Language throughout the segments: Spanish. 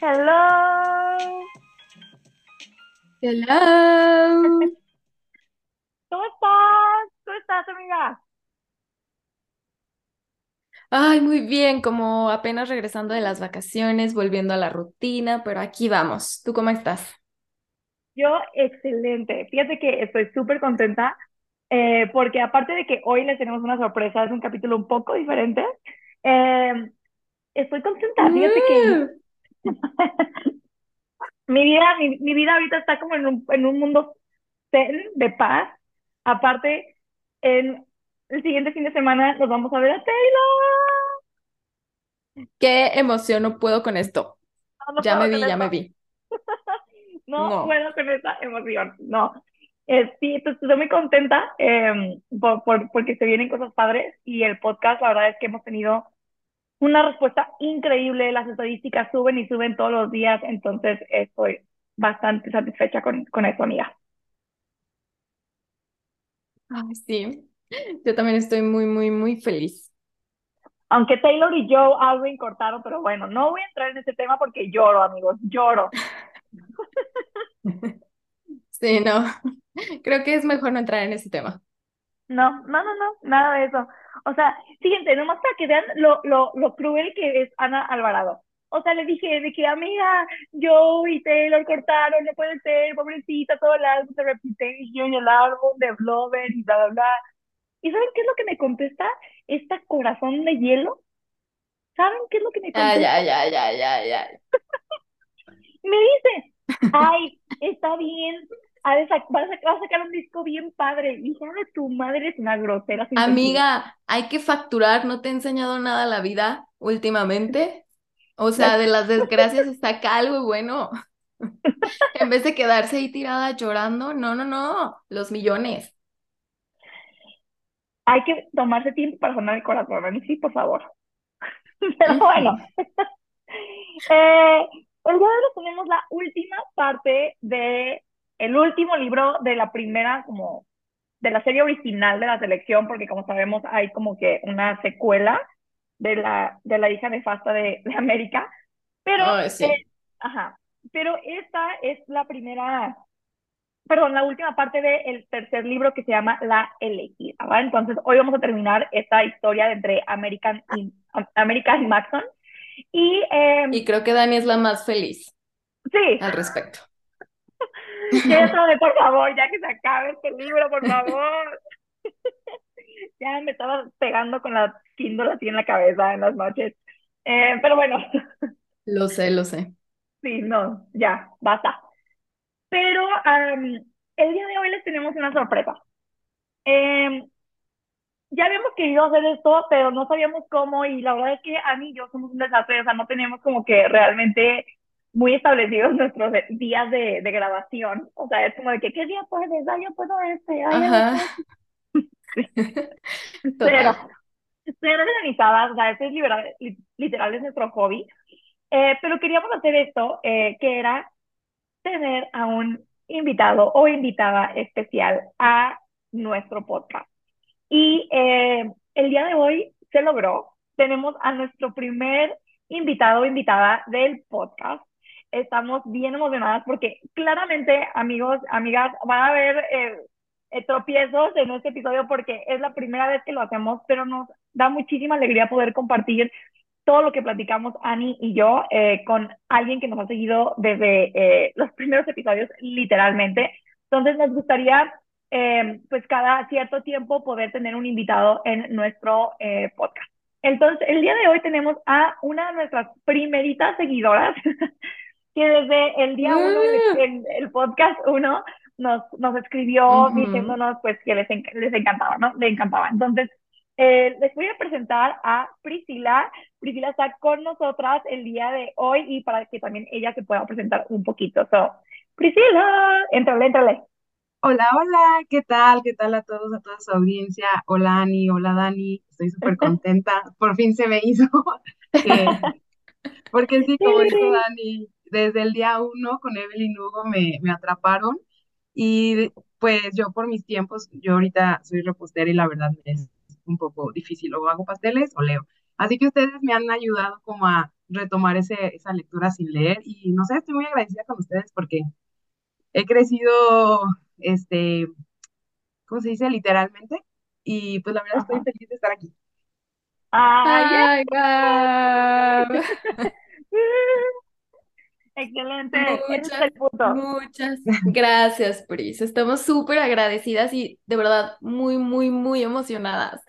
Hello. Hello. ¿Cómo estás? ¿Cómo estás, amiga? Ay, muy bien, como apenas regresando de las vacaciones, volviendo a la rutina, pero aquí vamos. ¿Tú cómo estás? Yo, excelente. Fíjate que estoy súper contenta eh, porque aparte de que hoy les tenemos una sorpresa, es un capítulo un poco diferente. eh, estoy contenta. Fíjate que Uh, mi vida, mi, mi vida ahorita está como en un, en un mundo zen, de paz. Aparte, en el siguiente fin de semana nos vamos a ver a Taylor. qué emoción, no puedo con esto. No, no Ya me vi, ya me vi. No No. puedo con esa emoción, no. Eh, sí, entonces estoy muy contenta eh, por, por- porque se vienen cosas padres y el podcast, la verdad es que hemos tenido una respuesta increíble, las estadísticas suben y suben todos los días, entonces estoy bastante satisfecha con, con eso, amiga. Ay, sí, yo también estoy muy, muy, muy feliz. Aunque Taylor y Joe Alwyn cortaron, pero bueno, no voy a entrar en ese tema porque lloro, amigos, lloro. Sí, no, creo que es mejor no entrar en ese tema. No, no, no, no, nada de eso. O sea, fíjense, nomás para que vean lo, lo, lo cruel que es Ana Alvarado. O sea, le dije de que, amiga, yo y Taylor cortaron, no puede ser, pobrecita, todo el álbum de Reputation el álbum de Blover y bla, bla, bla. ¿Y saben qué es lo que me contesta esta corazón de hielo? ¿Saben qué es lo que me contesta? ya, ya, ya, ya, ya. Me dice, ay, está bien, a sac- va a sacar un disco bien padre. Hija de tu madre, es una grosera sentido. Amiga, hay que facturar, ¿no te he enseñado nada la vida últimamente? O sea, de las desgracias saca algo bueno. En vez de quedarse ahí tirada llorando, no, no, no, los millones. Hay que tomarse tiempo para sonar el corazón, sí, por favor. Pero bueno, eh, el día de hoy tenemos la última parte de el último libro de la primera, como, de la serie original de la selección, porque como sabemos hay como que una secuela de la, de la hija nefasta de, de América, pero, sí. eh, ajá, pero esta es la primera, perdón, la última parte del tercer libro que se llama La Elegida, ¿va? Entonces, hoy vamos a terminar esta historia de entre American y, y Maxon. Y, eh, Y creo que Dani es la más feliz sí, al respecto. por favor, ya que se acabe este libro, por favor. Ya me estaba pegando con la Kindle así en la cabeza en las noches. Eh, pero bueno, Lo sé, lo sé. sí, no, ya, basta. Pero el día de hoy les tenemos una sorpresa. Em, ya habíamos querido hacer esto, pero no sabíamos cómo y la verdad es que Ani y yo somos un desastre, o sea, no tenemos como que realmente muy establecidos nuestros días de, de grabación. O sea, es como de que, ¿qué día puedes? Ah, yo puedo este, ay, Ajá. Total. cero organizadas, o sea, este es liberal- li- literal, es nuestro hobby. Eh, pero queríamos hacer esto, eh, que era tener a un invitado o invitada especial a nuestro podcast. Y eh, el día de hoy se logró. Tenemos a nuestro primer invitado o invitada del podcast. Estamos bien emocionadas porque claramente, amigos, amigas, van a haber eh, tropiezos en este episodio porque es la primera vez que lo hacemos, pero nos da muchísima alegría poder compartir todo lo que platicamos Ani y yo eh, con alguien que nos ha seguido desde los primeros episodios, literalmente. Entonces nos gustaría, eh, pues cada cierto tiempo, poder tener un invitado en nuestro eh, podcast. Entonces, el día de hoy tenemos a una de nuestras primeritas seguidoras, que desde el día uno, en el podcast uno, nos, nos escribió diciéndonos pues que les, enc- les encantaba, ¿no? Le encantaba. Entonces, eh, les voy a presentar a Priscila. Priscila está con nosotras el día de hoy y para que también ella se pueda presentar un poquito. So, Priscila, entrale, entrale. Hola, hola, ¿qué tal? ¿Qué tal a todos, a toda su audiencia? Hola, Ani, hola, Dani, estoy súper contenta. Por fin se me hizo que, porque sí, como dijo. Dani, desde el día uno con Evelyn Hugo me, me atraparon Y pues yo por mis tiempos, yo ahorita soy repostera y la verdad es un poco difícil, o hago pasteles o leo. Así que ustedes me han ayudado como a retomar ese, esa lectura sin leer y no sé, estoy muy agradecida con ustedes porque he crecido, este, ¿cómo se dice? Literalmente. Y pues la verdad estoy Ajá. feliz de estar aquí. ¡Ay, Ay, guau. Excelente, es Muchas, el punto. muchas gracias, Pris. Estamos súper agradecidas y de verdad muy, muy, muy emocionadas.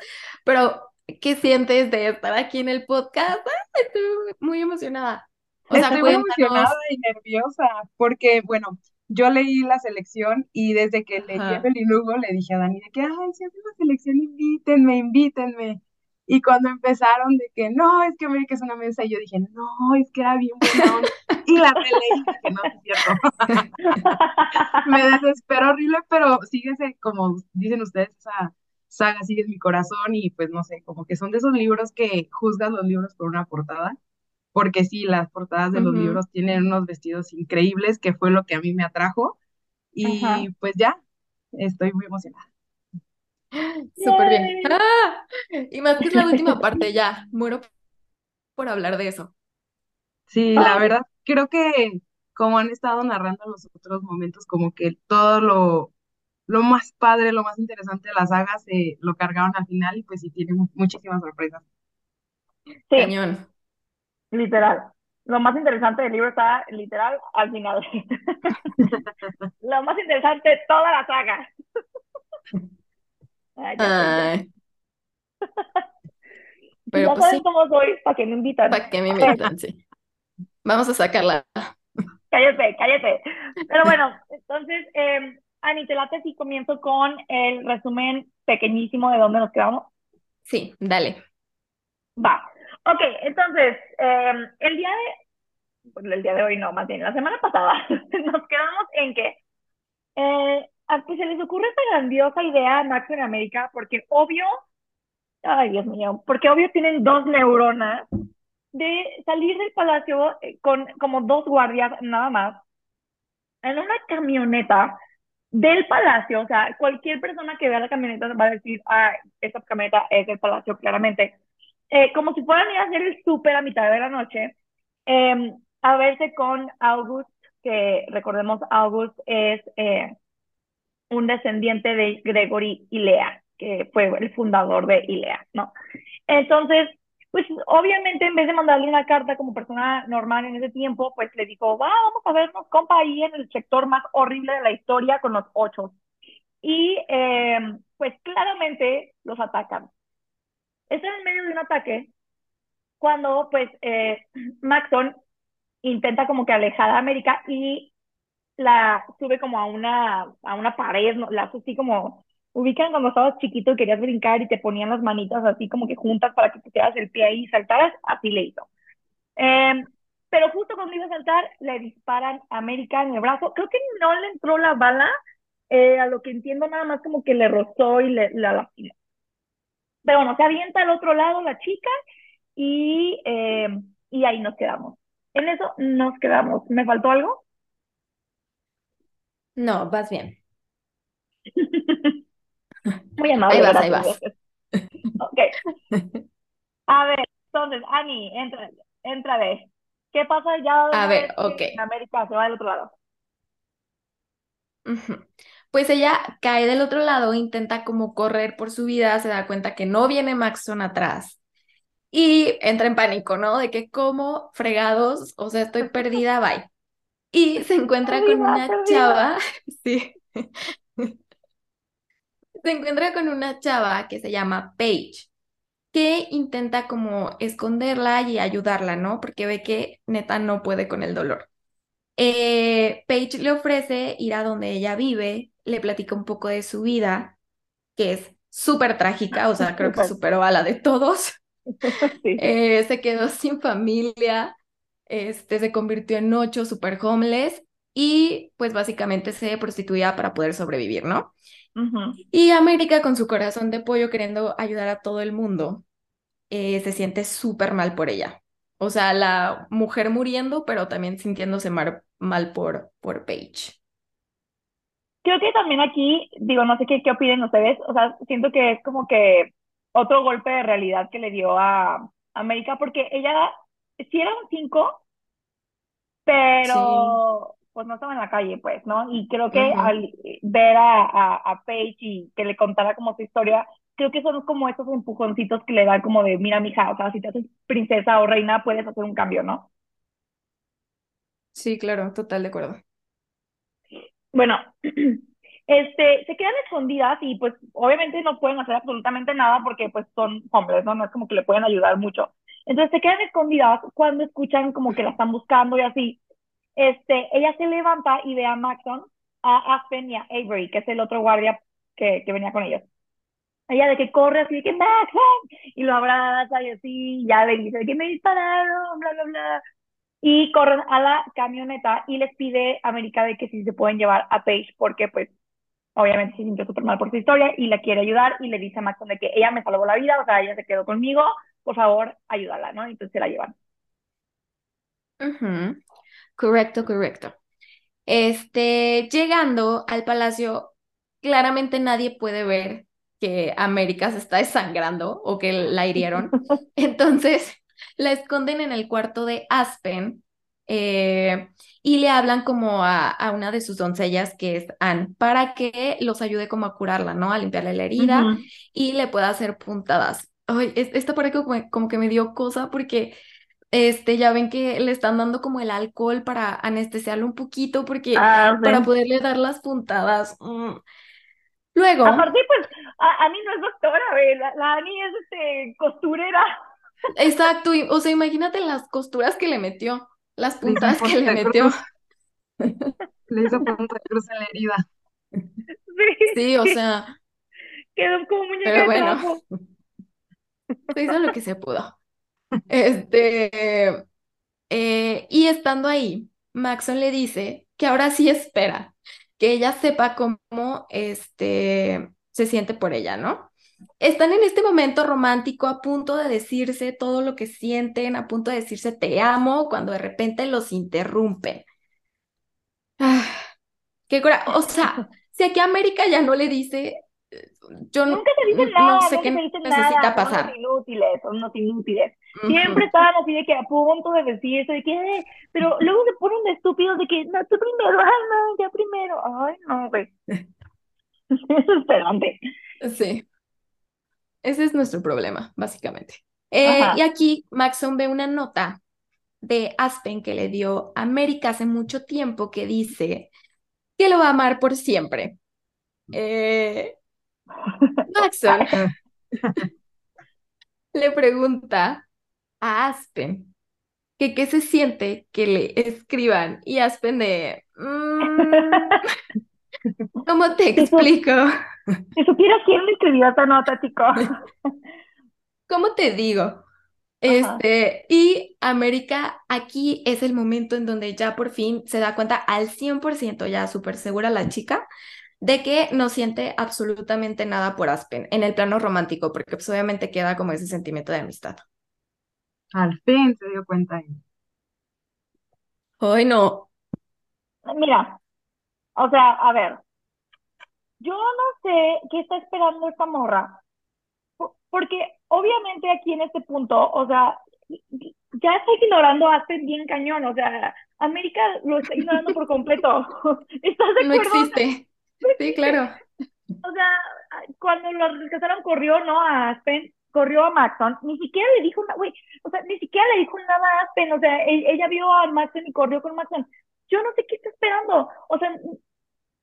Pero, ¿qué sientes de estar aquí en el podcast? Ah, estoy muy emocionada. O sea, Estoy muy emocionada y nerviosa porque, bueno, yo leí la selección y desde que leí Hugo le dije a Dani de que, ay, si hacen la selección, invítenme, invítenme. Y cuando empezaron de que, no, es que América es una mesa, y yo dije, no, es que era bien buena onda. Y la releí dije, no, es cierto. Me desespero horrible, pero síguese, como dicen ustedes, esa saga sigue en mi corazón y pues no sé, como que son de esos libros que juzgas los libros por una portada porque sí, las portadas de los libros tienen unos vestidos increíbles, que fue lo que a mí me atrajo. Ajá. Y pues ya, estoy muy emocionada. Súper bien. ¡Ah! Y más que es la última parte, ya. Muero por hablar de eso. Sí, la verdad, creo que como han estado narrando los otros momentos, como que todo lo, lo más padre, lo más interesante de la saga se lo cargaron al final y pues sí, tiene mu- muchísimas sorpresas. Sí, Cañón. Literal. Lo más interesante del libro está literal al final. Lo más interesante, toda la saga. Ay, pero Ya pues saben sí, cómo soy, para que me invitan. para que me invitan, sí. Vamos a sacarla. cállate, cállate. Pero bueno, entonces, eh, Ani, te late si comienzo con el resumen pequeñísimo de dónde nos quedamos. Sí, dale. Va. Ok, entonces, eh, el día de, el día de hoy no, más bien, la semana pasada, nos quedamos en que eh, a pues se les ocurre esta grandiosa idea a Max en América, porque obvio, ay Dios mío, porque obvio tienen dos neuronas de salir del palacio eh, con como dos guardias nada más, en una camioneta del palacio, o sea, cualquier persona que vea la camioneta va a decir, ah, esta camioneta es del palacio, claramente, eh, como si fueran ir a hacer el súper a mitad de la noche, eh, a verse con August, que recordemos, August es eh, un descendiente de Gregory Ilea, que fue el fundador de Ilea, ¿no? Entonces, pues obviamente en vez de mandarle una carta como persona normal en ese tiempo, pues le dijo, va, vamos a vernos, compa, ahí en el sector más horrible de la historia con los ocho. Y eh, pues claramente los atacan. Están en medio de un ataque cuando pues eh, Maxon intenta como que alejar a América y la sube como a una, a una pared, ¿no? la hace así como, ubican cuando estabas chiquito y querías brincar y te ponían las manitas así como que juntas para que pusieras el pie ahí y saltaras, así le hizo. Eh, pero justo cuando iba a saltar, le disparan a América en el brazo. Creo que no le entró la bala, eh, a lo que entiendo nada más como que le rozó y le, la lastimó. Pero bueno, se avienta al otro lado la chica y, eh, y ahí nos quedamos. En eso nos quedamos. ¿Me faltó algo? No, vas bien. Muy Ahí amable, vas, ahí vas. Ok, a ver, entonces, Ani, entra, entra de. ¿Qué pasa ya A ver, vez ok. que América se va del otro lado? Ujú. Pues ella cae del otro lado, intenta como correr por su vida, se da cuenta que no viene Maxon atrás y entra en pánico, ¿no? De que como fregados, o sea, estoy perdida, bye. Y se encuentra con una chava, sí, se encuentra con una chava que se llama Paige, que intenta como esconderla y ayudarla, ¿no? Porque ve que neta no puede con el dolor. Eh, Paige le ofrece ir a donde ella vive, le platica un poco de su vida, que es súper trágica, o sea, creo que superó a la de todos. Sí. Eh, se quedó sin familia, este, se convirtió en ocho super homeless y pues básicamente se prostituía para poder sobrevivir, ¿no? Y América con su corazón de pollo queriendo ayudar a todo el mundo, eh, se siente súper mal por ella. O sea, la mujer muriendo, pero también sintiéndose mar- mal por, por Paige. Creo que también aquí, digo, no sé qué, qué opinen ustedes, o sea, siento que es como que otro golpe de realidad que le dio a América, porque ella, sí era un 5, Sí. pero pues no estaba en la calle, pues, ¿no? Y creo que al ver a, a, a Paige y que le contara como su historia, creo que son como esos empujoncitos que le dan como de, mira, mija, o sea, si te haces princesa o reina, puedes hacer un cambio, ¿no? Sí, claro, total de acuerdo. Bueno, este, se quedan escondidas y pues obviamente no pueden hacer absolutamente nada porque pues son hombres, ¿no? No es como que le pueden ayudar mucho. Entonces se quedan escondidas cuando escuchan como que la están buscando y así. Este, ella se levanta y ve a Maxon, a Aspen y a Avery, que es el otro guardia que, que venía con ellos. Ella de que corre así de que Maxon y lo abraza y así, y ya le dice de que me dispararon, bla, bla, bla. Y corren a la camioneta y les pide a América de que si se pueden llevar a Paige porque pues obviamente se sintió súper mal por su historia y la quiere ayudar y le dice a Maxon de que ella me salvó la vida, o sea, ella se quedó conmigo, por favor, ayúdala, ¿no? Entonces se la llevan. Correcto, correcto. Este, llegando al palacio, claramente nadie puede ver que América se está desangrando o que la hirieron. Entonces, la esconden en el cuarto de Aspen eh, y le hablan como a, a una de sus doncellas, que es Anne, para que los ayude como a curarla, ¿no? A limpiarle la herida y le pueda hacer puntadas. Ay, es- esta parte como, como que me dio cosa porque este, ya ven que le están dando como el alcohol para anestesiarlo un poquito porque Ah, para poderle dar las puntadas. mm. Luego, Aparte, pues, a- Ani no es doctora, güey, la, la Ani es este, costurera. Exacto, y- o sea, imagínate las costuras que le metió, las puntadas que le metió. le hizo punto de cruz en la herida. Sí, Sí, o sea, quedó como muñeca pero bueno, se hizo lo que se pudo. Este, eh, y estando ahí, Maxon le dice que ahora sí espera que ella sepa cómo este, se siente por ella, ¿no? Están en este momento romántico a punto de decirse todo lo que sienten, a punto de decirse te amo, cuando de repente los interrumpen. Ah, qué cora- O sea, si aquí América ya no le dice, eh, yo Nunca se dicen n- no nada, sé nunca qué dicen necesita nada, son pasar. inútiles, son unos inútiles. Ujú. Siempre estaban así de que a punto de decirse, de que, "Eh", pero luego se ponen de estúpidos de que, no, tú primero, ay, no, ya primero, ay, no, güey, es desesperante. Sí. Ese es nuestro problema, básicamente. Eh, y aquí Maxon ve una nota de Aspen que le dio a América hace mucho tiempo que dice que lo va a amar por siempre. Eh, Maxon le pregunta a Aspen que qué se siente que le escriban y Aspen de, "Mm, ¿cómo te explico? si supieras quién me escribió esa nota, chico. ¿Cómo te digo? Ajá. Este, y América, aquí es el momento en donde ya por fin se da cuenta al 100%, ya súper segura la chica, de que no siente absolutamente nada por Aspen en el plano romántico, porque pues obviamente queda como ese sentimiento de amistad. Al fin se dio cuenta. Ay, no. Mira, o sea, a ver, yo no sé qué está esperando esta morra, po- porque obviamente aquí en este punto, o sea, ya está ignorando a Aspen bien cañón, o sea, América lo está ignorando por completo. ¿Estás de No existe. Sí, claro. O sea, cuando lo rescataron corrió, ¿no? A Aspen, corrió a Maxon, ni siquiera le dijo nada, güey, o sea, ni siquiera le dijo nada a Aspen, o sea, e- ella vio a Maxon y corrió con Maxon. Yo no sé qué está esperando, o sea,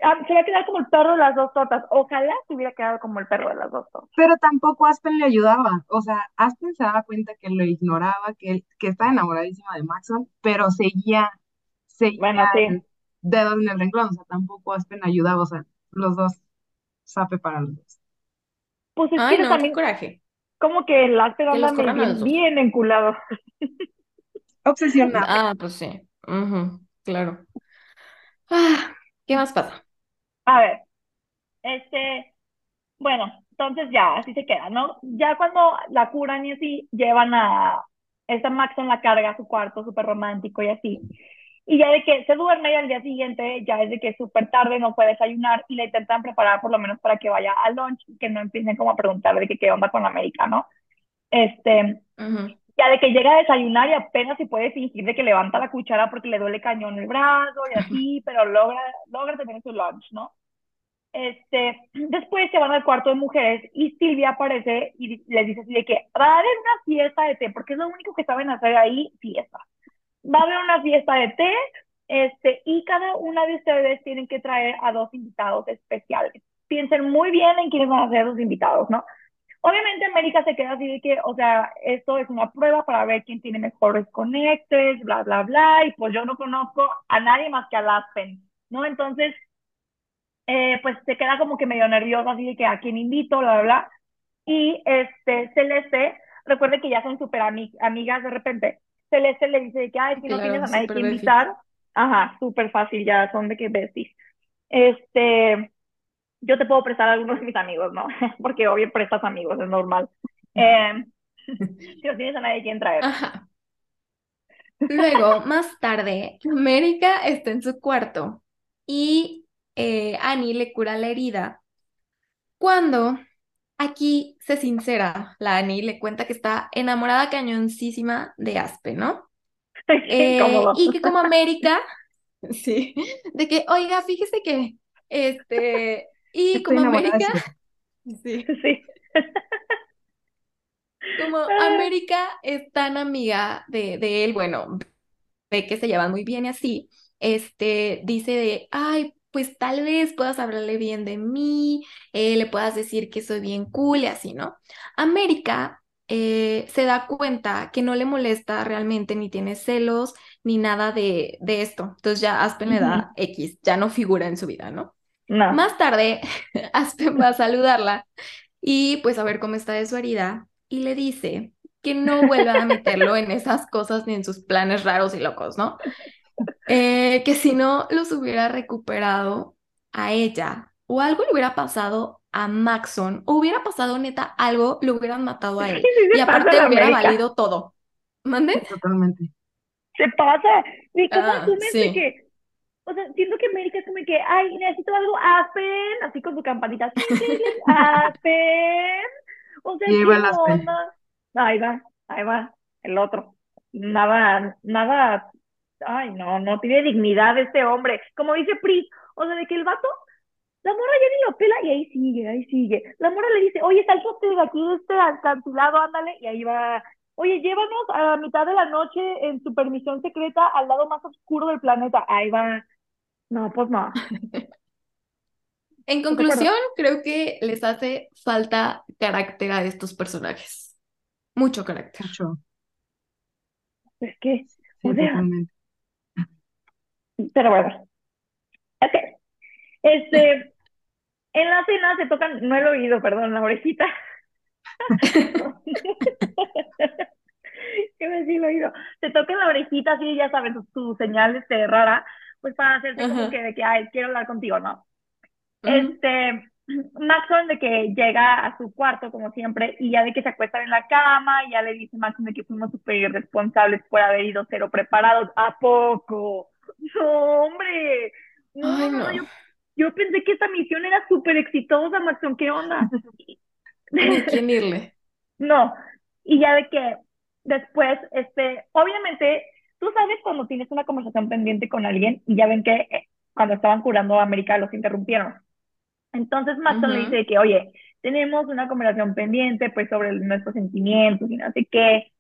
ah, se va a quedar como el perro de las dos tortas. Ojalá se hubiera quedado como el perro de las dos tortas. Pero tampoco Aspen le ayudaba. O sea, Aspen se daba cuenta que lo ignoraba, que, él- que estaba enamoradísima de Maxon, pero seguía, Bueno, seguía sí. dedos en el renglón. O sea, tampoco Aspen ayudaba. O sea, los dos, sape para los dos. Pues es Ay, que no, qué también coraje. como que el Aspen anda bien, bien enculado. Obsesionado. Ah, pues sí. Ujú, claro. Ah, ¿qué más pasa? A ver, este, bueno, entonces ya, así se queda, ¿no? Ya cuando la curan y así, llevan a esta Maxon la carga a su cuarto, súper romántico y así. Y ya de que se duerme y al día siguiente ya es de que es súper tarde, no puede desayunar y le intentan preparar por lo menos para que vaya al lunch, que no empiecen como a preguntar de que qué onda con América, ¿no? Este. Ya de que llega a desayunar y apenas si puede fingir de que levanta la cuchara porque le duele cañón el brazo y así, pero logra, logra tener su lunch, ¿no? Este, después se van al cuarto de mujeres y Silvia aparece y les dice así de que va a haber una fiesta de té, porque es lo único que saben hacer ahí, fiesta. Va a haber una fiesta de té, este, y cada una de ustedes tienen que traer a dos invitados especiales. Piensen muy bien en quiénes van a ser los invitados, ¿no? Obviamente América se queda así de que, o sea, esto es una prueba para ver quién tiene mejores conectes, bla, bla, bla, y pues yo no conozco a nadie más que a Laspen, ¿no? Entonces, eh, pues se queda como que medio nerviosa, así de que a quién invito, bla, bla, bla. Y este, Celeste, recuerde que ya son súper ami- amigas de repente. Celeste le dice de que, ay, si no Claro, tienes a nadie que invitar. Ajá, súper fácil, ya son de que besties. Este, yo te puedo prestar a algunos de mis amigos, ¿no? Porque obvio prestas amigos, es normal. Eh, si no tienes a nadie quien traer. Ajá. Luego, más tarde, América está en su cuarto y eh, Annie le cura la herida. Cuando aquí se sincera, la Annie le cuenta que está enamorada cañoncísima de Aspe, ¿no? Eh, y que como América, sí, de que, oiga, fíjese que, este, y Estoy como América, sí, Sí. como Ah, América es tan amiga de, de él, bueno, ve que se llevan muy bien y así, este, dice de, ay, pues tal vez puedas hablarle bien de mí, eh, le puedas decir que soy bien cool y así, ¿no? América eh, se da cuenta que no le molesta realmente, ni tiene celos, ni nada de, de esto. Entonces ya Aspen le da X, ya no figura en su vida, ¿no? No. Más tarde, Aspen va a saludarla y pues a ver cómo está de su herida y le dice que no vuelva a meterlo en esas cosas ni en sus planes raros y locos, ¿no? Eh, que si no los hubiera recuperado a ella o algo le hubiera pasado a Maxon o hubiera pasado neta algo, lo hubieran matado a él Sí y aparte la hubiera América. valido todo. ¿Mande? Totalmente. Se pasa. ¿Y cómo Ah, asumes sí. que, o sea, siento que América es como que, ay, necesito algo, Aspen, así con su campanita, sí, Aspen. O sea, Y ahí ¿qué va el Aspen. Ahí va, ahí va, el otro. Nada, nada, ay, no, no tiene dignidad este hombre. Como dice Pris, o sea, de que el vato, la morra ya ni lo pela y ahí sigue, ahí sigue. La morra le dice, oye, sáltate de aquí este alcantilado, ándale, y ahí va. Oye, llévanos a la mitad de la noche en su permisión secreta al lado más oscuro del planeta. Ahí va. No, pues no. En conclusión, creo que les hace falta carácter a estos personajes. Mucho carácter. Mucho. Es que, Sí, o sea, totalmente. pero bueno. Ok. Este, en la cena se tocan, no el oído, perdón, la orejita. ¿Qué me decía el oído? Se tocan la orejita, así, ya saben, su, su señal este, rara, pues para hacerte como que de que, ay, quiero hablar contigo, ¿no? Este, Maxon de que llega a su cuarto como siempre y ya de que se acuestan en la cama y ya le dice Maxon de que fuimos súper irresponsables por haber ido cero preparados. ¿A poco? No, hombre. No, Ay, no, no, no. yo, yo pensé que esta misión era súper exitosa, Maxon. ¿Qué onda? Quién irle. No, y ya de que después, este, obviamente, tú sabes cuando tienes una conversación pendiente con alguien y ya ven que eh, cuando estaban curando a América los interrumpieron. Entonces Maxon le dice Ujú. de que, oye, tenemos una conversación pendiente pues sobre nuestros sentimientos y no sé qué.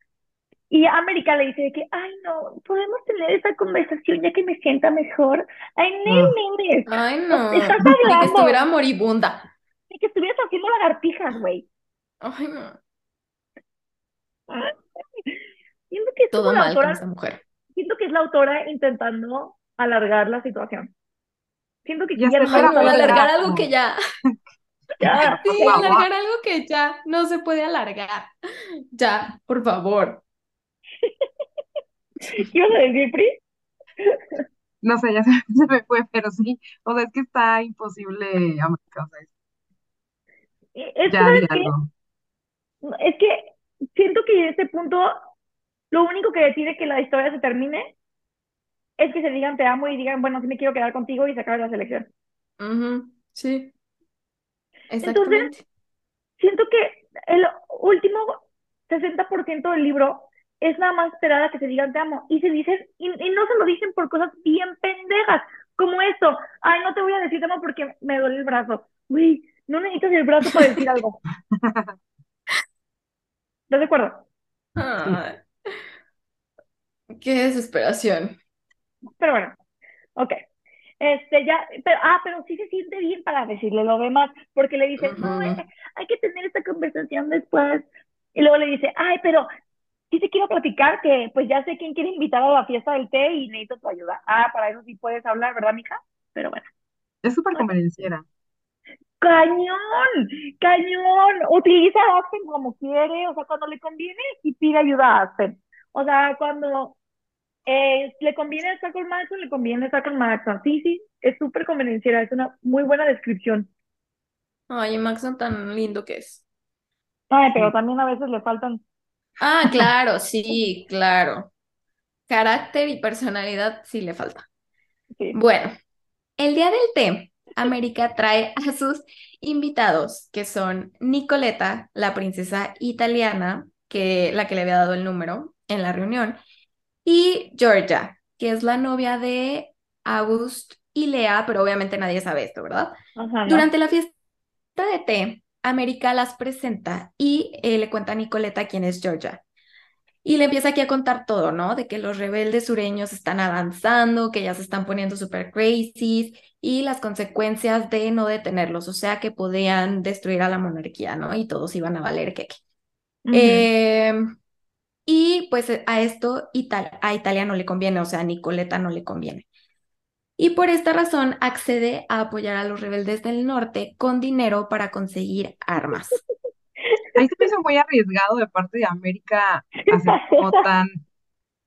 Y América le dice de que, ay, no, podemos tener esa conversación ya que me sienta mejor. Ay, no Ah, inventes. Ay, no. Estás Ni que hablando, estuviera moribunda. ni que estuvieras haciendo lagartijas, güey. Ay, no. Siento que es Todo mal con esa mujer. Siento que es la autora intentando alargar la situación. Siento que Ya pues alargar algo que ya. ya. Sí, alargar algo que ya no se puede alargar. Ya, por favor. ¿Qué ibas a decir, Pri? No sé, ya se, se me fue, pero sí. O sea, es que está imposible, América. O sea, Es que, ya algo. Es que siento que en este punto lo único que decide que la historia se termine es que se digan te amo y digan, bueno, sí me quiero quedar contigo y se acabe la selección. Ujú, Sí, Entonces, exactamente. siento que el último 60% del libro es nada más esperar a que se digan te amo. Y se dicen, y, y no se lo dicen por cosas bien pendejas, como esto. Ay, no te voy a decir te amo porque me duele el brazo. Uy, no necesitas el brazo para decir algo. ¿Estás de acuerdo? Ay, qué desesperación. Pero bueno, ok. Este, ya, pero, ah, pero sí se siente bien para decirle lo demás, porque le dicen, no, hay que tener esta conversación después. Y luego le dice, ay, pero sí te quiero platicar que pues ya sé quién quiere invitar a la fiesta del té y necesito tu ayuda. Ah, para eso sí puedes hablar, ¿verdad, mija? Pero bueno. Es súper convenenciera. Cañón, cañón. Utiliza a Aspen como quiere, o sea, cuando le conviene y pide ayuda a Aspen. O sea, cuando eh, le conviene estar con le conviene estar con Maxon. Sí, sí, es súper convenenciera, es una muy buena descripción. Ay, Maxon tan lindo que es. Ay, pero también a veces le faltan. Ah, claro, sí, claro. Carácter y personalidad sí le falta. Sí. Bueno, el día del té, América trae a sus invitados, que son Nicoleta, la princesa italiana, que la que le había dado el número en la reunión, y Georgia, que es la novia de August y Lea, pero obviamente nadie sabe esto, ¿verdad? Ajá, no. Durante la fiesta de té, América las presenta y eh, le cuenta a Nicoleta quién es Georgia. Y le empieza aquí a contar todo, ¿no? De que los rebeldes sureños están avanzando, que ya se están poniendo súper crazy y las consecuencias de no detenerlos, o sea, que podían destruir a la monarquía, ¿no? Y todos iban a valer queque. Ujú. Eh, y pues a esto Ital- a Italia no le conviene, o sea, a Nicoleta no le conviene. Y por esta razón accede a apoyar a los rebeldes del norte con dinero para conseguir armas. Ahí se me hizo muy arriesgado de parte de América hacer como tan,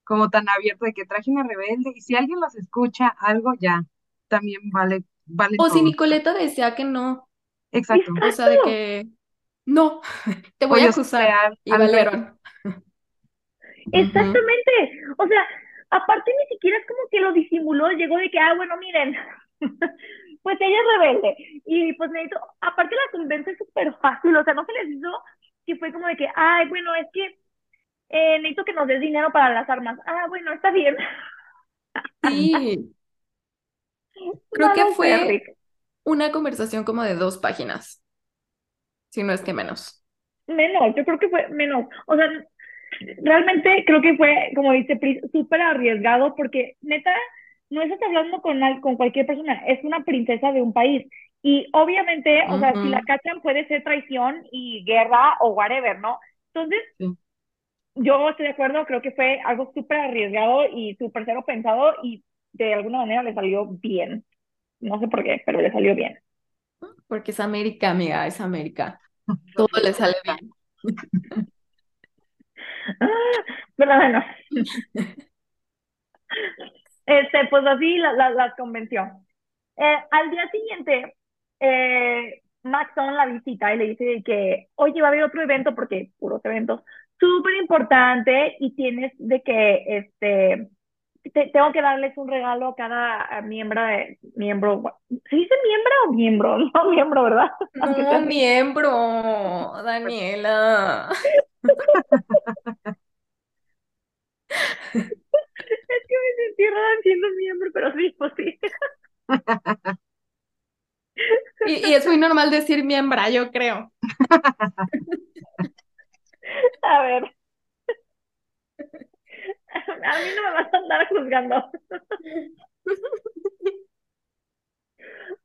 como tan abierto de que traje una rebelde y si alguien los escucha algo ya, también vale, vale O si. Nicoleta decía que no, Exacto. o sea, de que no, te voy O a acusar. Y al Exactamente. O sea, aparte ni siquiera es como que lo disimuló, llegó de que, ah, bueno, miren, pues ella es rebelde. Y pues necesito, aparte la convence súper fácil, o sea, no se les hizo que fue como de que, ay, bueno, es que eh, necesito que nos des dinero para las armas. Ah, bueno, está bien. Sí, creo que fue una conversación como de dos páginas, si no es que menos. Menos, yo creo que fue menos. O sea, realmente creo que fue, como dice Pris, súper arriesgado porque neta, no estás hablando con, con cualquier persona, es una princesa de un país. Y obviamente, o sea, si la cachan puede ser traición y guerra o whatever, ¿no? Entonces, Sí. yo estoy de acuerdo, creo que fue algo súper arriesgado y súper cero pensado y de alguna manera le salió bien. No sé por qué, pero le salió bien. Porque es América, amiga, es América. Todo le sale bien. Ah, pero bueno, este, pues así la- la- las convenció. Eh, al día siguiente, eh, Maxon la visita y le dice que, oye, va a haber otro evento, porque puros eventos, súper importante y tienes de que, este, te- tengo que darles un regalo a cada miembro de, miembro, ¿se dice miembro o miembro? No, miembro, ¿verdad? No, miembro, Daniela. Es que me sentí rara siendo miembro, pero sí, pues sí. Y, y es muy normal decir miembra, yo creo. A ver. A mí no me vas a andar juzgando.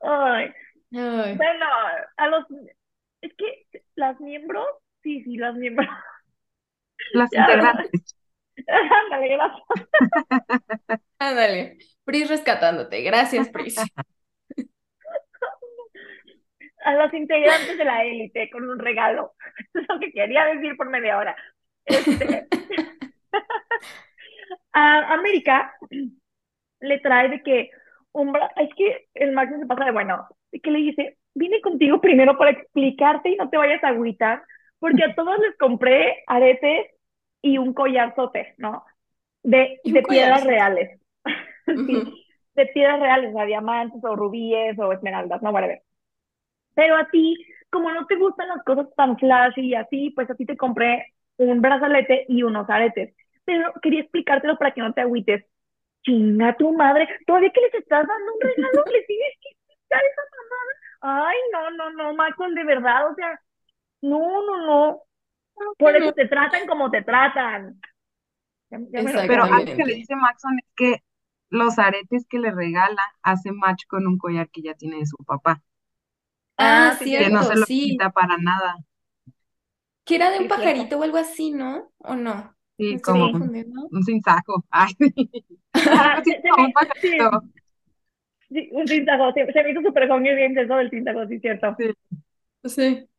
Ay, Ay, bueno, a los... Es que las miembros, sí, sí, las miembros. Las Ya, integrantes. Ándale, gracias. ándale. Pris rescatándote. Gracias, Pris. A los integrantes de la élite con un regalo. Es lo que quería decir por media hora. Este, a América le trae de que un bra- es que el Max se pasa de bueno, que le dice, vine contigo primero para explicarte y no te vayas a agüitar, porque a todos les compré aretes y un collarzote, ¿no? De, de piedras reales. sí, de piedras reales, o sea, diamantes o rubíes o esmeraldas, no, whatever. Pero a ti, como no te gustan las cosas tan flashy y así, pues a ti te compré un brazalete y unos aretes. Pero quería explicártelo para que no te agüites. Chinga tu madre, todavía que les estás dando un regalo, le tienes que explicar esa mamada. Ay, no, no, no, Michael, de verdad, o sea, no, no, no. Por eso te tratan como te tratan. Ya- ya me lo- Pero algo que le dice Maxon es que los aretes que le regala hacen match con un collar que ya tiene de su papá, Ah, Ah, sí, que no cierto, se lo sí. quita para nada. Que era de Sí, un cierto. pajarito o algo así, ¿no? ¿O no? Sí, como Sí. un sinsajo. Ay, me, un pajarito. sí, sí, un tintajo, se, se me hizo súper Games eso del tintajo, sí, cierto. Sí. Sí.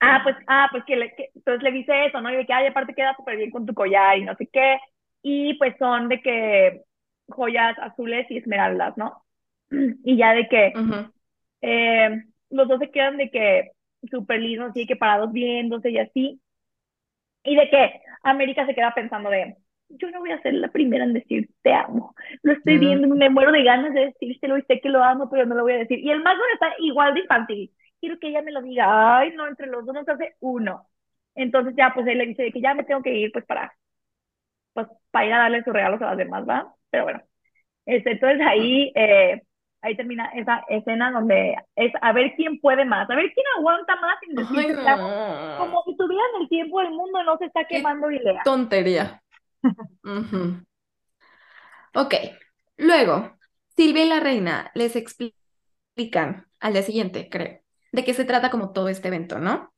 Ah, pues, ah, pues que, le, que entonces le dice eso, ¿no? Y de que, ay, aparte queda súper bien con tu collar y no sé qué. Y pues son de que joyas azules y esmeraldas, ¿no? Y ya de que eh, los dos se quedan de que súper lindos, así que parados viéndose y así. Y de que América se queda pensando de, yo no voy a ser la primera en decir te amo. Lo estoy Mm. viendo, me muero de ganas de decírselo y sé que lo amo, pero no lo voy a decir. Y el Maxwell está igual de infantil. Quiero que ella me lo diga. Ay, no, entre los dos nos hace uno. Entonces ya, pues él le dice que ya me tengo que ir, pues para, pues para ir a darle sus regalos a las demás, ¿va? Pero bueno. Este, entonces ahí, eh, ahí termina esa escena donde es a ver quién puede más, a ver quién aguanta más sin Ay, no. Como si tuvieran el tiempo del mundo, no se está Qué quemando y lea. tontería. Ujú. Ok. Luego, Silvia y la reina les explican al día siguiente, creo, de qué se trata como todo este evento, ¿no?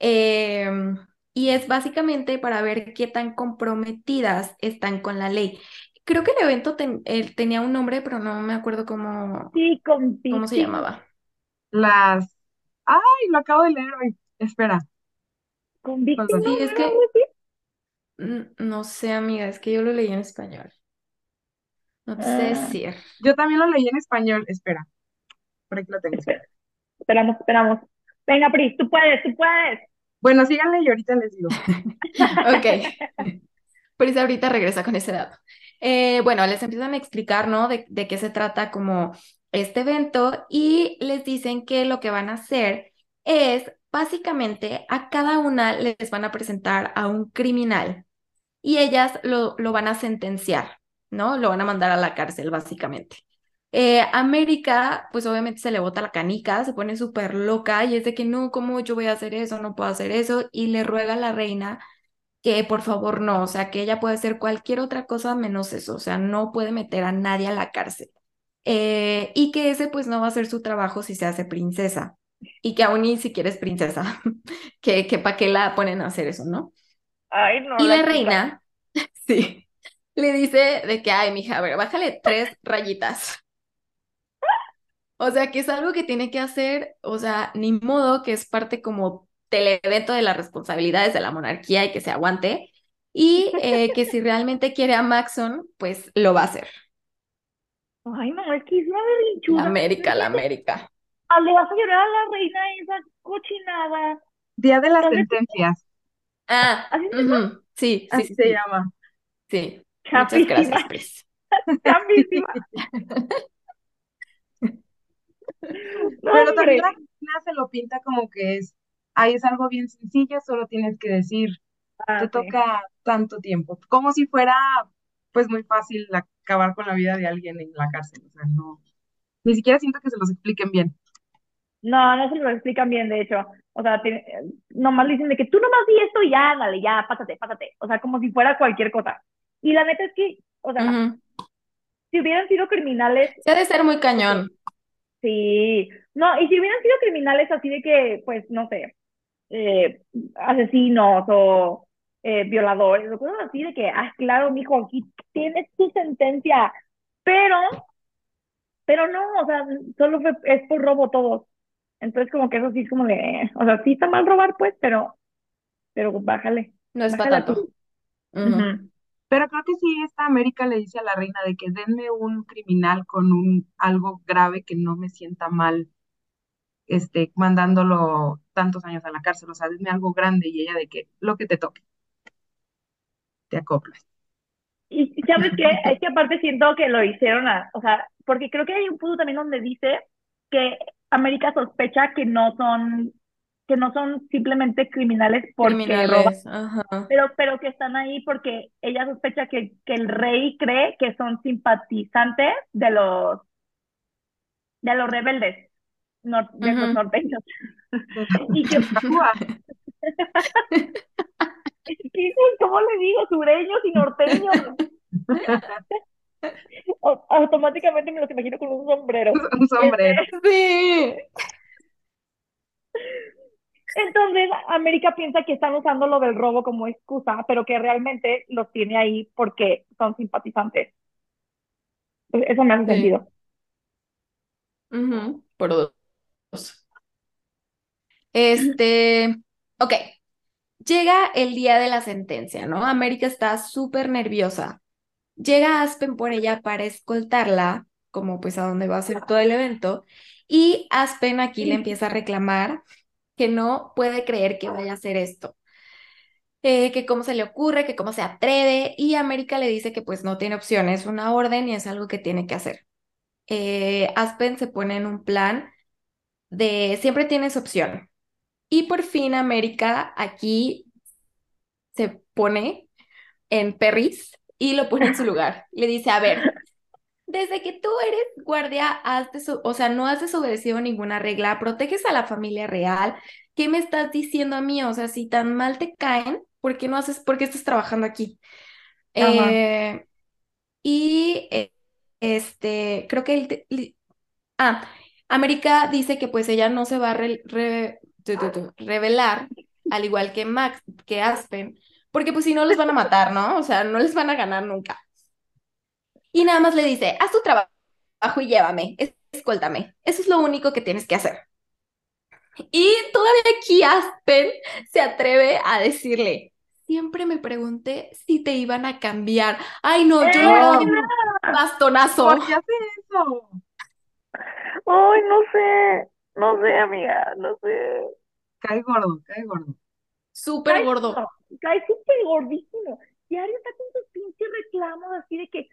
Em, y es básicamente para ver qué tan comprometidas están con la ley. Creo que el evento ten- eh, tenía un nombre, pero no me acuerdo cómo, Sí, con cómo se llamaba. Las. Ay, lo acabo de leer hoy. Espera. con Victim, Perdón. ¿no? Sí, es ¿No que, sé, amiga, es que yo lo leí en español. No te sé Ah, decir. Yo también lo leí en español. Espera. Por aquí lo tengo. espera. Espera, esperamos, esperamos. Venga, Pris, tú puedes, tú puedes. Bueno, síganle y ahorita les digo. Ok. Pris ahorita regresa con ese dato. Eh, bueno, les empiezan a explicar, ¿no? De, de qué se trata como este evento y les dicen que lo que van a hacer es básicamente a cada una les van a presentar a un criminal y ellas lo, lo van a sentenciar, ¿no? Lo van a mandar a la cárcel, básicamente. Eh, América, pues obviamente se le bota la canica, se pone súper loca y es de que no, ¿cómo yo voy a hacer eso? No puedo hacer eso. Y le ruega a la reina que por favor no, o sea, que ella puede hacer cualquier otra cosa menos eso, o sea, no puede meter a nadie a la cárcel. Eh, y que ese pues no va a ser su trabajo si se hace princesa. Y que aún ni siquiera es princesa, que, que para qué la ponen a hacer eso, ¿no? Ay, no, Y la la reina, sí, le dice de que, ay, mija, a ver, bájale tres rayitas. O sea, que es algo que tiene que hacer, o sea, ni modo que es parte como del evento de las responsabilidades de la monarquía y que se aguante. Y eh, que si realmente quiere a Maxon, pues lo va a hacer. Ay, no, es que es una La berrinchuda. América, la América. ah, le vas a llorar a la reina esa cochinada. Día de las ¿Dónde- sentencias. Ah, ¿Así se llama? ujú, sí, sí, Así sí, se sí, llama. sí. Muchas Chapísima, gracias, Pris. No, Pero también la reina se lo pinta como que es, ahí es algo bien sencillo, solo tienes que decir, Ah, te toca tanto tiempo. Como si fuera, pues, muy fácil acabar con la vida de alguien en la cárcel. O sea, no, ni siquiera siento que se los expliquen bien. No, no se lo explican bien, de hecho. O sea, tiene- nomás le dicen de que tú nomás di esto y ya, dale, ya, pásate, pásate. O sea, como si fuera cualquier cosa. Y la neta es que, o sea, si hubieran sido criminales, Se ha de ser muy cañón. Sí. No, y si hubieran sido criminales así de que, pues, no sé, eh, asesinos o eh, violadores o cosas así de que, ah, claro, mijo, aquí tienes tu sentencia. Pero, pero no, o sea, solo fue, es por robo todos. Entonces, como que eso sí es como de, o sea, sí está mal robar, pues, pero, pero bájale, No es para tanto. Pero creo que sí, esta América le dice a la reina de que denme un criminal con un algo grave que no me sienta mal, este, mandándolo tantos años a la cárcel. O sea, denme algo grande y ella de que lo que te toque, te acoplas. Y sabes qué, es que aparte siento que lo hicieron, a, o sea, porque creo que hay un punto también donde dice que América sospecha que no son, que no son simplemente criminales porque roban, Criminales, ajá. pero, pero que están ahí porque ella sospecha que, que el rey cree que son simpatizantes de los, de los rebeldes, nor- de los norteños. Y que, Papúa. ¿qué- ¿cómo le digo? Sureños y norteños. O- automáticamente me los imagino con un sombrero. Un sombrero. Sí. Entonces, América piensa que están usando lo del robo como excusa, pero que realmente los tiene ahí porque son simpatizantes. Pues Eso me hace Sí. sentido. Por dos. Este, ok. Llega el día de la sentencia, ¿no? América está súper nerviosa. Llega Aspen por ella para escoltarla, como pues a donde va a ser todo el evento, y Aspen aquí le empieza a reclamar que no puede creer que vaya a hacer esto, eh, que cómo se le ocurre, que cómo se atreve, y América le dice que pues no tiene opción, es una orden y es algo que tiene que hacer. Eh, Aspen se pone en un plan de siempre tienes opción. Y por fin América aquí se pone en Perris y lo pone en su lugar. Le dice, a ver, desde que tú eres guardia, has o sea, no has desobedecido ninguna regla, proteges a la familia real. ¿Qué me estás diciendo a mí? O sea, si tan mal te caen, ¿por qué no haces, por qué estás trabajando aquí? Eh, y eh, este, creo que li- ah, América dice que pues ella no se va a re- re- tu, tu, tu, revelar, al igual que Max, que Aspen, porque pues si no les van a matar, ¿no? O sea, no les van a ganar nunca. Y nada más le dice, haz tu trabajo y llévame, es- escóltame. Eso es lo único que tienes que hacer. Y todavía aquí Aspen se atreve a decirle, siempre me pregunté si te iban a cambiar. Ay, no, yo un bastonazo. ¿Por qué hace eso? Ay, no sé, no sé, amiga, no sé. Cae gordo, cae gordo. Súper Cae, gordo. no, cae súper gordísimo. Diario está con sus pinches reclamos así de que,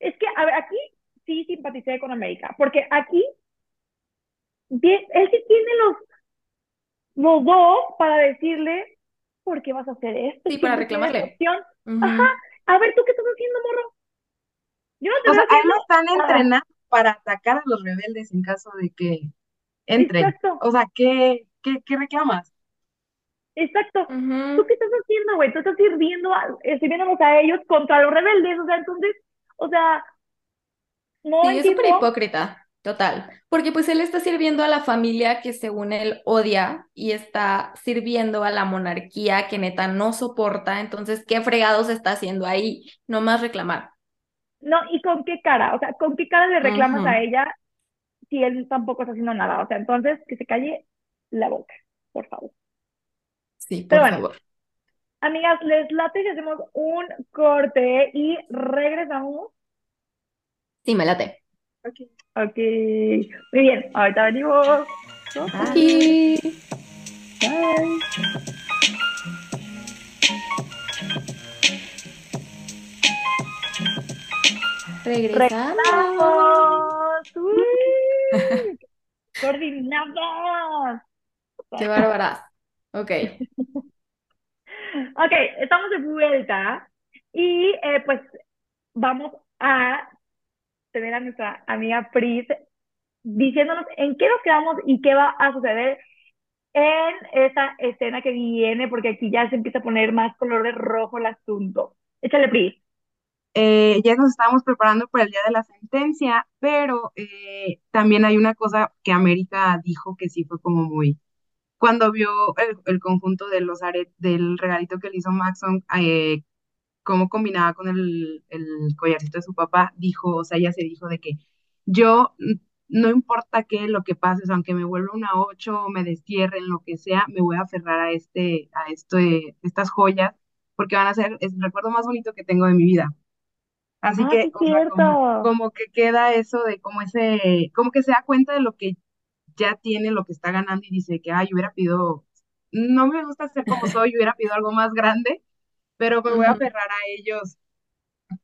es que, a ver, aquí sí simpaticé con América, porque aquí él sí tiene los, los dos para decirle, ¿por qué vas a hacer esto? Sí, para reclamarle. opción. Ujú. Ajá, a ver, ¿tú qué estás haciendo, morro? Yo no te O sea, a él haciendo lo están entrenando para atacar a los rebeldes en caso de que entren. Exacto, O sea, ¿qué, qué, qué reclamas? exacto. ¿Tú Ujú. qué estás haciendo, güey? Tú estás sirviendo a, sirviéndonos a ellos contra los rebeldes, o sea, entonces, o sea, no Sí, es súper hipócrita, total. Porque pues él está sirviendo a la familia que según él odia y está sirviendo a la monarquía que neta no soporta. Entonces, ¿qué fregados está haciendo ahí? No más reclamar. No, ¿y con qué cara? O sea, ¿con qué cara le reclamas a ella si él tampoco está haciendo nada? O sea, entonces, que se calle la boca, por favor. Sí, por Pero bueno, favor. Amigas, les late si hacemos un corte y regresamos. Sí, me late. Ok. Ok, muy bien, ahorita venimos. Aquí. Bye. Regresamos. ¡Regresamos! ¡Uy! ¡Coordinadas! Qué bárbaras. Ok. Ok, estamos de vuelta y eh, pues vamos a tener a nuestra amiga Pris diciéndonos en qué nos quedamos y qué va a suceder en esta escena que viene, porque aquí ya se empieza a poner más color de rojo el asunto. Échale, Pris. Eh, ya nos estábamos preparando para el día de la sentencia, pero eh, también hay una cosa que América dijo que sí fue como muy, cuando vio el, el conjunto de los aretes, del regalito que le hizo Maxon, eh, cómo combinaba con el, el collarcito de su papá, dijo, o sea, ella se dijo de que yo, mm, no importa qué, lo que pase, o sea, aunque me vuelva una ocho, me destierren, lo que sea, me voy a aferrar a este, a este, estas joyas, porque van a ser es el recuerdo más bonito que tengo de mi vida. Así Ah, que, sí, o sea, como, como que queda eso de como ese, como que se da cuenta de lo que ya tiene, lo que está ganando y dice que, ay, hubiera pedido, no me gusta ser como soy, hubiera pedido algo más grande, pero me voy a aferrar a ellos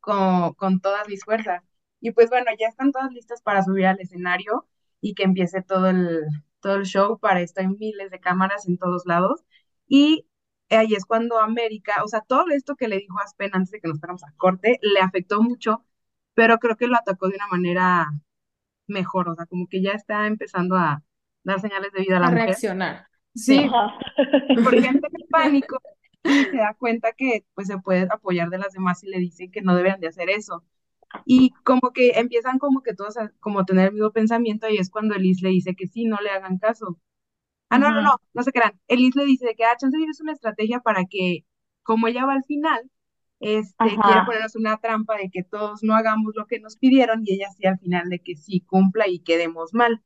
con, con todas mis fuerzas. Y pues bueno, ya están todas listas para subir al escenario y que empiece todo el, todo el show. Para esto hay miles de cámaras en todos lados. Y ahí es cuando América, o sea, todo esto que le dijo Aspen antes de que nos fuéramos a corte, le afectó mucho, pero creo que lo atacó de una manera mejor, o sea, como que ya está empezando a dar señales de vida a la A mujer. reaccionar. Sí. Ajá. porque entra en pánico y se da cuenta que pues se puede apoyar de las demás y le dicen que no deberían de hacer eso. Y como que empiezan como que todos a como tener el mismo pensamiento y es cuando Elise le dice que sí, no le hagan caso. Ah, no, no, Ujú. no, no se crean. Elise le dice de que, ah, chance es una estrategia para que, como ella va al final, este, quiere ponernos una trampa de que todos no hagamos lo que nos pidieron y ella sí al final de que sí cumpla y quedemos mal.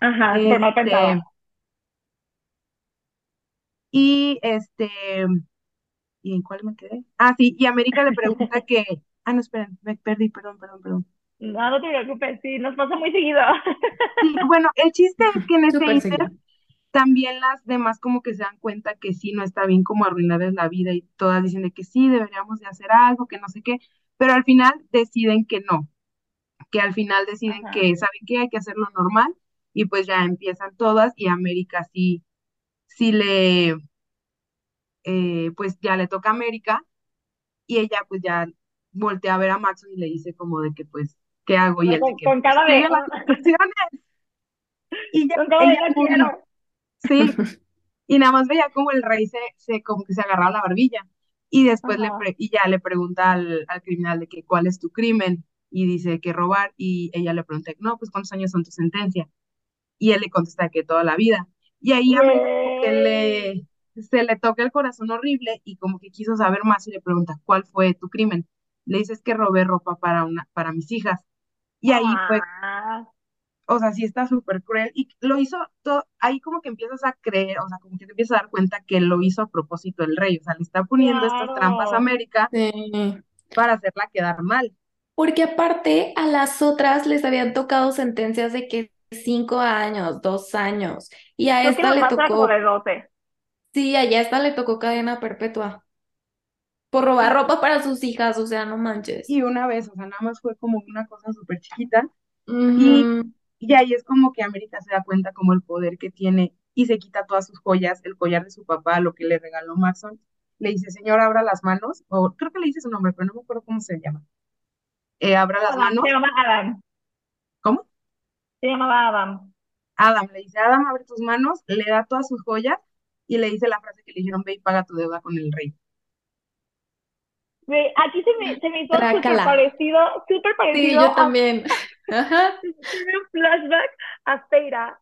Ajá, súper mal pensado. Este, y este, ¿y en cuál me quedé? Ah, sí, y América le pregunta que, ah, no, esperen, me perdí, perdón, perdón, perdón. No, no te preocupes, sí, nos pasa muy seguido. Sí, bueno, el chiste es que en este Súper inter. También las demás como que se dan cuenta que sí, no está bien como arruinarles la vida y todas dicen de que sí, deberíamos de hacer algo, que no sé qué, pero al final deciden que no, que al final deciden Ajá. que saben que hay que hacerlo normal y pues ya empiezan todas y América sí, sí le, eh, pues ya le toca a América y ella pues ya voltea a ver a Maxon y le dice como de que pues, ¿qué hago? Y de con, que las instrucciones y ya con ella quiero. Sí, y nada más veía como el rey se, se como que se agarraba la barbilla y después le pre- y ya le pregunta al, al criminal de que cuál es tu crimen y dice que robar y ella le pregunta, no, pues cuántos años son tu sentencia y él le contesta que toda la vida. Y ahí a que le se le toca el corazón horrible y como que quiso saber más y le pregunta, ¿cuál fue tu crimen? Le dices que robé ropa para una para mis hijas. Y ahí fue Ah, o sea, sí está súper cruel y lo hizo todo, ahí como que empiezas a creer, o sea, como que te empiezas a dar cuenta que lo hizo a propósito el rey, o sea, le está poniendo estas trampas a. América Sí. para hacerla quedar mal. Porque aparte a las otras les habían tocado sentencias de que cinco años, dos años, y a Creo esta le era como tocó, de 12. sí, a esta le tocó cadena perpetua por robar ropa para sus hijas, o sea, no manches. y una vez, o sea, nada más fue como una cosa súper chiquita y ahí es como que América se da cuenta como el poder que tiene y se quita todas sus joyas, el collar de su papá, lo que le regaló Maxon, le dice, señor, abra las manos, o creo que le dice su nombre, pero no me acuerdo cómo se llama. Eh, abra las manos, se llama Adam. ¿cómo? Se llamaba Adam. Adam, le dice, Adam, abre tus manos, le da todas sus joyas y le dice la frase que le dijeron, ve y paga tu deuda con el rey. Aquí se me, se me hizo súper parecido, súper Sí, parecido yo a también. Ajá. tiene un flashback a Feira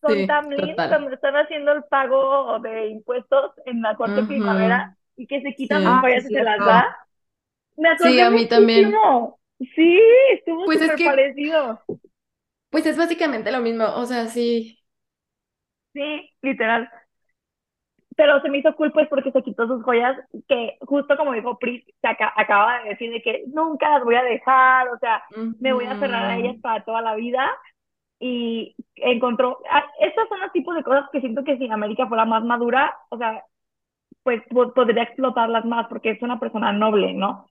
con Sí, Tamlin total. cuando están haciendo el pago de impuestos en la corte Ujú. primavera y que se quitan Sí. Ah, joyas sí, y se las da. Me Sí, acordé a mí también. muchísimo. Sí, estuvo Pues es súper que, parecido. pues es básicamente lo mismo, o sea, sí. Sí, literal. Pero se me hizo cool pues porque se quitó sus joyas que justo como dijo Pris, se aca- acaba de decir de que nunca las voy a dejar, o sea, me voy a aferrar a ellas para toda la vida y encontró, ah, estos son los tipos de cosas que siento que si América fuera más madura, o sea, pues po- podría explotarlas más porque es una persona noble, ¿no?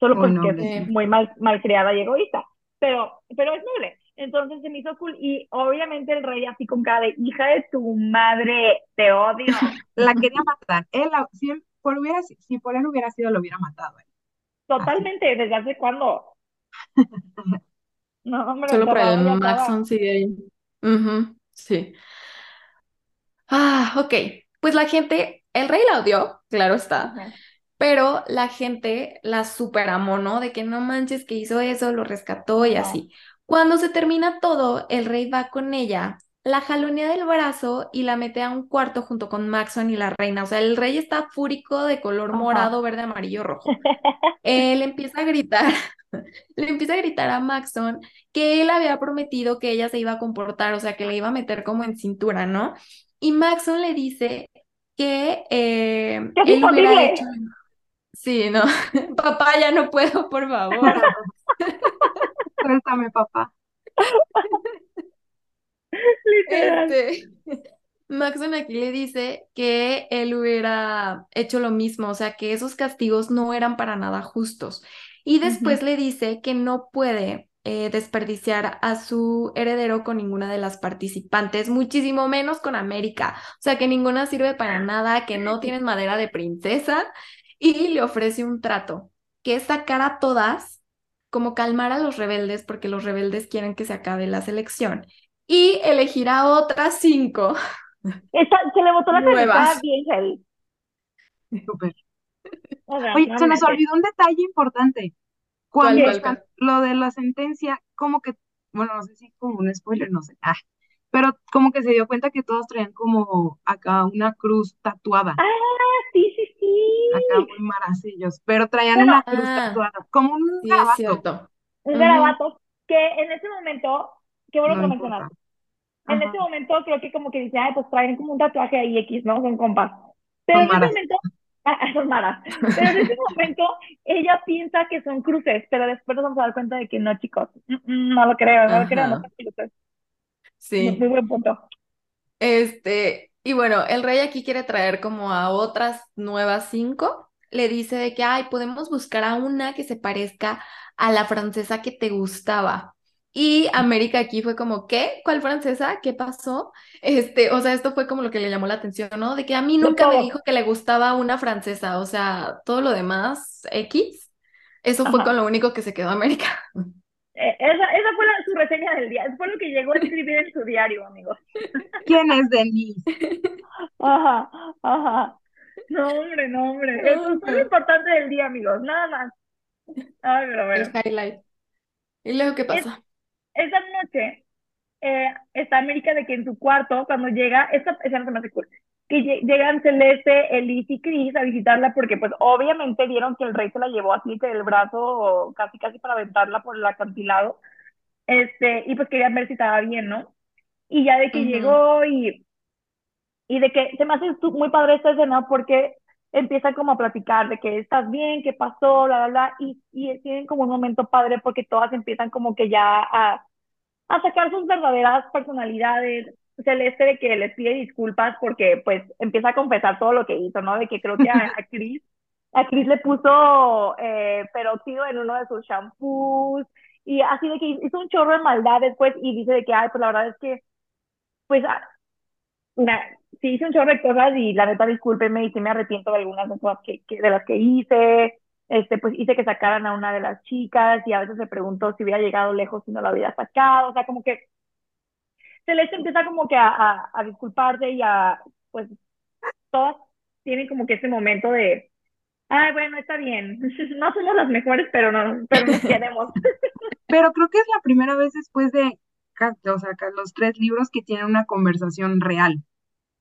Solo Muy que noble, es muy mal, malcriada y egoísta, pero, pero es noble. Entonces se me hizo cool y obviamente el rey así con cara de hija de tu madre, te odio. La quería matar. Él, la- si, él, por hubiera, si si por él hubiera sido, lo hubiera matado. él. Así. Totalmente, ¿desde hace cuándo? No, hombre, Solo por cerrada el. Maxon sigue ahí. Sí. Ah, ok. Pues la gente, el rey la odió, claro está, pero la gente la superamó, ¿no? De que no manches que hizo eso, lo rescató y así. Cuando se termina todo, el rey va con ella, la jalonea del brazo y la mete a un cuarto junto con Maxon y la reina. O sea, el rey está fúrico de color Ajá. morado, verde, amarillo, rojo. Él empieza a gritar, le empieza a gritar a Maxon que él había prometido que ella se iba a comportar, o sea, que le iba a meter como en cintura, ¿no? Y Maxon le dice que eh, ¡Que es él hubiera hecho... Sí, no, papá, ya no puedo, por favor. Suéltame, papá. Literal. Este, Maxon aquí le dice que él hubiera hecho lo mismo, o sea, que esos castigos no eran para nada justos. Y después le dice que no puede eh, desperdiciar a su heredero con ninguna de las participantes, muchísimo menos con América. O sea, que ninguna sirve para nada, que no tienen madera de princesa. Y le ofrece un trato, que es sacar a todas, como calmar a los rebeldes, porque los rebeldes quieren que se acabe la selección. Y elegir a otras cinco. se le botó la cabeza bien heavy. Súper. Oye, se nos olvidó un detalle importante. Cuando lo de la sentencia, como que, bueno, no sé si como un spoiler, no sé, ah, pero como que se dio cuenta que todos traían como acá una cruz tatuada. Ah, sí, sí, sí. Acá muy maracillos, pero traían una cruz ah, tatuada, como un sí, garabato. Un garabato que en ese momento, qué bueno que mencionaste. En ese momento creo que como que dice, ay, pues traen como un tatuaje ahí X, ¿no? Son compas. Pero en ese momento Ah, son malas. Pero en ese momento ella piensa que son cruces, pero después nos vamos a dar cuenta de que no, chicos. No lo creo, no lo creo, no son cruces. Sí. Muy buen punto. Este, y bueno, el rey aquí quiere traer como a otras nuevas cinco. Le dice de que, ay, podemos buscar a una que se parezca a la francesa que te gustaba. Y América aquí fue como, ¿qué? ¿Cuál francesa? ¿Qué pasó? Este, o sea, esto fue como lo que le llamó la atención, ¿no? De que a mí nunca me dijo que le gustaba una francesa, o sea, todo lo demás, X, eso fue con lo único que se quedó América. Eh, esa, esa fue su reseña del día, fue lo que llegó a escribir en su diario, amigos. ¿Quién es Denise? Ajá, ajá. No, hombre, no, hombre. Eso es lo importante del día, amigos, nada más. Ay, pero bueno. El highlight. ¿Y luego qué pasa? esa noche eh, está América de que en su cuarto, cuando llega, esta escena se me hace cool, que llegan Celeste, Elise y Chris a visitarla porque pues obviamente vieron que el rey se la llevó así del brazo casi casi para aventarla por el acantilado, este, y pues querían ver si estaba bien, ¿no? Y ya de que llegó y, y de que se me hace muy padre esta escena porque empiezan como a platicar de que estás bien, qué pasó, bla, bla, bla, y, y tienen como un momento padre porque todas empiezan como que ya a, a sacar sus verdaderas personalidades. Celeste de que les pide disculpas porque pues empieza a confesar todo lo que hizo, ¿no? De que creo que a, a Chris, a Chris le puso eh, peróxido en uno de sus shampoos y así de que hizo un chorro de maldad después y dice de que, ay, pues la verdad es que, pues, una, sí hice un chorro de cosas y la neta discúlpeme y sí me arrepiento de algunas de, cosas que, de las que hice. Este, pues hice que sacaran a una de las chicas y a veces se preguntó si hubiera llegado lejos si no la hubiera sacado. O sea, como que Celeste empieza como que a, a, disculparse y a, pues, todas tienen como que ese momento de, ay, bueno, está bien, no somos las mejores, pero, no, pero nos queremos. Pero creo que es la primera vez después de, o sea, los tres libros que tienen una conversación real.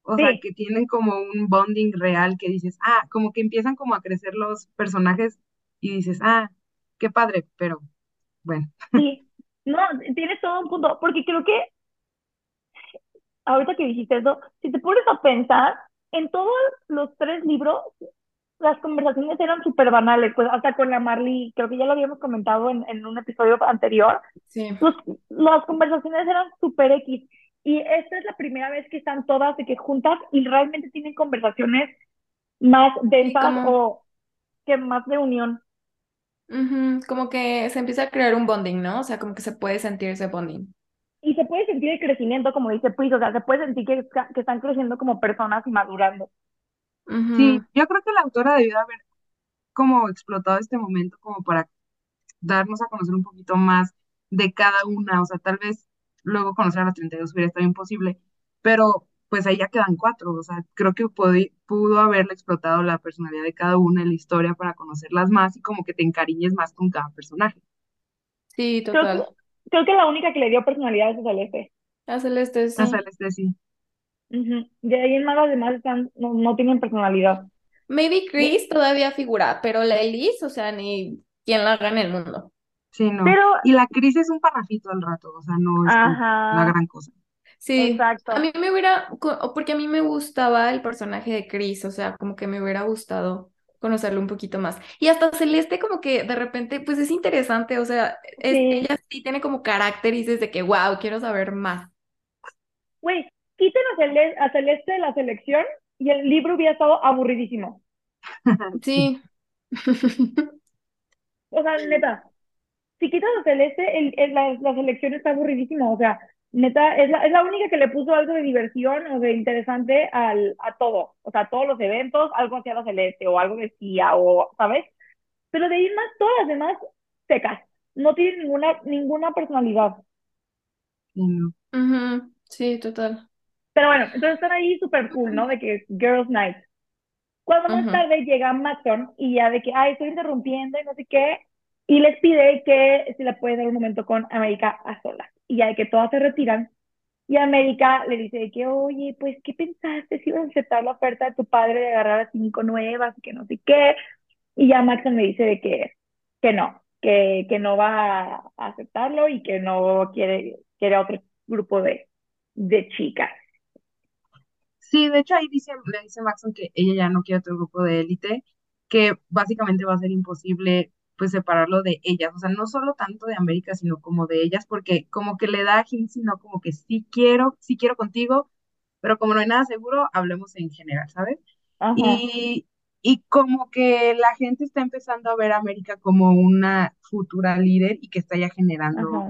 O sea, que tienen como un bonding real que dices, ah, como que empiezan como a crecer los personajes y dices, ah, qué padre, pero bueno. Sí, no, tienes todo un punto, porque creo que ahorita que dijiste eso, si te pones a pensar, en todos los tres libros, las conversaciones eran súper banales, pues hasta con la Marley, creo que ya lo habíamos comentado en, en un episodio anterior, sí. las conversaciones eran súper X. Y esta es la primera vez que están todas de que juntas y realmente tienen conversaciones más densas o que más de unión. Como que se empieza a crear un bonding, ¿no? O sea, como que se puede sentir ese bonding. Y se puede sentir el crecimiento, como dice Puis, o sea, se puede sentir que, que están creciendo como personas y madurando. Sí, yo creo que la autora debió haber como explotado este momento como para darnos a conocer un poquito más de cada una, o sea, tal vez luego conocer a las 32 hubiera estado imposible, pero pues ahí ya quedan cuatro, o sea, creo que pudo, pudo haberle explotado la personalidad de cada una en la historia para conocerlas más y como que te encariñes más con cada personaje. Sí, total. Creo, que la única que le dio personalidad es a Celeste. A Celeste, sí. A Celeste, sí. De ahí en más los demás están, no, no tienen personalidad. Maybe Chris todavía figura, pero la Elise, o sea, ni quien la haga en el mundo. Sí, no. Pero, y la crisis es un parrafito al rato, o sea, no es la gran cosa. Sí, Exacto. a mí me hubiera, porque a mí me gustaba el personaje de Chris, o sea, como que me hubiera gustado conocerlo un poquito más. Y hasta Celeste como que de repente, pues es interesante, o sea, ella sí tiene como carácter y dices de que, wow, quiero saber más. Güey, quiten a, a Celeste de la selección y el libro hubiera estado aburridísimo. Sí. O sea, neta, si quitas a Celeste, el, el- la, la selección está aburridísima. O sea, neta, es la, es la única que le puso algo de diversión o de interesante al, a todo. O sea, a todos los eventos, algo hacía la Celeste o algo decía, o, ¿sabes? Pero de ahí más, todas las demás secas. No tienen ninguna, ninguna personalidad. Sí, no. Ujú, Sí, total. Pero bueno, entonces están ahí súper cool, ¿no? De que Girls Night. Cuando más tarde llega Maxon y ya de que, ay, estoy interrumpiendo y no sé qué, y les pide que si le puede dar un momento con América a solas. Y ya de que todas se retiran. Y América le dice de que, oye, pues, ¿qué pensaste si ibas a aceptar la oferta de tu padre de agarrar a cinco nuevas y que no sé qué? Y ya Maxon me dice de que, que no, que, que no va a aceptarlo y que no quiere, quiere otro grupo de, de chicas. Sí, de hecho ahí dice, le dice Maxon que ella ya no quiere otro grupo de élite, que básicamente va a ser imposible pues separarlo de ellas, o sea, no solo tanto de América, sino como de ellas, porque como que le da a Jim, sino como que sí quiero, sí quiero contigo, pero como no hay nada seguro, hablemos en general, ¿sabes? Ajá, Y, y como que la gente está empezando a ver a América como una futura líder y que está ya generando,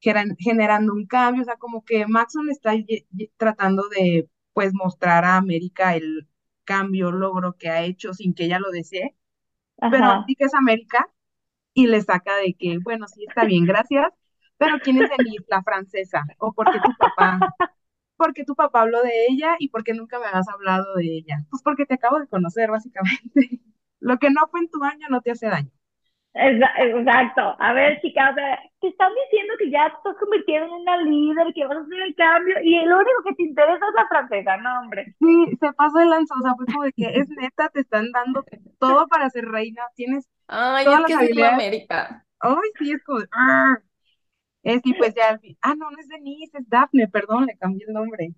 geran- generando un cambio, o sea, como que Maxon está ye- ye- tratando de, pues, mostrar a América el cambio, logro que ha hecho sin que ella lo desee, pero sí que es América y le saca de que, bueno, sí está bien, gracias, pero ¿quién es Denise, la francesa? ¿O por qué tu papá? porque tu papá habló de ella y porque nunca me has hablado de ella? Pues porque te acabo de conocer, básicamente. Lo que no fue en tu año no te hace daño. Exa- Exacto. A ver, chica, o sea, te están diciendo que ya te estás convirtiendo en una líder, que vas a hacer el cambio, y lo único que te interesa es la francesa, no, hombre. Sí, se pasó el lanza, o sea, fue como de que es neta, te están dando todo para ser reina, tienes Ay, todas es las que así es habilidades. América. Ay, sí, es como, "Arr". Es, y pues ya al fin, ah, no, no es Denise, es Daphne, perdón, le cambié el nombre.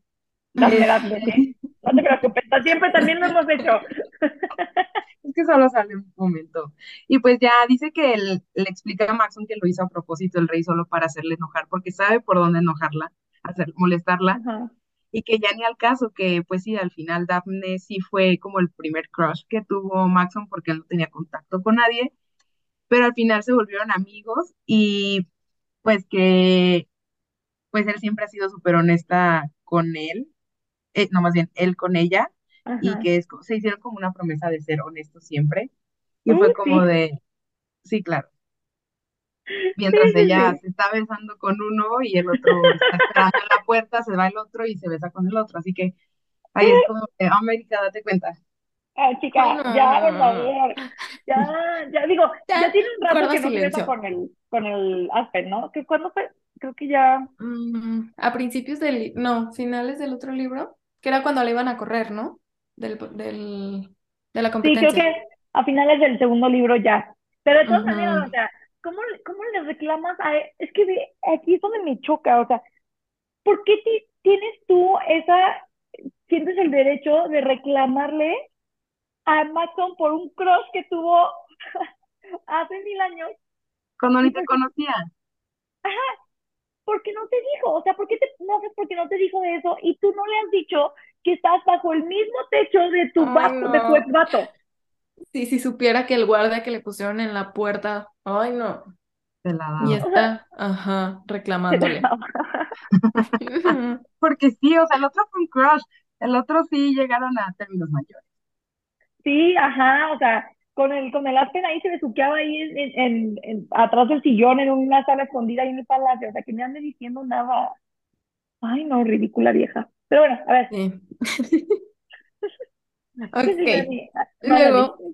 Dame, Este, sí. No te preocupes, siempre también lo hemos hecho. Es que solo sale un momento. Y pues ya dice que él, le explica a Maxon que lo hizo a propósito el rey solo para hacerle enojar, porque sabe por dónde enojarla, hacer, molestarla, Ajá, y que ya ni al caso, que pues sí, al final Daphne sí fue como el primer crush que tuvo Maxon porque él no tenía contacto con nadie, pero al final se volvieron amigos y pues que pues él siempre ha sido súper honesta con él, eh, no más bien él con ella, y que es, se hicieron como una promesa de ser honestos siempre. Y fue como sí, de, sí, claro, mientras sí, ella sí. se está besando con uno y el otro está esperando en la puerta, se va el otro y se besa con el otro. Así que ahí es como, de, América, date cuenta. Ah, Ay, chica, ya, por favor. Ya, ya, digo, ya Ya, tiene un rato que no silencio. con el, con el Aspen, ¿no? ¿Que cuándo fue? Creo que ya. Mm, a principios del, no, finales del otro libro, que era cuando le iban a correr, ¿no? Del, del, de la Sí, creo competencia. que a finales del segundo libro ya. Pero de todas maneras, o sea, ¿cómo, cómo le reclamas a él? Es que ve, aquí es donde me choca, o sea, ¿por qué ti- tienes tú esa, sientes el derecho de reclamarle a Maxon por un crush que tuvo hace mil años? Cuando ¿Y ni te qué, conocía, ajá, por qué no te dijo? O sea, ¿por qué te enojas porque no te dijo de eso? Y tú no le has dicho que estás bajo el mismo techo de tu Ay, vato, de tu ex vato. Sí, si supiera que el guardia que le pusieron en la puerta, ay, no. te la Y daba. O sea, está, ajá, reclamándole. Porque sí, o sea, el otro fue un crush, el otro sí llegaron a términos mayores. Sí, ajá, o sea, con el, con el Aspen ahí se besuqueaba ahí en, en, en- atrás del sillón, en una sala escondida ahí en el palacio, o sea, que me ande diciendo nada. Ay, no, ridícula vieja. Pero bueno, a ver, Sí. ¿qué Ok. sigue, Dani? No, Dani, Luego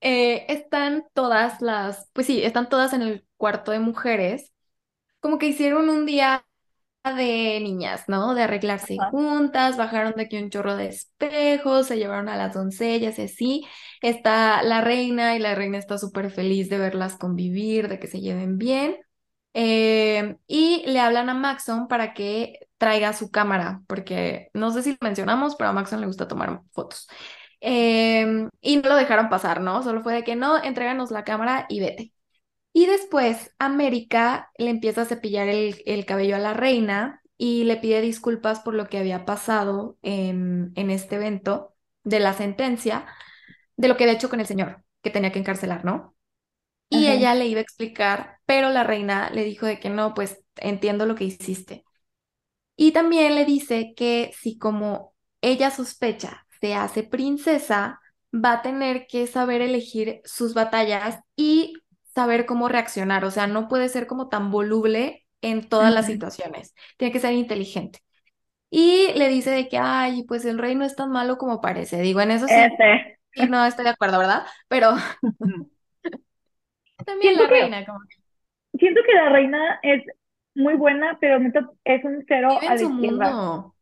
eh, están todas las, pues sí, están todas en el cuarto de mujeres. Como que hicieron un día de niñas, ¿no? De arreglarse Ajá, juntas, bajaron de aquí un chorro de espejos, se llevaron a las doncellas y así. Está la reina y la reina está súper feliz de verlas convivir, de que se lleven bien. Eh, y le hablan a Maxon para que traiga su cámara, porque no sé si lo mencionamos, pero a Maxon le gusta tomar fotos. Eh, y no lo dejaron pasar, ¿no? Solo fue de que no, entréganos la cámara y vete. Y después América le empieza a cepillar el, el cabello a la reina y le pide disculpas por lo que había pasado en, en este evento de la sentencia, de lo que había hecho con el señor, que tenía que encarcelar, ¿no? y Ajá. ella le iba a explicar, pero la reina le dijo de que no, pues entiendo lo que hiciste. Y también le dice que si como ella sospecha se hace princesa, va a tener que saber elegir sus batallas y saber cómo reaccionar. O sea, no puede ser como tan voluble en todas las situaciones. Tiene que ser inteligente. Y le dice de que, ay, pues el rey no es tan malo como parece. Digo, en eso sí, sí, no estoy de acuerdo, ¿verdad? Pero también Siento la que, reina, como que siento que la reina es muy buena, pero es un cero vive a la izquierda. mundo.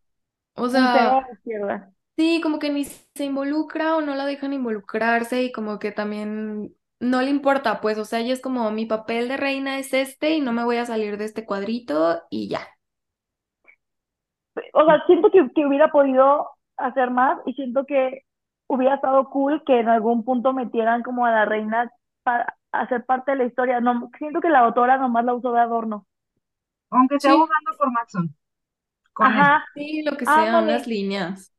O Un cero a sea, la izquierda. sí, como que ni se involucra o no la dejan involucrarse y como que también no le importa, pues, o sea, ella es como mi papel de reina es este y no me voy a salir de este cuadrito y ya. O sea, siento que, que hubiera podido hacer más y siento que hubiera estado cool que en algún punto metieran como a la reina para hacer parte de la historia. No, siento que la autora nomás la usó de adorno. Aunque esté Sí, abogando por Maxon. Ajá, sí, lo que sea, unas ándale. líneas.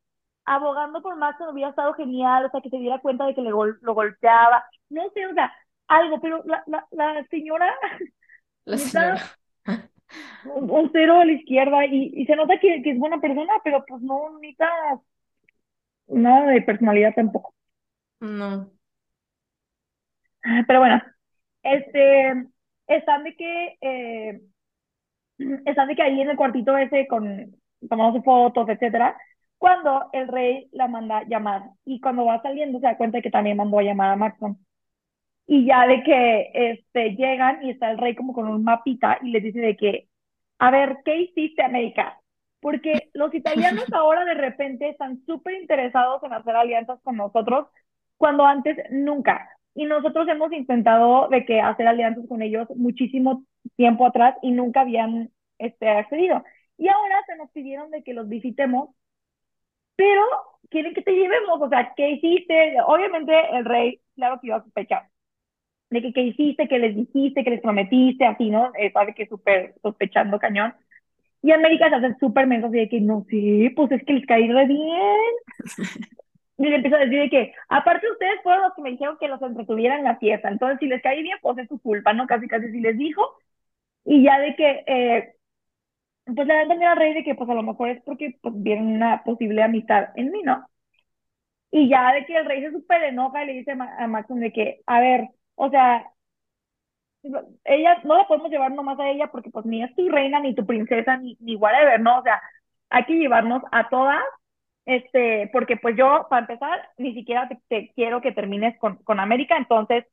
Abogando por Maxon hubiera estado genial, o sea, que se diera cuenta de que le gol- lo golpeaba. No sé, o sea, algo, pero la, la, la señora, La señora. un, un cero a la izquierda y, y se nota que, que es buena persona, pero pues no necesita nada de personalidad tampoco. No. Pero bueno, este, están de que, eh, están de que ahí en el cuartito ese con tomándose fotos, etcétera, cuando el rey la manda llamar y cuando va saliendo se da cuenta de que también mandó a llamar a Maxon. Y ya de que este, llegan y está el rey como con un mapita y les dice de que, a ver, ¿qué hiciste, América? Porque los italianos ahora de repente están súper interesados en hacer alianzas con nosotros, cuando antes nunca. Y nosotros hemos intentado de que hacer alianzas con ellos muchísimo tiempo atrás y nunca habían este, accedido. Y ahora se nos pidieron de que los visitemos, pero quieren que te llevemos, o sea, ¿qué hiciste? Obviamente el rey, claro que iba a sospechar de que qué hiciste, que les dijiste, que les prometiste, así, ¿no? Eh, sabe que súper sospechando cañón. Y América se hace súper mensa, así de que no sé, pues es que les caí re bien. Y le empieza a decir de que, aparte ustedes fueron los que me dijeron que los entretuvieran en la fiesta, entonces si les caí bien, pues es su culpa, ¿no? Casi, casi sí les dijo. Y ya de que, eh, pues le dan también al rey de que, pues a lo mejor es porque pues vieron una posible amistad en mí, ¿no? Y ya de que el rey se súper enoja y le dice a, Ma- a Maxon de que, a ver, o sea, ella no la podemos llevar nomás a ella porque pues ni es tu reina, ni tu princesa, ni, ni whatever, ¿no? O sea, hay que llevarnos a todas, este, porque pues yo, para empezar, ni siquiera te, te quiero que termines con, con América, entonces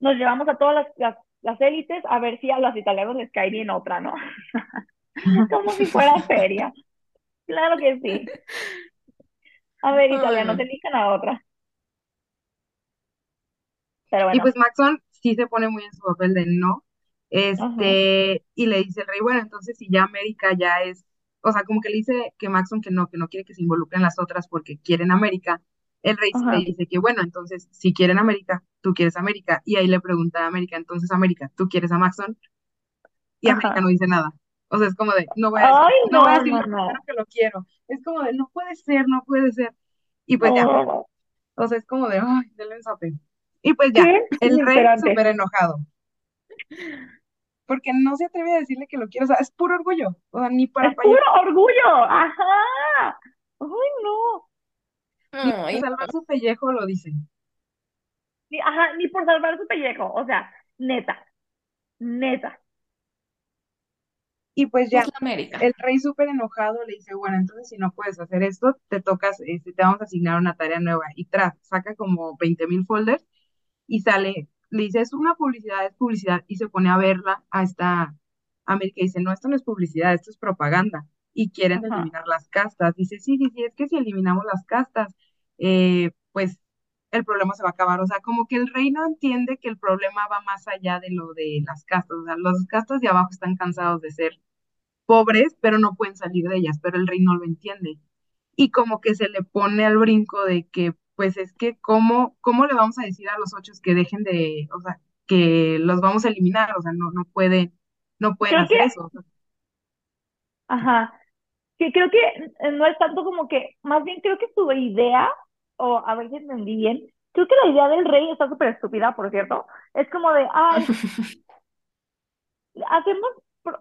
nos llevamos a todas las, las, las élites a ver si a los italianos les cae bien otra, ¿no? Como si fuera feria. Claro que sí. A ver, Ay, italianos, no. elijan a otra. Pero Y bueno, pues Maxon sí se pone muy en su papel de no. ajá, Este, y le dice el rey, bueno, entonces si ya América ya es, o sea, como que le dice que Maxon que no, que no quiere que se involucren las otras porque quieren América. El rey sí le ajá, dice que, bueno, entonces si quieren América, tú quieres América. Y ahí le pregunta a América, entonces América, ¿tú quieres a Maxon? Y América no ajá. dice nada. O sea, es como de, no voy a decir, Ay, no voy a decir, no, "No, claro no. que lo quiero. Es como de, no puede ser, no puede ser. Y pues ya, o sea, es como de, ay, denle un zape. Y pues qué ya, el rey súper enojado, porque no se atreve a decirle que lo quiere, o sea, es puro orgullo, o sea, ni para Es puro orgullo. Ajá. Ay, no. ni Ay, salvar su pellejo lo dice. Ni, ajá, ni por salvar su pellejo. O sea, neta, neta. Y pues ya, pues el rey súper enojado le dice, bueno, entonces si no puedes hacer esto, te tocas, este, te vamos a asignar una tarea nueva. Y tras, saca como 20 mil folders y sale, le dice, es una publicidad, es publicidad, y se pone a verla a esta América y dice, no, esto no es publicidad, esto es propaganda. Y quieren Ajá. eliminar las castas. Dice, sí, sí, sí, es que si eliminamos las castas, eh, pues el problema se va a acabar. O sea, como que el rey no entiende que el problema va más allá de lo de las castas. O sea, las castas de abajo están cansados de ser pobres, pero no pueden salir de ellas, pero el rey no lo entiende. Y como que se le pone al brinco de que, pues es que, ¿cómo, cómo le vamos a decir a los ocho que dejen de, o sea, que los vamos a eliminar? O sea, no, no pueden, no pueden Creo que, hacer eso. ajá. Que creo que eh, no es tanto como que, más bien creo que su idea, o a ver si entendí bien, creo que la idea del rey está súper estúpida, por cierto. Es como de, ay, hacemos,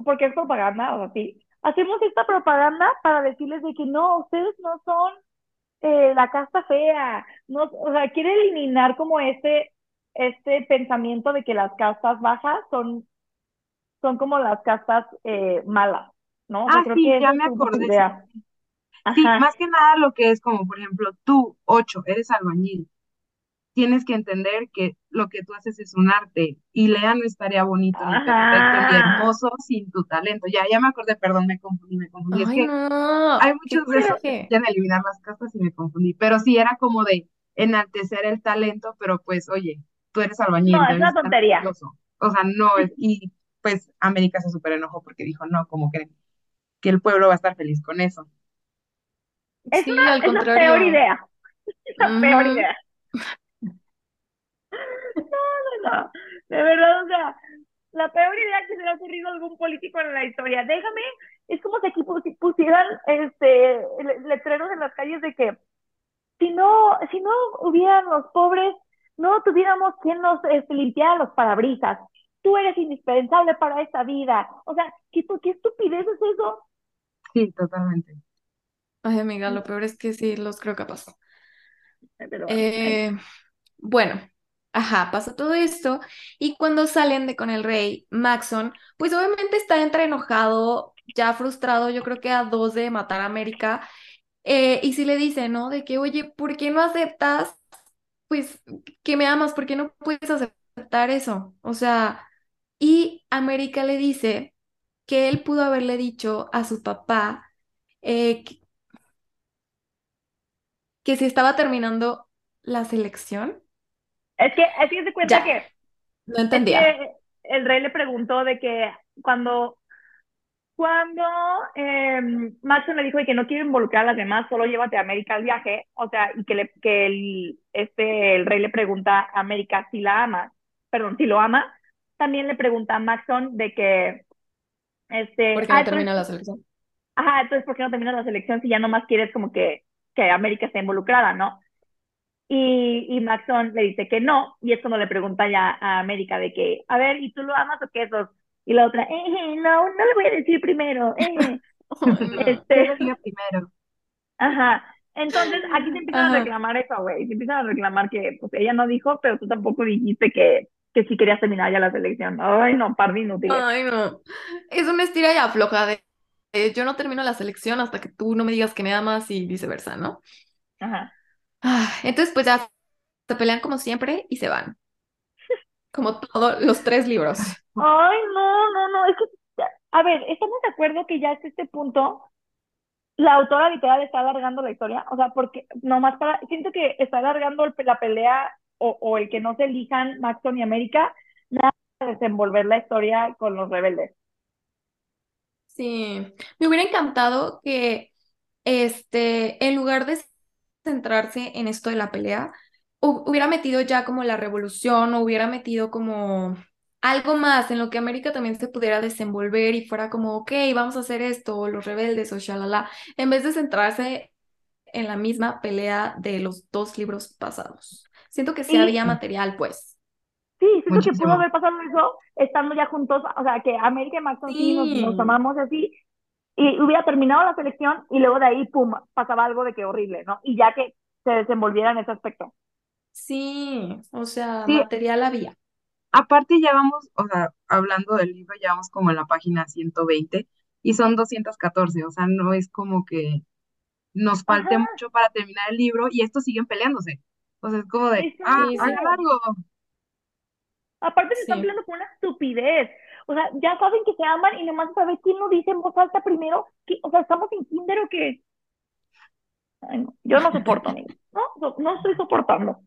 porque es propaganda, o así, hacemos esta propaganda para decirles de que no, ustedes no son eh, la casta fea, no, o sea, quiere eliminar como este, este pensamiento de que las castas bajas son, son como las castas eh, malas, ¿no? ah, sí, ya me acordé. Sí, más que nada lo que es como, por ejemplo, tú, ocho, eres albañil tienes que entender que lo que tú haces es un arte y Lea no estaría bonito, ni perfecto, ni hermoso sin tu talento. Ya, ya me acordé, perdón, me confundí, me confundí. es que hay muchos de esos que quieren eliminar las casas y me confundí, pero sí era como de enaltecer el talento, pero pues, oye, tú eres albañil. No, es una tontería. O sea, no, es, y pues América se súper enojó porque dijo, no, como que, que el pueblo va a estar feliz con eso. Es, una, es la peor idea. Es la peor idea. No, no, no. De verdad, o sea, la peor idea que se le ha ocurrido a algún político en la historia. Déjame, es como si aquí pusieran este letreros en las calles de que si no, si no hubieran los pobres, no tuviéramos quien nos este, limpiara los parabrisas. Tú eres indispensable para esta vida. O sea, ¿qué, qué estupidez es eso? Sí, totalmente. Ay, amiga, lo peor es que sí los creo capaz. Eh, bueno, Ajá, pasa todo esto y cuando salen de con el rey, Maxon, pues obviamente está entre enojado, ya frustrado, yo creo que a dos de matar a América, eh, y si le dice, ¿no? De que, oye, ¿por qué no aceptas, pues, que me amas? ¿Por qué no puedes aceptar eso? O sea, y América le dice que él pudo haberle dicho a su papá eh, que, si estaba terminando la selección es que, es que se cuenta que. No entendía. el rey le preguntó de que cuando. Cuando eh, Maxon le dijo de que no quiere involucrar a las demás, solo llévate a América al viaje, o sea, y que, le, que el, este, el rey le pregunta a América si la ama, perdón, si lo ama, también le pregunta a Maxon de que este, ¿Por qué no ah, termina la selección? Ajá, entonces, ¿por qué no termina la selección si ya nomás quieres como que, que América esté involucrada, no? Y, y Maxon le dice que no, y es cuando le pregunta ya a América de que, a ver, ¿y tú lo amas o qué sos? Y la otra, eh, eh no, no le voy a decir primero, eh. este, primero. Ajá. Entonces, aquí se empiezan a reclamar eso, güey. Se empiezan a reclamar que, pues, ella no dijo, pero tú tampoco dijiste que, que sí querías terminar ya la selección. Ay, no, par de inútiles. Ay, no. Es una estira ya floja de, yo no termino la selección hasta que tú no me digas que me amas y viceversa, ¿no? Ajá. Ah, entonces, pues ya se pelean como siempre y se van. Como todos los tres libros. Ay, no, no, no. Es que, a ver, estamos de acuerdo que ya hasta este punto la autora literal está alargando la historia. O sea, porque nomás para. Siento que está alargando la pelea o, o el que no se elijan Maxon y América, nada para desenvolver la historia con los rebeldes. Sí, me hubiera encantado que este, en lugar de centrarse en esto de la pelea, hubiera metido ya como la revolución, o hubiera metido como algo más en lo que América también se pudiera desenvolver y fuera como, ok, vamos a hacer esto, o los rebeldes, o shalala, en vez de centrarse en la misma pelea de los dos libros pasados. Siento que sí, había material, pues. Sí, siento que pudo haber pasado eso estando ya juntos, o sea, que América y Maxon sí, nos, nos amamos así, y hubiera terminado la selección y luego de ahí, pum, pasaba algo de que horrible, ¿no? Y ya que se desenvolviera en ese aspecto. Sí, o sea, material había. Aparte ya vamos, o sea, hablando del libro, ya vamos como en la página 120 y son 214, o sea, no es como que nos falte mucho para terminar el libro y estos siguen peleándose. O sea, es como de, ah, sí, largo. Aparte se están peleando con una estupidez. O sea, ya saben que se aman y nomás saben quién lo dice en voz alta primero. o sea, estamos en kinder o qué. yo no soporto, amigos. No, no estoy soportando.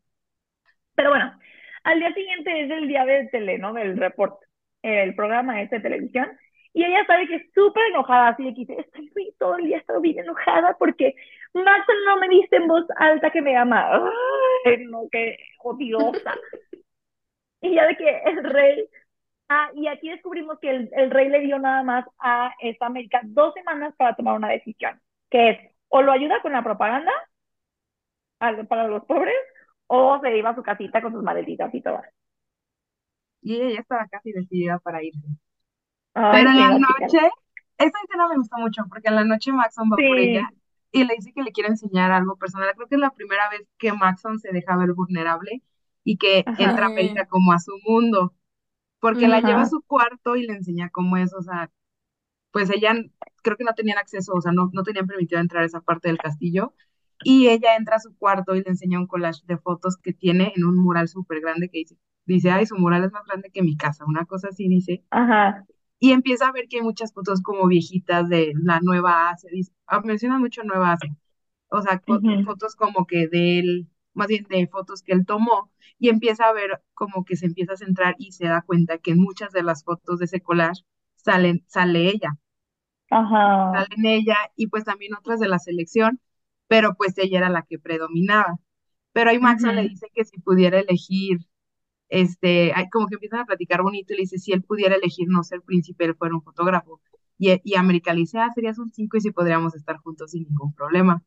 Pero bueno, al día siguiente es el día de tele, ¿no? Del report, el programa este de televisión. Y ella sabe que es súper enojada, así de que dice, estoy todo el día estoy bien enojada porque Max no me dice en voz alta que me ama. Ay, no, qué odiosa. Y ya de que el rey Ah, y aquí descubrimos que el, el, rey le dio nada más a esta América dos semanas para tomar una decisión, que es o lo ayuda con la propaganda para los pobres o se iba a su casita con sus maletitas y todo. Y ella ya estaba casi decidida para irse. Ay, Pero en sí, la chica. noche, esa escena me gustó mucho porque en la noche Maxon va por ella Sí, y le dice que le quiere enseñar algo personal. Creo que es la primera vez que Maxon se deja ver vulnerable y que ajá, entra. América como a su mundo, porque la lleva a su cuarto y le enseña cómo es, o sea, pues ella creo que no tenían acceso, o sea, no, no tenían permitido entrar a esa parte del castillo. Y ella entra a su cuarto y le enseña un collage de fotos que tiene en un mural súper grande que dice, dice, ay, su mural es más grande que mi casa, una cosa así dice. ajá, Y empieza a ver que hay muchas fotos como viejitas de la Nueva Asia, dice, ah, menciona mucho Nueva Asia, o sea, fotos como que de él, más bien de fotos que él tomó, y empieza a ver como que se empieza a centrar y se da cuenta que en muchas de las fotos de ese collage salen, sale ella ajá, salen ella y pues también otras de la selección, pero pues ella era la que predominaba. Pero ahí Maxon le dice que si pudiera elegir, este, como que empiezan a platicar bonito y le dice si él pudiera elegir no ser príncipe, él fuera un fotógrafo. Y, y América le dice, ah, serías un cinco y si podríamos estar juntos sin ningún problema.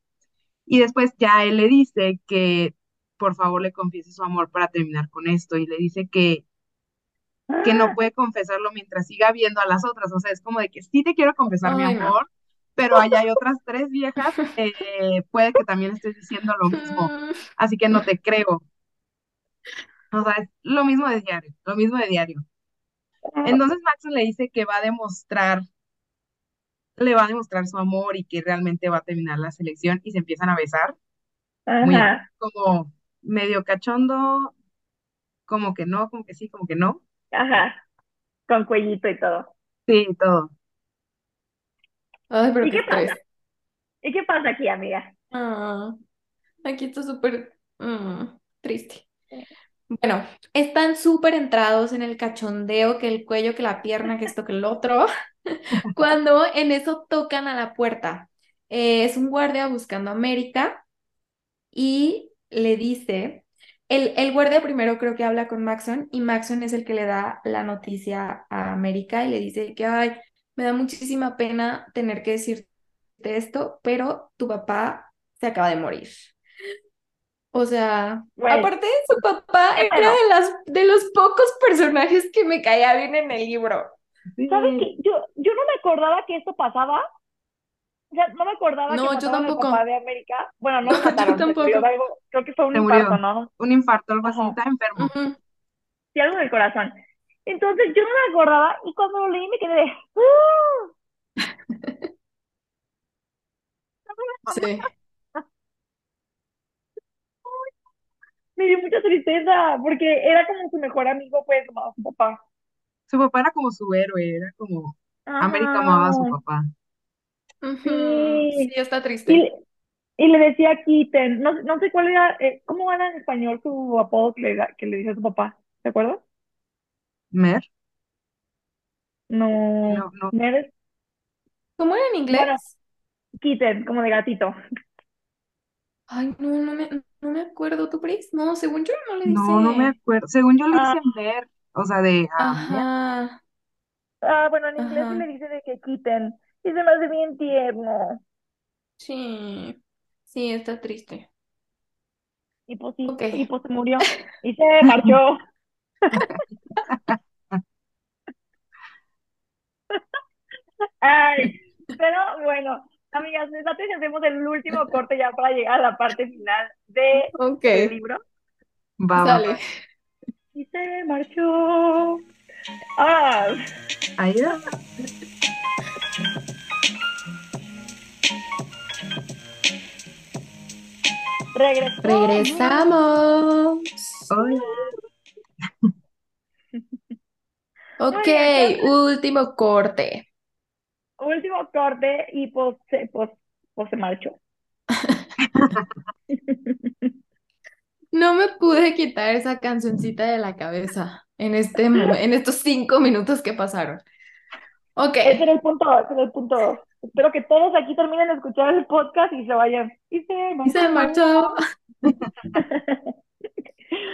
Y después ya él le dice que por favor le confiese su amor para terminar con esto y le dice que que no ah, puede confesarlo mientras siga viendo a las otras. O sea, es como de que sí te quiero confesar mi no. amor, pero allá hay otras tres viejas puede que también estés diciendo lo mismo. Así que no te creo. O sea, es lo mismo de diario, lo mismo de diario. Entonces Maxon le dice que va a demostrar, le va a demostrar su amor y que realmente va a terminar la selección y se empiezan a besar, muy como medio cachondo, como que no, como que sí, como que no. ajá, con cuellito y todo. Sí, todo. Ay, pero ¿Y qué estrés. pasa? ¿Y qué pasa aquí, amiga? Ah, aquí está súper mm, triste. Bueno, están súper entrados en el cachondeo, que el cuello, que la pierna, que esto, que el otro, cuando en eso tocan a la puerta. Eh, es un guardia buscando a América y le dice, el, el guardia primero creo que habla con Maxon y Maxon es el que le da la noticia a América y le dice que, ay, me da muchísima pena tener que decirte esto, pero tu papá se acaba de morir. O sea, Güey, aparte su papá era de las de los pocos personajes que me caía bien en el libro. ¿Sabes qué? Yo, yo no me acordaba que esto pasaba. O sea, no me acordaba que No, yo mataron al tampoco. papá de América. Bueno, no No, yo mataron, murió tampoco. Creo que fue un Se infarto, murió. ¿no? Un infarto, algo así, está enfermo. Ujú. sí, algo del corazón. Entonces yo no me acordaba y cuando lo leí me quedé de. ¡Uh! Sí. Me dio mucha tristeza porque era como su mejor amigo, pues, como su papá. Su papá era como su héroe, era como América amaba a su Ajá, Sí, sí. está Y, triste. le- y le decía Kitten, no, no sé cuál era, eh, ¿cómo era en español su apodo que le, que le decía a su papá? ¿Te acuerdas? Mer, No, no, no, Mer- ¿Cómo era en bueno, inglés? Kitten, como de gatito. Ay, no, no me, no me acuerdo, ¿tú, Pris? No, según yo no le no, no me dice. acuerdo. Según yo le Ah, dicen Mer, o sea, de a Mer. Ajá, ah, bueno, en inglés ajá. le dice de que Kitten. Y se me hace bien tierno. Sí, sí, está triste. Y pues sí, y pues se murió. Y se marchó. Ay, pero bueno, amigas, les si hacemos el último corte ya para llegar a la parte final del Ok, libro. Va, va, va. sale. Y se marchó. Ah, Ahí va. Regresamos. Hola. Ok, último corte. último corte y pues, se- pues, pues se marchó. No me pude quitar esa cancioncita de la cabeza en este en estos cinco minutos que pasaron. Ok, Ese era el punto, ese era el punto. Espero que todos aquí terminen de escuchar el podcast y se vayan. Y se y se marchó. marchó.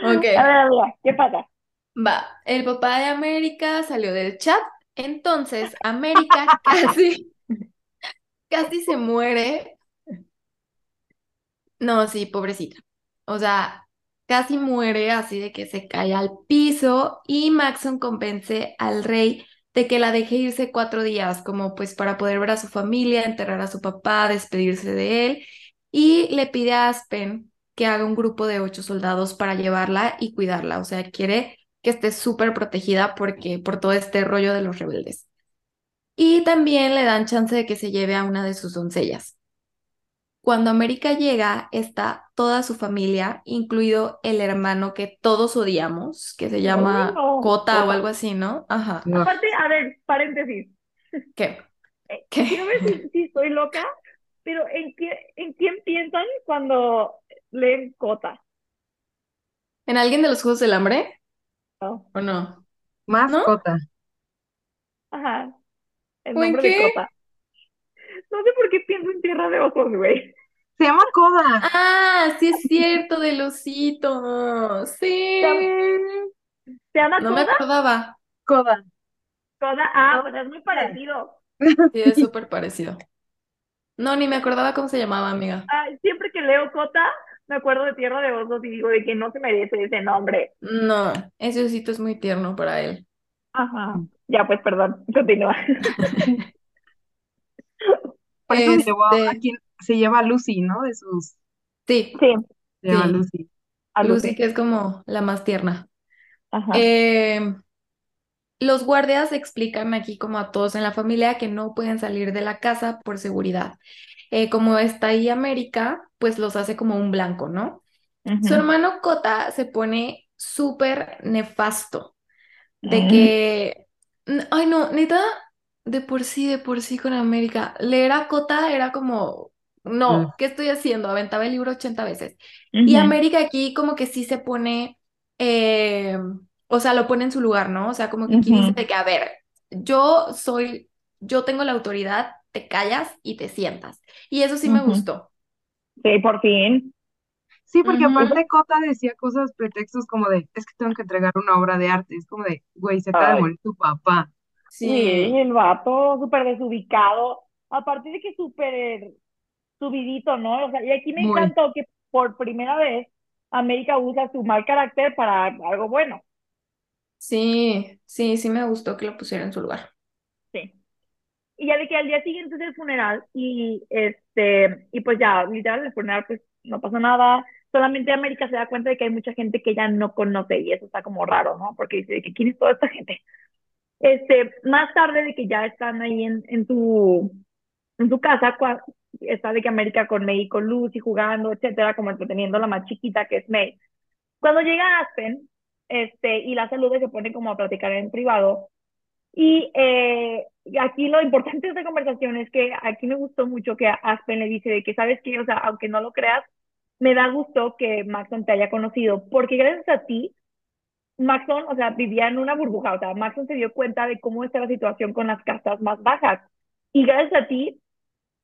Ok, A ver, ¿qué pasa? va. El papá de América salió del chat. Entonces, América casi, casi se muere. No, sí, pobrecita. O sea, casi muere así de que se cae al piso y Maxon convence al rey de que la deje irse cuatro días, como pues para poder ver a su familia, enterrar a su papá, despedirse de él, y le pide a Aspen que haga un grupo de ocho soldados para llevarla y cuidarla, o sea, quiere que esté súper protegida porque por todo este rollo de los rebeldes. Y también le dan chance de que se lleve a una de sus doncellas. Cuando América llega, está toda su familia, incluido el hermano que todos odiamos, que se llama no, Cota o Cota. algo así, ¿no? Ajá. No. Aparte, a ver, paréntesis. ¿Qué? Eh, ¿Qué? Quiero ver si, si estoy loca, pero ¿en, qué, ¿en quién piensan cuando leen Cota? ¿En alguien de los Juegos del Hambre? No. ¿O no? Mascota. Ajá. El ¿O en nombre de qué? Cota. No sé por qué pienso en Tierra de Ojos, güey. Se llama Coda. Ah, sí es cierto, del osito. Sí. ¿Se llama No me acordaba. Coda. Coda. Ah, No. pues es muy parecido. Sí, es súper parecido. No, ni me acordaba cómo se llamaba, amiga. Ah, siempre que leo Cota, me acuerdo de Tierra de Osos y digo de que no se merece ese nombre. No, ese osito es muy tierno para él. Ajá. Ya, pues, perdón. Continúa. Por eso se llevó a Este, quien se lleva a Lucy, ¿no? De sus. sí, Sí, Se llama Sí. Lucy. a Lucy, Lucy. que es como la más tierna. Ajá. Eh, los guardias explican aquí como a todos en la familia que no pueden salir de la casa por seguridad. Eh, como está ahí América, pues los hace como un blanco, ¿no? Su hermano Cota se pone súper nefasto, de Mm. que, ay no, neta, de por sí, de por sí con América, leer a Cota era como, Mm. no, ¿qué estoy haciendo? Aventaba el libro 80 veces. Y. América aquí como que sí se pone, eh, o sea, lo pone en su lugar, ¿no? O sea, como que aquí dice de que, a ver, yo soy, yo tengo la autoridad, te callas y te sientas. Y eso sí me gustó. Sí, por fin. Sí, porque aparte Cota decía cosas, pretextos como de, es que tengo que entregar una obra de arte. Es como de, güey, se acaba de morir tu papá. Sí, Sí, el vato súper desubicado. Aparte de que súper subidito, ¿no? O sea, y aquí me Muy. encantó que por primera vez América usa su mal carácter para algo bueno. sí, sí, sí me gustó que lo pusiera en su lugar. Sí. Y ya de que al día siguiente es el funeral y este, y pues ya, literal, el funeral pues no pasa nada. Solamente América se da cuenta de que hay mucha gente que ella no conoce y eso está como raro, ¿no? Porque dice quién es toda esta gente. Este, más tarde de que ya están ahí en, en su, en su casa, cua- está de que América con May con Lucy jugando, etcétera, como entreteniendo la más chiquita que es May. Cuando llega Aspen, este, y la saluda se pone como a platicar en privado, y eh, aquí lo importante de esta conversación es que aquí me gustó mucho que Aspen le dice de que, ¿sabes qué? O sea, aunque no lo creas, me da gusto que Maxon te haya conocido, porque gracias a ti, Maxon, o sea, vivía en una burbuja, o sea, Maxon se dio cuenta de cómo está la situación con las castas más bajas, y gracias a ti,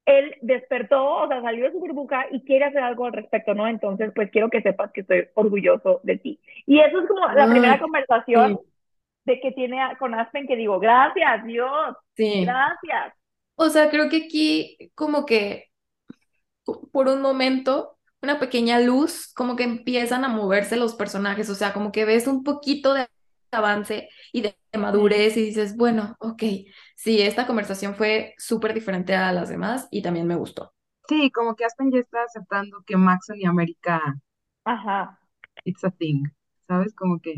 él despertó, o sea, salió de su burbuja y quiere hacer algo al respecto, ¿no? Entonces, pues quiero que sepas que estoy orgulloso de ti. Y eso es como la primera conversación sí, de que tiene con Aspen que digo, gracias, Dios, sí. gracias. O sea, creo que aquí como que po- por un momento, una pequeña luz, como que empiezan a moverse los personajes, o sea, como que ves un poquito de avance y de madurez y dices, bueno, ok, sí, esta conversación fue súper diferente a las demás y también me gustó. Sí, como que Aspen ya está aceptando que Maxon y América, Ajá, it's a thing. ¿Sabes? Como que.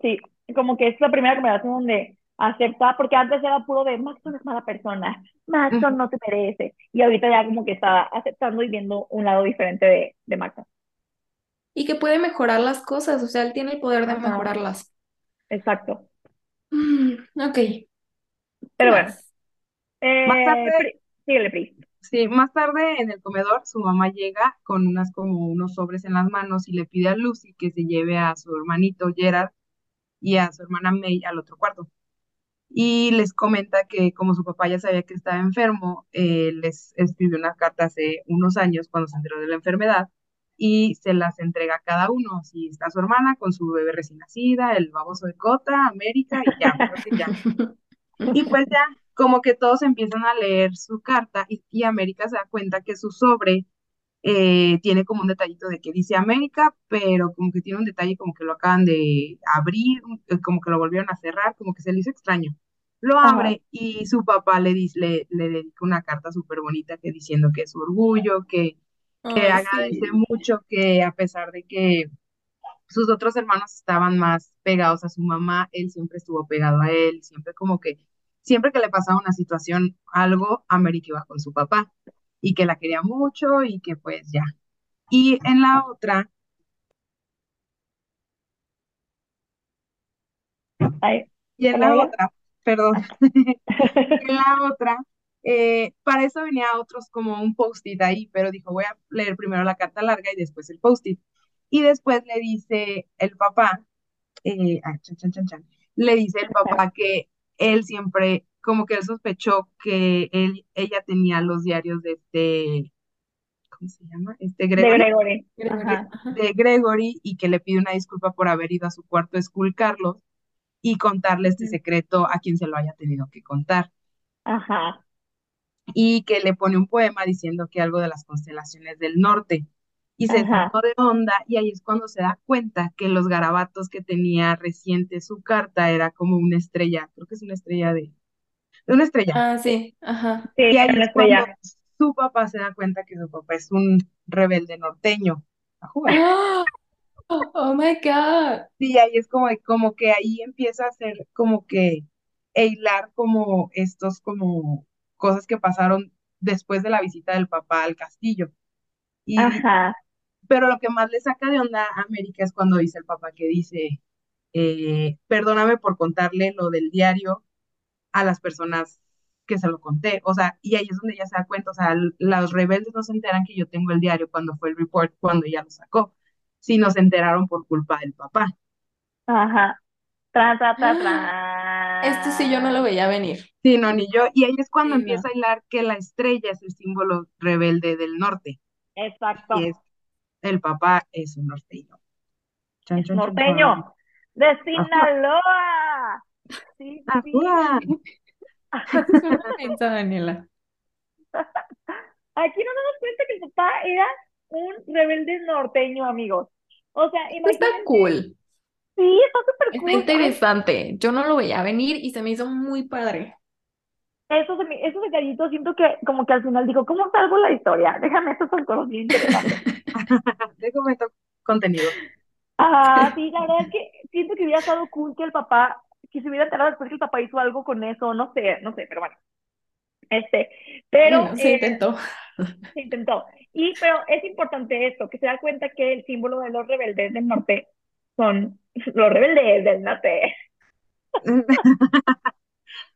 Sí, como que es la primera conversación donde acepta, porque antes era puro de Maxon es mala persona, Maxon no te merece, y ahorita ya como que está aceptando y viendo un lado diferente de, de Maxon. Y que puede mejorar las cosas, o sea, él tiene el poder de Ajá, mejorarlas. exacto. Mm, ok, ¿qué Pero bueno, más? Más eh, tarde, Pri- síguele, Pri. sí, más tarde en el comedor, su mamá llega con unas como unos sobres en las manos y le pide a Lucy que se lleve a su hermanito Gerard y a su hermana May al otro cuarto. Y les comenta que como su papá ya sabía que estaba enfermo, eh, les escribió una carta hace unos años cuando se enteró de la enfermedad y se las entrega a cada uno. Así está su hermana con su bebé recién nacida, el baboso de Cota, América y ya, ya. Y pues ya, como que todos empiezan a leer su carta y, y América se da cuenta que su sobre eh, tiene como un detallito de que dice América, pero como que tiene un detalle como que lo acaban de abrir, eh, como que lo volvieron a cerrar, como que se le hizo extraño. Lo Ajá. abre y su papá le, dice, le, le dedica una carta súper bonita que diciendo que es su orgullo, que, que Ay, agradece sí. mucho que a pesar de que sus otros hermanos estaban más pegados a su mamá, él siempre estuvo pegado a él, siempre como que, siempre que le pasaba una situación, algo, América iba con su papá y que la quería mucho y que pues ya. Y en la otra, Ay, y en hola, la otra, perdón, en la otra, eh, para eso venía otros como un post-it ahí, pero dijo, voy a leer primero la carta larga y después el post-it. Y después le dice el papá, eh, ah, chan, chan, chan, chan, le dice el papá que él siempre, como que él sospechó que él, ella tenía los diarios de este, ¿cómo se llama? Este De Gregory, Gregory. Gregory, de Gregory y que le pide una disculpa por haber ido a su cuarto a esculcarlos y contarle este secreto a quien se lo haya tenido que contar. Ajá. Y que le pone un poema diciendo que algo de las constelaciones del norte. Y se sacó de onda y ahí es cuando se da cuenta que los garabatos que tenía reciente su carta era como una estrella, creo que es una estrella de, de una estrella. Ah, sí, ajá. Sí, Y ahí una es cuando estrella. su papá se da cuenta que su papá es un rebelde norteño. Ajúa. ¡Ah! Oh my God. Sí, ahí es como, como que ahí empieza a ser como que e hilar como estos como cosas que pasaron después de la visita del papá al castillo. Y, Ajá. pero lo que más le saca de onda a América es cuando dice el papá que dice, eh, perdóname por contarle lo del diario a las personas que se lo conté. O sea, y ahí es donde ella se da cuenta, o sea, los rebeldes no se enteran que yo tengo el diario cuando fue el report, cuando ella lo sacó, sino se enteraron por culpa del papá. Ajá. Tran, tran, tran, Esto sí yo no lo veía venir. Sí, no, ni yo. Y ahí es cuando Sí, empieza no. a hilar que la estrella es el símbolo rebelde del norte. Y es Exacto. el papá es un norteño. Chan, Es chan, chan, chan. norteño. De Ajá. Sinaloa. Sí, mensa, Daniela. Aquí nos damos cuenta que el papá era un rebelde norteño, amigos. O sea, Esto está cool. Sí, está súper Está cool. Ay, interesante. Yo no lo veía venir y se me hizo muy padre. esos, de- esos detallitos siento que como que al final digo, ¿cómo salgo la historia? Déjame, estos son cosas bien interesantes. Déjame contenido. Ah, sí, la verdad es que siento que hubiera estado cool que el papá, que se hubiera enterado después que el papá hizo algo con eso, no sé, no sé, pero bueno. Este, pero Bueno, se eh, intentó. se intentó. Y, pero es importante esto, que se da cuenta que el símbolo de los rebeldes del norte son los rebeldes del norte.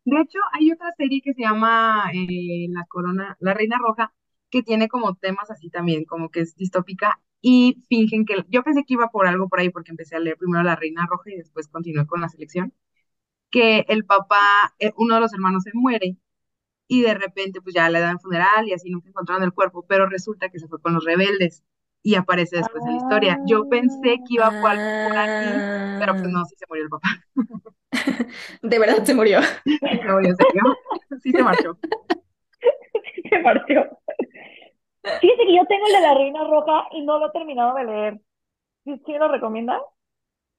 De hecho, hay otra serie que se llama eh, La Corona, La Reina Roja, que tiene como temas así también, como que es distópica y fingen que yo pensé que iba por algo por ahí porque empecé a leer primero La Reina Roja y después continué con la selección, que el papá, eh, uno de los hermanos se muere y de repente pues ya le dan funeral y así nunca encontraron el cuerpo, pero resulta que se fue con los rebeldes y aparece después en la historia. Yo pensé que iba por, por aquí, pero pues Ah, no, sí se murió el papá, de verdad se murió. sí se murió, en serio, sí se marchó. Se partió. Fíjate que yo tengo el de la Reina Roja y no lo he terminado de leer. ¿Sí, sí lo recomiendas?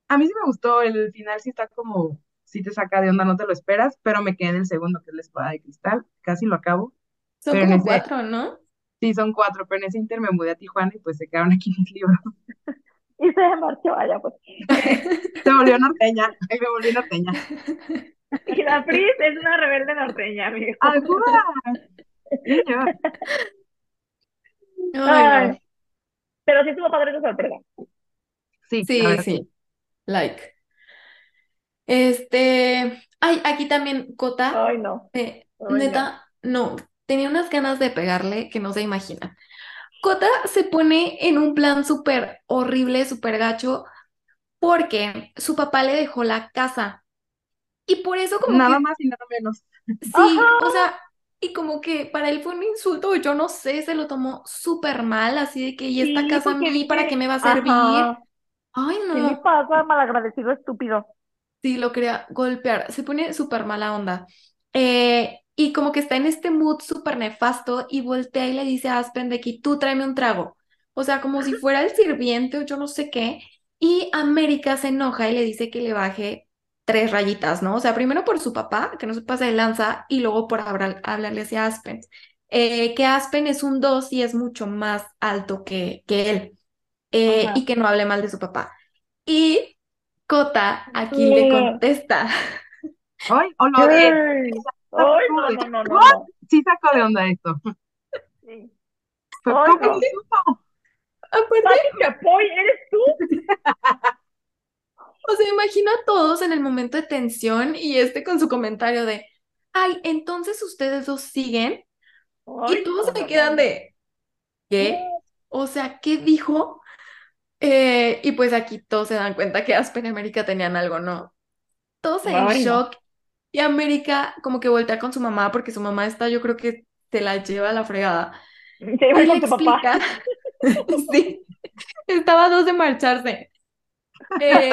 A mí sí me gustó, el final sí está como, sí te saca de onda, no te lo esperas, pero me quedé en el segundo, que es la espada de cristal, casi lo acabo, Son pero en como ese, cuatro, ¿no? sí son cuatro, pero en ese inter me mudé a Tijuana y pues se quedaron aquí mis libros. Y se marchó allá, pues. Se volvió norteña, ahí me volví norteña. y la Pris es una rebelde norteña, amigo. ¡Alguna! Y yo, Ay, no. Ay, pero sí estuvo padre esa sorpresa. sí, sí. sí. Like. Este. Ay, aquí también Cota. Ay, no. eh, Ay, neta, no. Tenía unas ganas de pegarle que no se imaginan. Cota se pone en un plan súper horrible, súper gacho, porque su papá le dejó la casa. Y por eso como Nada que más y nada menos. Sí, Ajá. o sea, y como que para él fue un insulto, yo no sé, se lo tomó súper mal, así de que, ¿y esta Sí, casa a mí para qué me va a servir? ajá, Ay, ¿qué le no, pasa, malagradecido estúpido? Sí, lo quería golpear, se pone súper mala onda. Eh, y como que está en este mood súper nefasto y voltea y le dice a Aspen de que tú tráeme un trago. O sea, como si fuera el sirviente o yo no sé qué. Y América se enoja y le dice que le baje tres rayitas, ¿no? O sea, primero por su papá, que no se pase de lanza, y luego por hablarle hacia Aspen. Eh, que Aspen es un 2 y es mucho más alto que, que él. Eh, y que no hable mal de su papá. Y Cota aquí le contesta. Ay, o lo de... Ay, no, no, no, no, Sí sacó de onda esto. Sí. Fue Ay, no. supo. Chapoy, ¿eres tú? o sea, imagino a todos en el momento de tensión y este con su comentario de, ay, entonces ustedes dos siguen Ay, y todos se no, quedan de, ¿qué? O sea, ¿qué dijo? Eh, y pues aquí todos se dan cuenta que Aspen y América tenían algo, ¿no? Todos en Ay, no. shock y América como que voltea con su mamá porque su mamá está, yo creo que se la lleva a la fregada. Iba le con tu papá. explica, sí, estaba a dos de marcharse. Eh,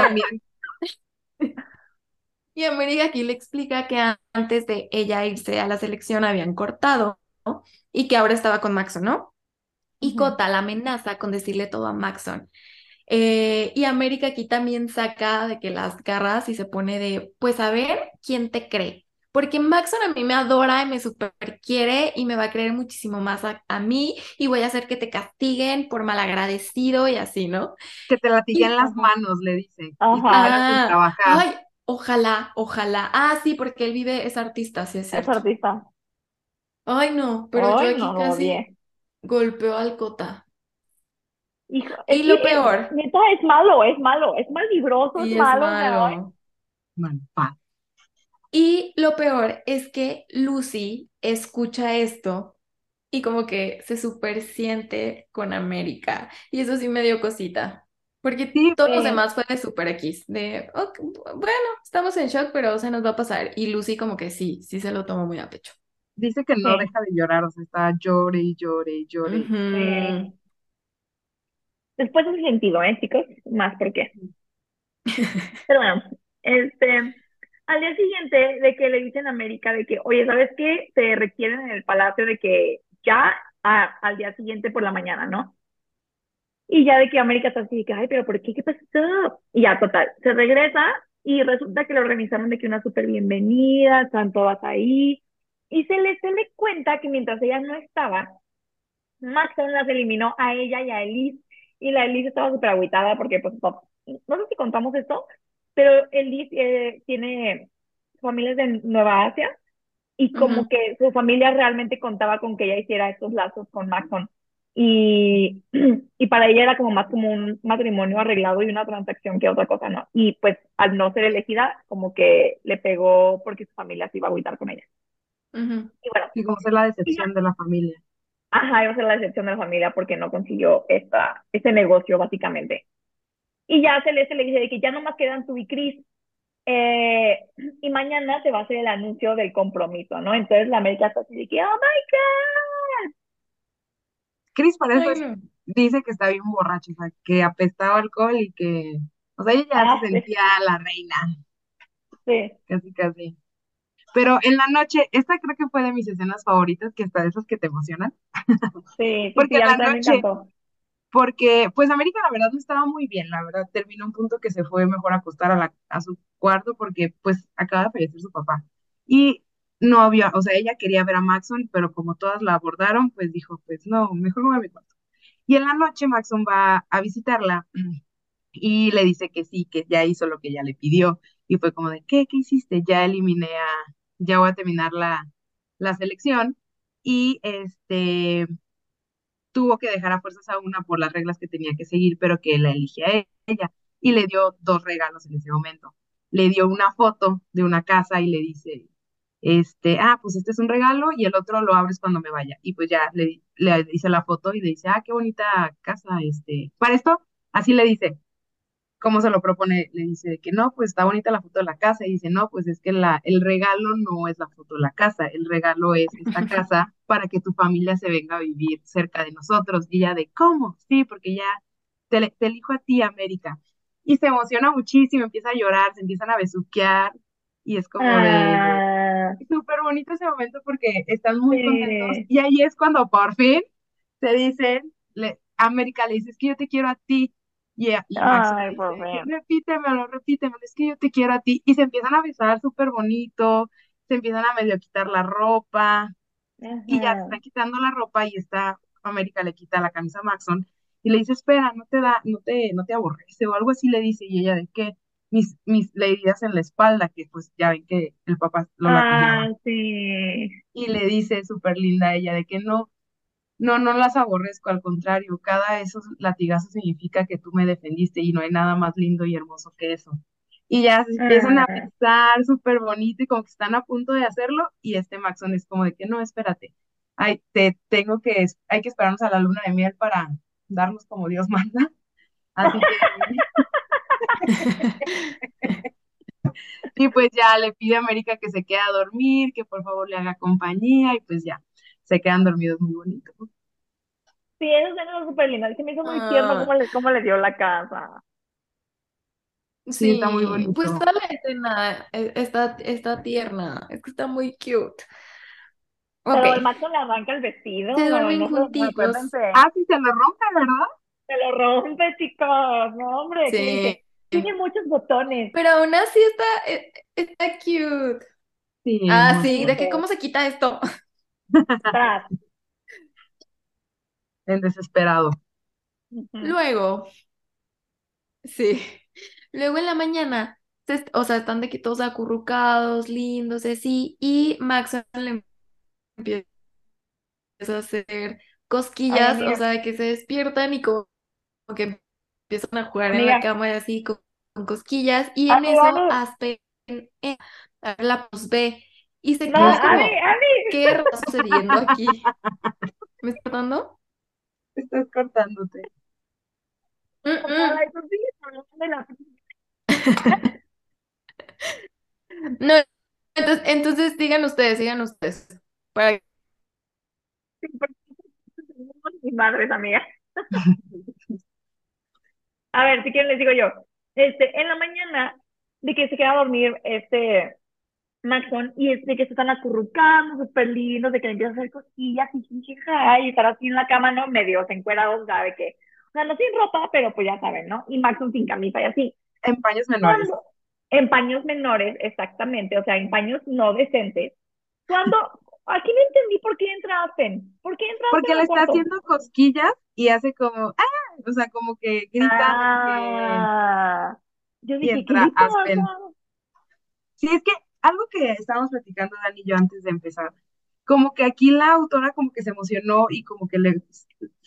y América aquí le explica que antes de ella irse a la selección habían cortado, ¿no? Y que ahora estaba con Maxon, ¿no? Y. Cota la amenaza con decirle todo a Maxon. Eh, y América aquí también saca de que las garras y se pone de, pues a ver quién te cree. Porque Maxon a mí me adora y me super quiere y me va a creer muchísimo más a, a mí y voy a hacer que te castiguen por malagradecido y así, ¿no? Que te latiguen Y- las manos, le dice. Y te Ah, trabajar. ay, ojalá, ojalá. Ah, sí, porque él vive, es artista, sí es Es cierto. artista. Ay, no, pero yo Ay, aquí no, lo casi odié. golpeo al Cota. Hijo, Y lo que, peor, neta, es malo, es malo, es malvibroso, es es malo, o malo. Malpa. Y lo peor es que Lucy escucha esto y como que se super siente con América. Y eso sí me dio cosita. Porque Sí, todos los demás fue de super X, de, "Ok, bueno, estamos en shock, pero se nos va a pasar. Y Lucy como que sí, sí se lo tomó muy a pecho. Dice que no Sí. deja de llorar, o sea, está llore y llore y llore. Sí. Después hace sentido, ¿eh, chicos? Más por qué. Pero bueno, este, al día siguiente de que le dicen a América de que, oye, ¿sabes qué? Te requieren en el palacio de que ya al día siguiente por la mañana, ¿no? Y ya de que América está así, de que, ay, pero ¿por qué? ¿Qué pasó? Y ya, total, se regresa y resulta que le organizaron de que una súper bienvenida, están todas ahí. Y se le, se le cuenta que mientras ella no estaba, Maxon las eliminó a ella y a Elise. Y la Elise estaba súper agüitada porque, pues, no, no sé si contamos esto, pero Elise eh, tiene familias de Nueva Asia y como Ujú. que su familia realmente contaba con que ella hiciera estos lazos con Maxon. Y, y para ella era como más como un matrimonio arreglado y una transacción que otra cosa, ¿no? Y pues al no ser elegida, como que le pegó porque su familia se iba a agüitar con ella. Ujú. Y bueno, Y como ser la decepción de la familia. Ajá, iba a ser la decepción de la familia porque no consiguió esta, este negocio, básicamente. Y ya Celeste le dice de que ya nomás quedan tú y Chris. eh, y mañana se va a hacer el anuncio del compromiso, ¿no? Entonces la América está así de que, oh my God. Chris parece Ay, no. dice que está bien borracho, o sea, que apestaba alcohol y que, o sea, ella ya Ah, se sí. sentía la reina, Sí, casi casi. Pero en la noche, esta creo que fue de mis escenas favoritas, que hasta de esas que te emocionan, sí, sí, porque sí, en a mí la me noche, porque pues América la verdad no estaba muy bien, la verdad terminó un punto que se fue mejor a acostar a, la, a su cuarto porque pues acaba de fallecer su papá. Y no había, o sea, ella quería ver a Maxon, pero como todas la abordaron, pues dijo, pues no, mejor me voy a mi cuarto. Y en la noche Maxon va a visitarla y le dice que sí, que ya hizo lo que ella le pidió. Y fue como de, ¿qué? ¿Qué hiciste? Ya eliminé a, ya voy a terminar la, la selección. Y este tuvo que dejar a fuerzas a una por las reglas que tenía que seguir, pero que la elige a ella. Y le dio dos regalos en ese momento. Le dio una foto de una casa y le dice, este, ah, pues este es un regalo y el otro lo abres cuando me vaya. Y pues ya le, le dice la foto y le dice, ah, qué bonita casa, este, para esto, así le dice, ¿cómo se lo propone? Le dice que no, pues está bonita la foto de la casa y dice, no, pues es que la, el regalo no es la foto de la casa, el regalo es esta casa para que tu familia se venga a vivir cerca de nosotros. Y ella de, ¿cómo? Sí, porque ya te, te elijo a ti, América. Y se emociona muchísimo, empieza a llorar, se empiezan a besuquear y es como de, Ajá. súper bonito ese momento porque están muy contentos Sí. y ahí es cuando por fin se dicen, le, América le dice, es que yo te quiero a ti. Y, a- y Max Ay, dice, por repítemelo, repítemelo, es que yo te quiero a ti. Y se empiezan a besar súper bonito, se empiezan a medio quitar la ropa y ya se está quitando la ropa y está, América le quita la camisa a Maxon y le dice, espera, no te da, no te, no te aborrece o algo así le dice y ella de que mis, mis heridas en la espalda, que pues ya ven que el papá lo. Ah, sí. Y le dice súper linda ella de que no, no, no las aborrezco, al contrario, cada esos latigazos significa que tú me defendiste y no hay nada más lindo y hermoso que eso. Y ya se empiezan a Ah, besar súper bonito y como que están a punto de hacerlo y este Maxon es como de que no, espérate, ay, te tengo que, hay que esperarnos a la luna de miel para darnos como Dios manda. Así que, y pues ya le pide a América que se quede a dormir, que por favor le haga compañía y pues ya, se quedan dormidos muy bonito. sí, escena es súper linda. Se me hizo muy tierno Ah, cómo le, cómo le dio la casa. Sí, está muy pues bonito. toda la escena eh, está, está tierna, es que está muy cute. Pero el macho le arranca el vestido, se duermen no, juntitos. Ah, sí, se lo rompe, ¿verdad? Se lo rompe, chicos. No, hombre, ¿qué Sí? Tiene muchos botones. pero aún así está, eh, está cute. Sí, Ah, sí, de que cómo se quita esto. Tras. El desesperado. Luego, sí, luego en la mañana, o sea, están de que todos acurrucados, lindos, y así, y Max le empieza a hacer Ay, cosquillas, o sea, que se despiertan y como como que empiezan a jugar en la cama y así con, con cosquillas, y en amiga, eso. Aspen eh, la pues ve y se No, queda Ani, como. ¿qué está sucediendo aquí? ¿Me está dando? Estás cortándote. Sí, de la- No, entonces, entonces digan ustedes, digan ustedes. Para... Mis madres, amiga. A ver, si quieren les digo yo. Este, en la mañana, de que se queda a dormir este Maxon, y es de que se están acurrucando, súper lindos, de que le empiezan a hacer cosquillas, y y estar así en la cama, ¿no? Medio encuerados, ¿sabe que? O sea, no sin ropa, pero pues ya saben, ¿no? Y Maxon sin camisa y así. En paños menores. Cuando, en paños menores, exactamente, o sea, en paños no decentes. Cuando, aquí no entendí por qué entra Aspen. ¿Por qué entra Porque le está haciendo cosquillas y hace como, ¡ah! O sea, como que grita de Ah, yo que... Y dije, ¿qué entra? Aspen. Sí, es que algo que estábamos platicando Dani y yo antes de empezar, como que aquí la autora como que se emocionó y como que le,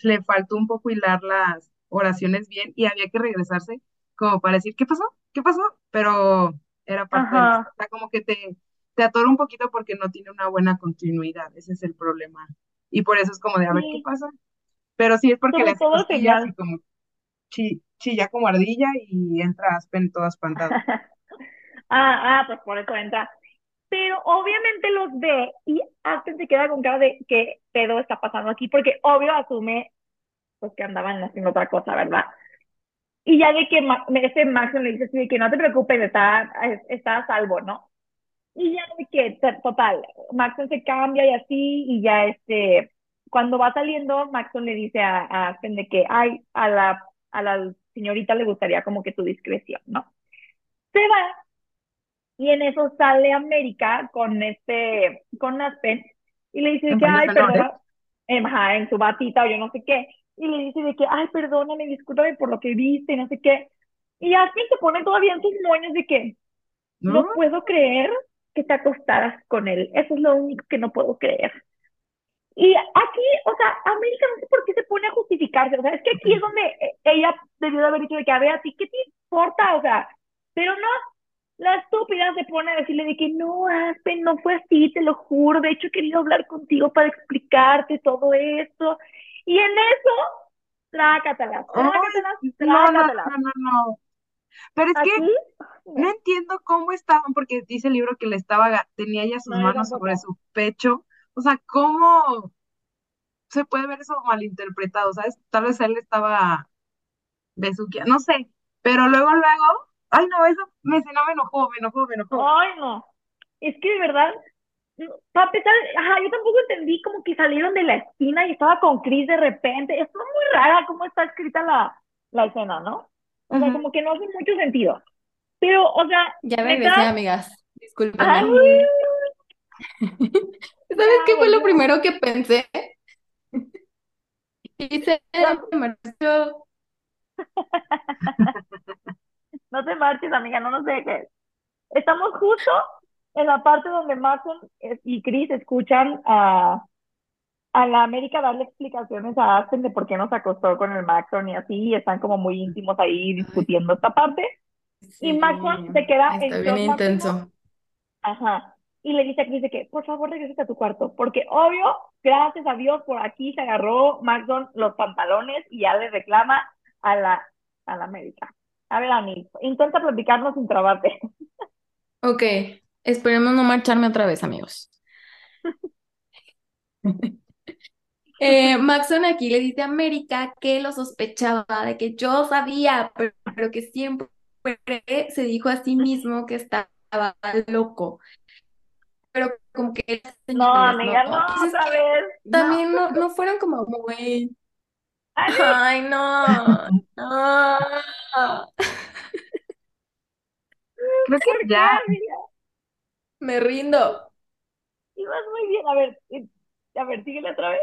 le faltó un poco hilar las oraciones bien y había que regresarse como para decir, ¿qué pasó? ¿Qué pasó? Pero era parte de la Ajá, historia. O sea, como que te, te atora un poquito porque no tiene una buena continuidad, ese es el problema. Y por eso es como de, a ver qué pasa. Pero sí es porque le sobre todo final. y como chi- chilla como ardilla y entra Aspen todo espantado. Ah, ah, pues por eso entra. Pero obviamente los ve y Aspen se queda con cara de qué pedo está pasando aquí, porque obvio asume pues que andaban haciendo otra cosa, ¿verdad? Y ya de que Ma- este le dice así de que no te preocupes, está, está a salvo, ¿no? Y ya de que, total, Maxon se cambia y así, y ya este, cuando va saliendo, Maxon le dice a, a Aspen de que, ay, a la, a la señorita le gustaría como que tu discreción, ¿no? Se va, y en eso sale América con este, con Aspen, y le dice que, ay, ajá, en su batita o yo no sé qué, y le dice de que, ay, perdóname, discúlpame por lo que viste, no sé qué, y Aspen se pone todavía en sus moños de que, ¿No? no puedo creer que te acostaras con él. Eso es lo único que no puedo creer. Y aquí, o sea, América no sé por qué se pone a justificarse. O sea, es que aquí es donde eh, ella debió de haber dicho de que, a ver, a ti, ¿qué te importa? O sea, pero no, la estúpida se pone a decirle de que no, Aspen, no fue así, te lo juro. De hecho, he querido hablar contigo para explicarte todo esto. Y en eso, trácatelas, Ay, trácatelas, no, no, no. Pero es que no entiendo cómo estaban, porque dice el libro que le estaba, tenía ella sus manos sobre su pecho. O sea, ¿cómo se puede ver eso malinterpretado? ¿Sabes? Tal vez él estaba besuqueando, no sé. Pero luego, luego, ay no, eso me, no me enojó, me enojó, me enojó. Ay, no. Es que de verdad, para empezar, ajá, yo tampoco entendí como que salieron de la esquina y estaba con Chris de repente. Es muy rara cómo está escrita la, la escena, ¿no? O sea, como que no hace mucho sentido. Pero, o sea, Ya regresé, neta, amigas. Discúlpenme. ay, ¿Sabes qué fue lo primero que pensé? Hice marchó. no te marches, amiga, no nos dejes. Estamos justo en la parte donde Mason y Chris escuchan a, a la América darle explicaciones a Aspen de por qué no se acostó con el Maxon y así, y están como muy íntimos ahí discutiendo esta parte. Y Maxon se queda está en bien máximo, intenso. ajá, y le dice a Chris de que, por favor, regresa a tu cuarto, porque obvio, gracias a Dios, por aquí se agarró Maxon los pantalones y ya le reclama a la, a la América. A ver, Ani, intenta platicarnos sin trabarte. Ok, esperemos no marcharme otra vez, amigos. Eh, Maxon aquí le dice a América que lo sospechaba, de que yo sabía, pero, pero que siempre se dijo a sí mismo que estaba loco. Pero como que No, amiga, ¿no? no, Pues otra vez. también no, no fueron como muy... Ay, no, no. Creo que ¿por qué, ya. Me rindo. Ibas muy bien. A ver, eh, a ver, síguele otra vez.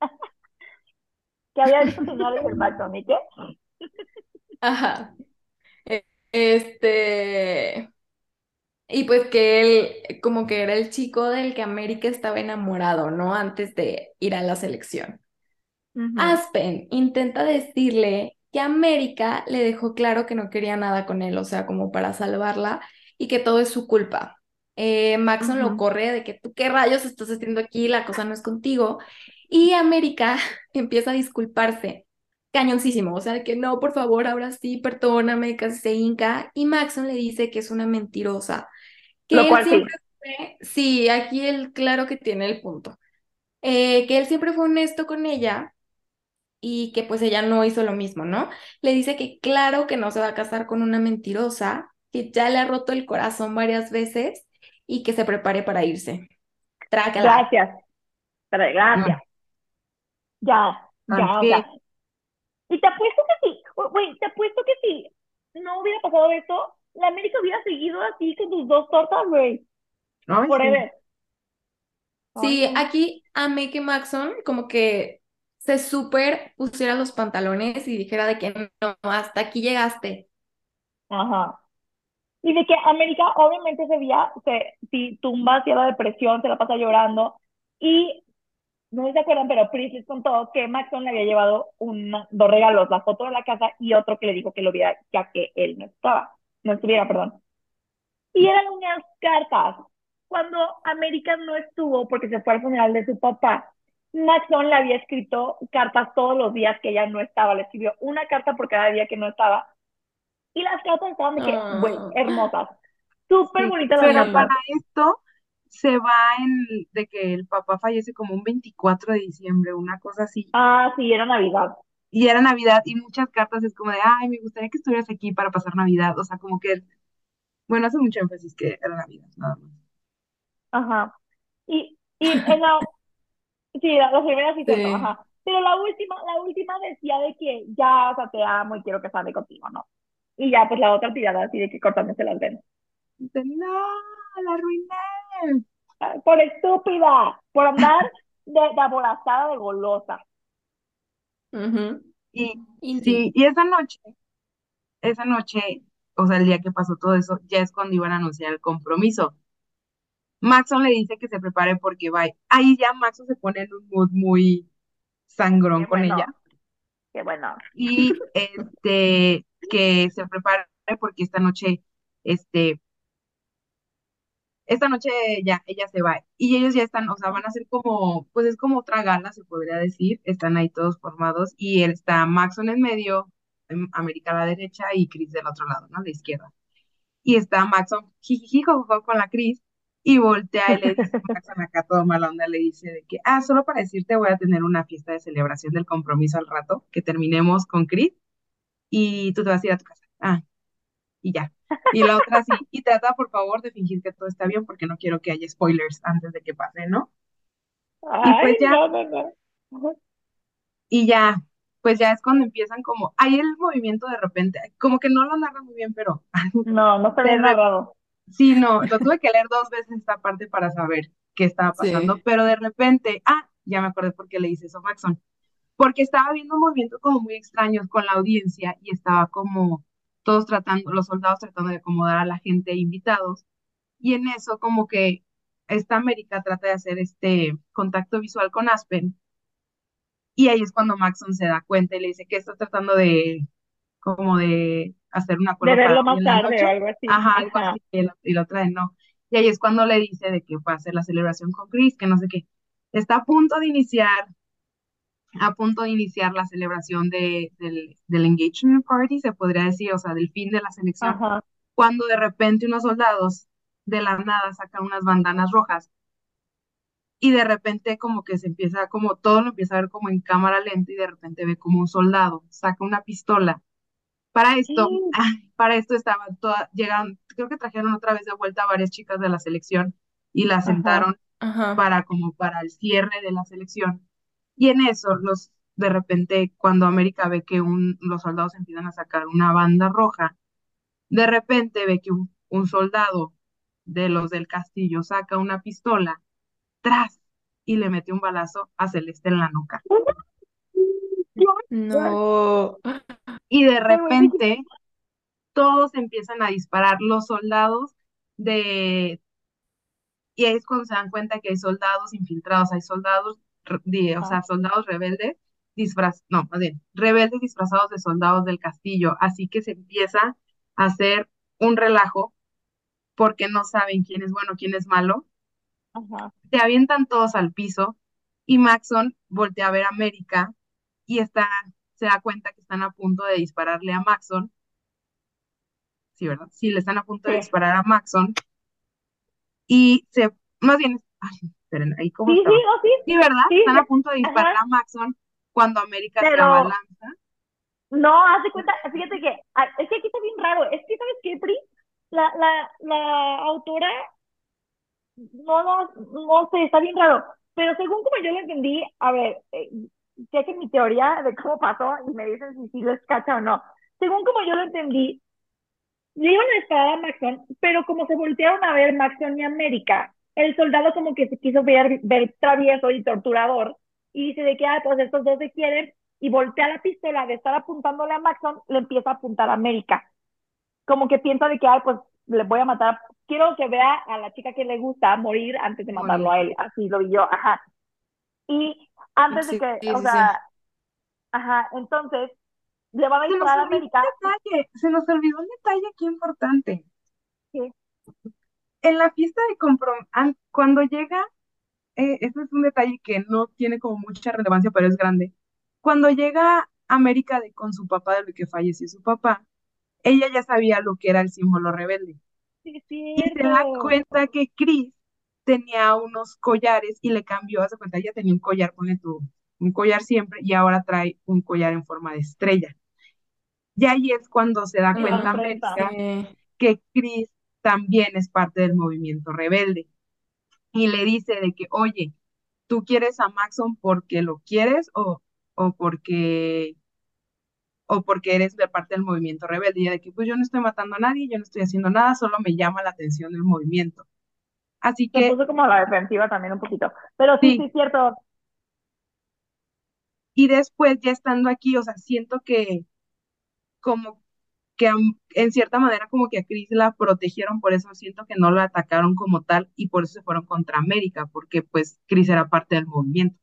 Que había visto señales del Maxon, ¿y qué? Ajá. Eh, Este... Y pues que él como que era el chico del que América estaba enamorado, ¿no? Antes de ir a la selección. Aspen intenta decirle que América le dejó claro que no quería nada con él, o sea, como para salvarla y que todo es su culpa. Eh, Maxon lo corre de que tú qué rayos estás haciendo aquí, la cosa no es contigo. Y América empieza a disculparse, cañoncísimo, o sea, de que no, por favor, ahora sí, perdóname, casi se hinca. Y Maxon le dice que es una mentirosa, que Lo él cual sí. siempre fue, sí, aquí él claro que tiene el punto, Eh, que él siempre fue honesto con ella y que pues ella no hizo lo mismo, ¿no? Le dice que claro que no se va a casar con una mentirosa, que ya le ha roto el corazón varias veces y que se prepare para irse. Trácala. Gracias. Pero gracias. Ya, ya. Y te apuesto que sí, güey, te apuesto que si no hubiera pasado esto, la América hubiera seguido así con tus dos tortas, güey. Ay, sí. Sí, aquí amé que Maxon como que se súper pusiera los pantalones y dijera de que no, hasta aquí llegaste. Ajá. Y de que América, obviamente, ese día se si tumba hacia la depresión, se la pasa llorando. Y no se acuerdan, pero Pris les contó que Maxon le había llevado una, dos regalos, la foto de la casa y otro que le dijo que lo viera ya que él no estaba, no estuviera, perdón. Y eran unas cartas. Cuando América no estuvo porque se fue al funeral de su papá, Maxon le había escrito cartas todos los días que ella no estaba. Le escribió una carta por cada día que no estaba. Y las cartas estaban de que, güey, Ah, hermosas. Súper Sí, bonitas las pero para esto se va en de que el papá fallece como un 24 de diciembre, una cosa así. Ah, sí, era Navidad. Y era Navidad y muchas cartas es como de, ay, me gustaría que estuvieras aquí para pasar Navidad. O sea, como que, bueno, hace mucho énfasis que era Navidad, nada más. Ajá. Y, y en la, sí, la- las primeras sí Sí. ajá. Pero la última, la última decía de que ya, o sea, te amo y quiero casarme contigo, ¿no? Y ya, pues la otra tirada así de que cortándose las venas. Dice, no, la arruiné. Ah, Por estúpida, por andar de, de aborazada de golosa. Ujú. Y sí, y esa noche, esa noche, o sea, el día que pasó todo eso, ya es cuando iban a anunciar el compromiso. Maxon le dice que se prepare porque va. Ahí ya Maxon se pone en un mood muy sangrón Qué con bueno, ella. qué bueno. Y este, que se prepare porque esta noche, este, esta noche ya ella se va. Y ellos ya están, o sea, van a ser como, pues es como otra gala, se podría decir. Están ahí todos formados. Y él está Maxon en medio, América a la derecha y Chris del otro lado, ¿no? A la izquierda. Y está Maxon, jijiji, jojojo, con la Chris. Y voltea y le dice acá todo mala onda, le dice de que, ah, solo para decirte voy a tener una fiesta de celebración del compromiso al rato, que terminemos con Chris y tú te vas a ir a tu casa. Ah, y ya. Y la otra sí, y trata por favor de fingir que todo está bien porque no quiero que haya spoilers antes de que pase, ¿no? Y pues Ay, ya, no, no, no. y ya, pues ya es cuando empiezan como, hay el movimiento de repente, como que no lo narran muy bien, pero No, no bien re- narrado. Sí, no, lo tuve que leer dos veces esta parte para saber qué estaba pasando, Sí. pero de repente, ah, ya me acordé por qué le hice eso Maxon, porque estaba viendo movimientos como muy extraños con la audiencia y estaba como todos tratando, los soldados tratando de acomodar a la gente e invitados, y en eso como que esta América trata de hacer este contacto visual con Aspen, y ahí es cuando Maxon se da cuenta y le dice que está tratando de, como de hacer un De acuerdo para verlo más en la tarde noche, o algo así. ajá, algo Ajá. así, y la, y de no. Y ahí es cuando le dice de que va a hacer la celebración con Chris, que no sé qué. Está a punto de iniciar, a punto de iniciar la celebración de, del, del engagement party, se podría decir, o sea, del fin de la selección, Ajá. cuando de repente unos soldados de la nada sacan unas bandanas rojas y de repente como que se empieza, como todo lo empieza a ver como en cámara lenta y de repente ve como un soldado saca una pistola. Para esto, Sí. para esto estaban todas, llegan, creo que trajeron otra vez de vuelta a varias chicas de la selección y las Ajá. sentaron Ajá. para como para el cierre de la selección. Y en eso, los, de repente, cuando América ve que un, los soldados empiezan a sacar una banda roja, de repente ve que un, un soldado de los del castillo saca una pistola, tras, y le mete un balazo a Celeste en la nuca. No. Y de repente, todos empiezan a disparar los soldados de... Y ahí es cuando se dan cuenta que hay soldados infiltrados, hay soldados, de- o sea, soldados rebeldes disfraz, no, más bien, rebeldes disfrazados de soldados del castillo. Así que se empieza a hacer un relajo porque no saben quién es bueno, quién es malo. Ajá. Se avientan todos al piso y Maxon voltea a ver a América y está, se da cuenta que están a punto de dispararle a Maxon. Sí, ¿verdad? Sí, le están a punto de Sí. disparar a Maxon y se, más bien, ay, esperen, ahí cómo Sí, sí, estaba. no, sí. Sí, ¿verdad? Sí, Están a punto de disparar ajá. a Maxon cuando América se Pero abalanza. no, haz de cuenta, fíjate que ah, es que aquí está bien raro. Es que, ¿sabes qué, Pri? La, la, la autora, no, no, no sé, está bien raro. Pero según como yo lo entendí, a ver, eh, chequen mi teoría de cómo pasó y me dicen si sí les cacha o no. Según como yo lo entendí, le iban a disparar a Maxon, pero como se voltearon a ver Maxon y América, el soldado como que se quiso ver, ver travieso y torturador y dice de que, ah, pues estos dos se quieren y voltea la pistola de estar apuntándole a Maxon, le empieza a apuntar a América. Como que piensa de que, ay, pues le voy a matar. Quiero que vea a la chica que le gusta morir antes de matarlo a él. Así lo vi yo, ajá. Y antes de que, sí, o sea, ajá, entonces le van a Se a América. detalle, se nos olvidó un detalle aquí importante. ¿Qué? En la fiesta de compromiso, cuando llega, eh, este es un detalle que no tiene como mucha relevancia, pero es grande. Cuando llega América de, con su papá, de lo que falleció su papá, ella ya sabía lo que era el símbolo rebelde. Sí, Y se da cuenta que Chris tenía unos collares y le cambió, hace cuenta, ella tenía un collar, pone tu, un collar siempre, y ahora trae un collar en forma de estrella. Y ahí es cuando se da cuenta. América que Chris también es parte del movimiento rebelde. Y le dice de que, oye, ¿tú quieres a Maxon porque lo quieres o, o porque o porque eres de parte del movimiento rebelde? Y de que, pues yo no estoy matando a nadie, yo no estoy haciendo nada, solo me llama la atención el movimiento. Así Se que puso como a la defensiva también un poquito. Pero sí, sí, sí, es cierto. y después ya estando aquí, o sea, siento que como que en cierta manera como que a Chris la protegieron, por eso siento que no la atacaron como tal y por eso se fueron contra América, porque pues Chris era parte del movimiento.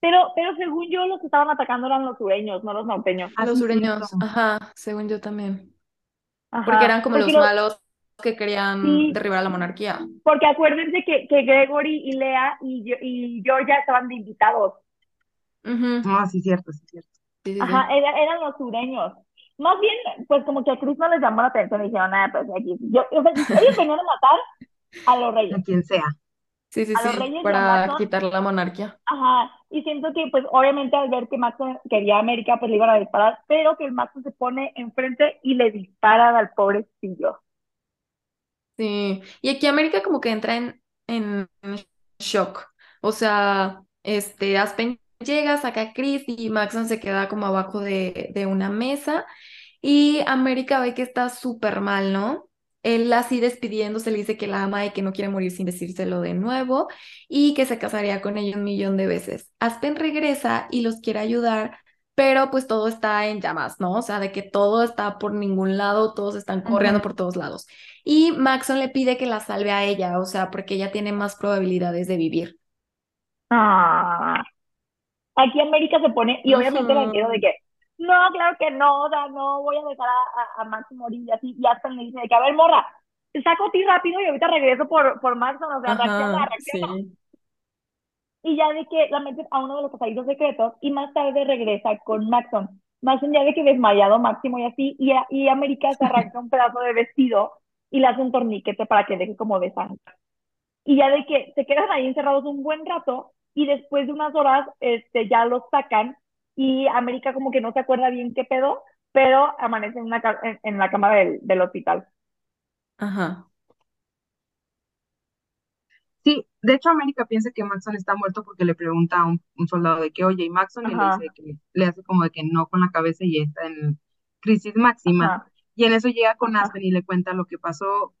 Pero, pero según yo, los que estaban atacando eran los sureños, no los norteños. Así Los sureños, ajá, según yo también. Porque eran como Porque los lo, malos que querían sí, derribar a la monarquía. porque acuérdense que, que Gregory y Lea y, yo- y Georgia estaban de invitados. Ujú, No, sí es cierto, sí es cierto. Sí, sí, Ajá, sí. era- eran los sureños. Más bien, pues como que a Chris no les llamó la atención y dijeron, ah, pues aquí. Yo, o sea, ellos venían a matar a los A reyes. quien sea. Sí, sí, a los sí, a para quitar la monarquía. ajá, y siento que pues obviamente al ver que Maxon quería a América pues le iban a disparar, pero que el Maxon se pone enfrente y le disparan al pobrecillo. Sí, y aquí América como que entra en, en shock. O sea, este, Aspen llega, saca a Chris y Maxon se queda como abajo de, de una mesa y América ve que está súper mal, ¿no? Él así despidiéndose le dice que la ama y que no quiere morir sin decírselo de nuevo y que se casaría con ella un millón de veces. Aspen regresa y los quiere ayudar, pero pues todo está en llamas, ¿no? O sea, de que todo está por ningún lado, todos están corriendo por todos lados. Y Maxon le pide que la salve a ella, o sea, porque ella tiene más probabilidades de vivir. Ah. Aquí América se pone, y obviamente la entiendo de que, no, claro que no, o sea, no voy a dejar a, a, a Max morir y así, y Aspen le dice de que, a ver, morra, te saco a ti rápido y ahorita regreso por, por Maxon, o sea, reacciona, Ajá, reacciona. sí. Y ya de que la meten a uno de los pasadizos secretos y más tarde regresa con Maxon. Maxon ya de que desmayado máximo y así, y, a- y América se arranca un pedazo de vestido y le hace un torniquete para que deje como de sangre. Y ya de que se quedan ahí encerrados un buen rato y después de unas horas este, ya los sacan y América como que no se acuerda bien qué pedo, pero amanece en, una, en, en la cama del, del hospital. Ajá. Sí, de hecho América piensa que Maxon está muerto porque le pregunta a un, un soldado de que, oye, y Maxon, y le dice que le hace como de que no con la cabeza y está en crisis máxima. ajá, Y en eso llega con Aspen y le cuenta lo que pasó.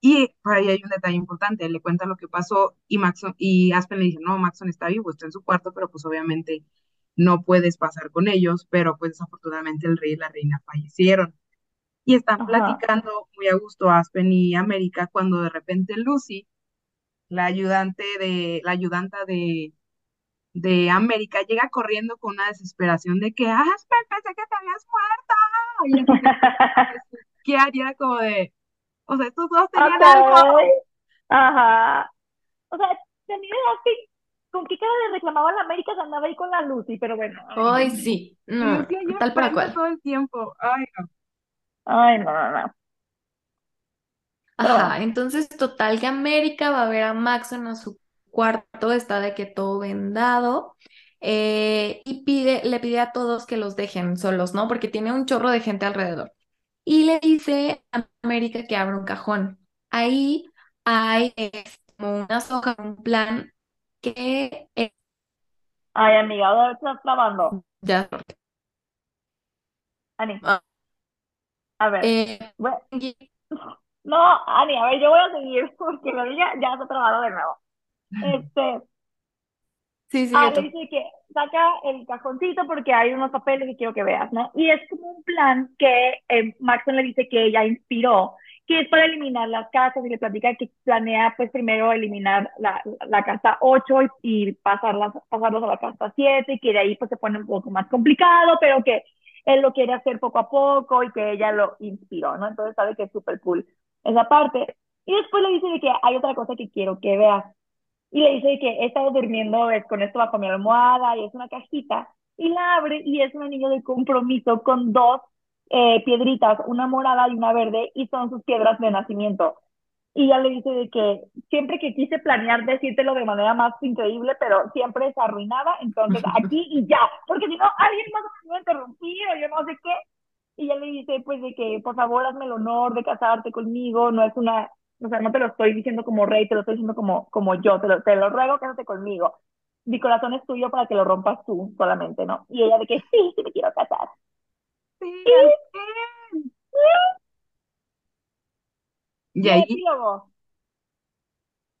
Y por ahí hay un detalle importante, le cuenta lo que pasó y Maxon, y Aspen le dice, no, Maxon está vivo, está en su cuarto, pero pues obviamente no puedes pasar con ellos, pero pues desafortunadamente el rey y la reina fallecieron. Y están ajá. platicando muy a gusto Aspen y América cuando de repente Lucy, la ayudante de, la ayudanta de, de América, llega corriendo con una desesperación de que, Aspen, pensé que te habías muerto. Y ¿qué haría? Como de, o sea, estos dos tenían algo. Ok, ajá. O sea, era que, ¿con qué cara le reclamaba a la América se andaba ahí con la Lucy? Pero bueno, ay, sí. No, Lucy tal para cual. todo el tiempo. Ay, no. Ay, no, no, no. Ajá, entonces total que América va a ver a Maxon a su cuarto, está de que todo vendado, eh, y pide, le pide a todos que los dejen solos, ¿no? Porque tiene un chorro de gente alrededor. Y le dice a América que abra un cajón. Ahí hay como unas hojas, un plan que eh, ay, amiga, ¿dónde estás trabando? ya... Ani, ah, a ver. eh, Bueno, no, Ani, a ver, yo voy a seguir porque la niña ya se ha trabado de nuevo. Este, sí, sigue ah, le dice que saca el cajoncito porque hay unos papeles que quiero que veas, ¿no? Y es como un plan que eh, Maxon le dice que ella inspiró, que es para eliminar las casas y le platica que planea pues primero eliminar la, la casa 8 y, y pasarlas, pasarlos a la casa 7 y que de ahí pues se pone un poco más complicado, pero que él lo quiere hacer poco a poco y que ella lo inspiró, ¿no? Entonces sabe que es súper cool esa parte. Y después le dice de que hay otra cosa que quiero que veas. Y le dice que he estado durmiendo eh, con esto bajo mi almohada y es una cajita. Y la abre y es un anillo de compromiso con dos eh, piedritas, una morada y una verde, y son sus piedras de nacimiento. Y ya le dice de que siempre que quise planear decírtelo de manera más increíble, pero siempre se arruinaba, entonces aquí y ya, porque si no, alguien más me iba a interrumpir o yo no sé qué. Y ya le dice, pues, de que por favor hazme el honor de casarte conmigo, no es una, o sea, no te lo estoy diciendo como rey, te lo estoy diciendo como, como yo, te lo, te lo ruego, cásate conmigo. Mi corazón es tuyo para que lo rompas tú solamente, ¿no? Y ella de que sí, sí me quiero casar. Sí, Y, ahí, epílogo.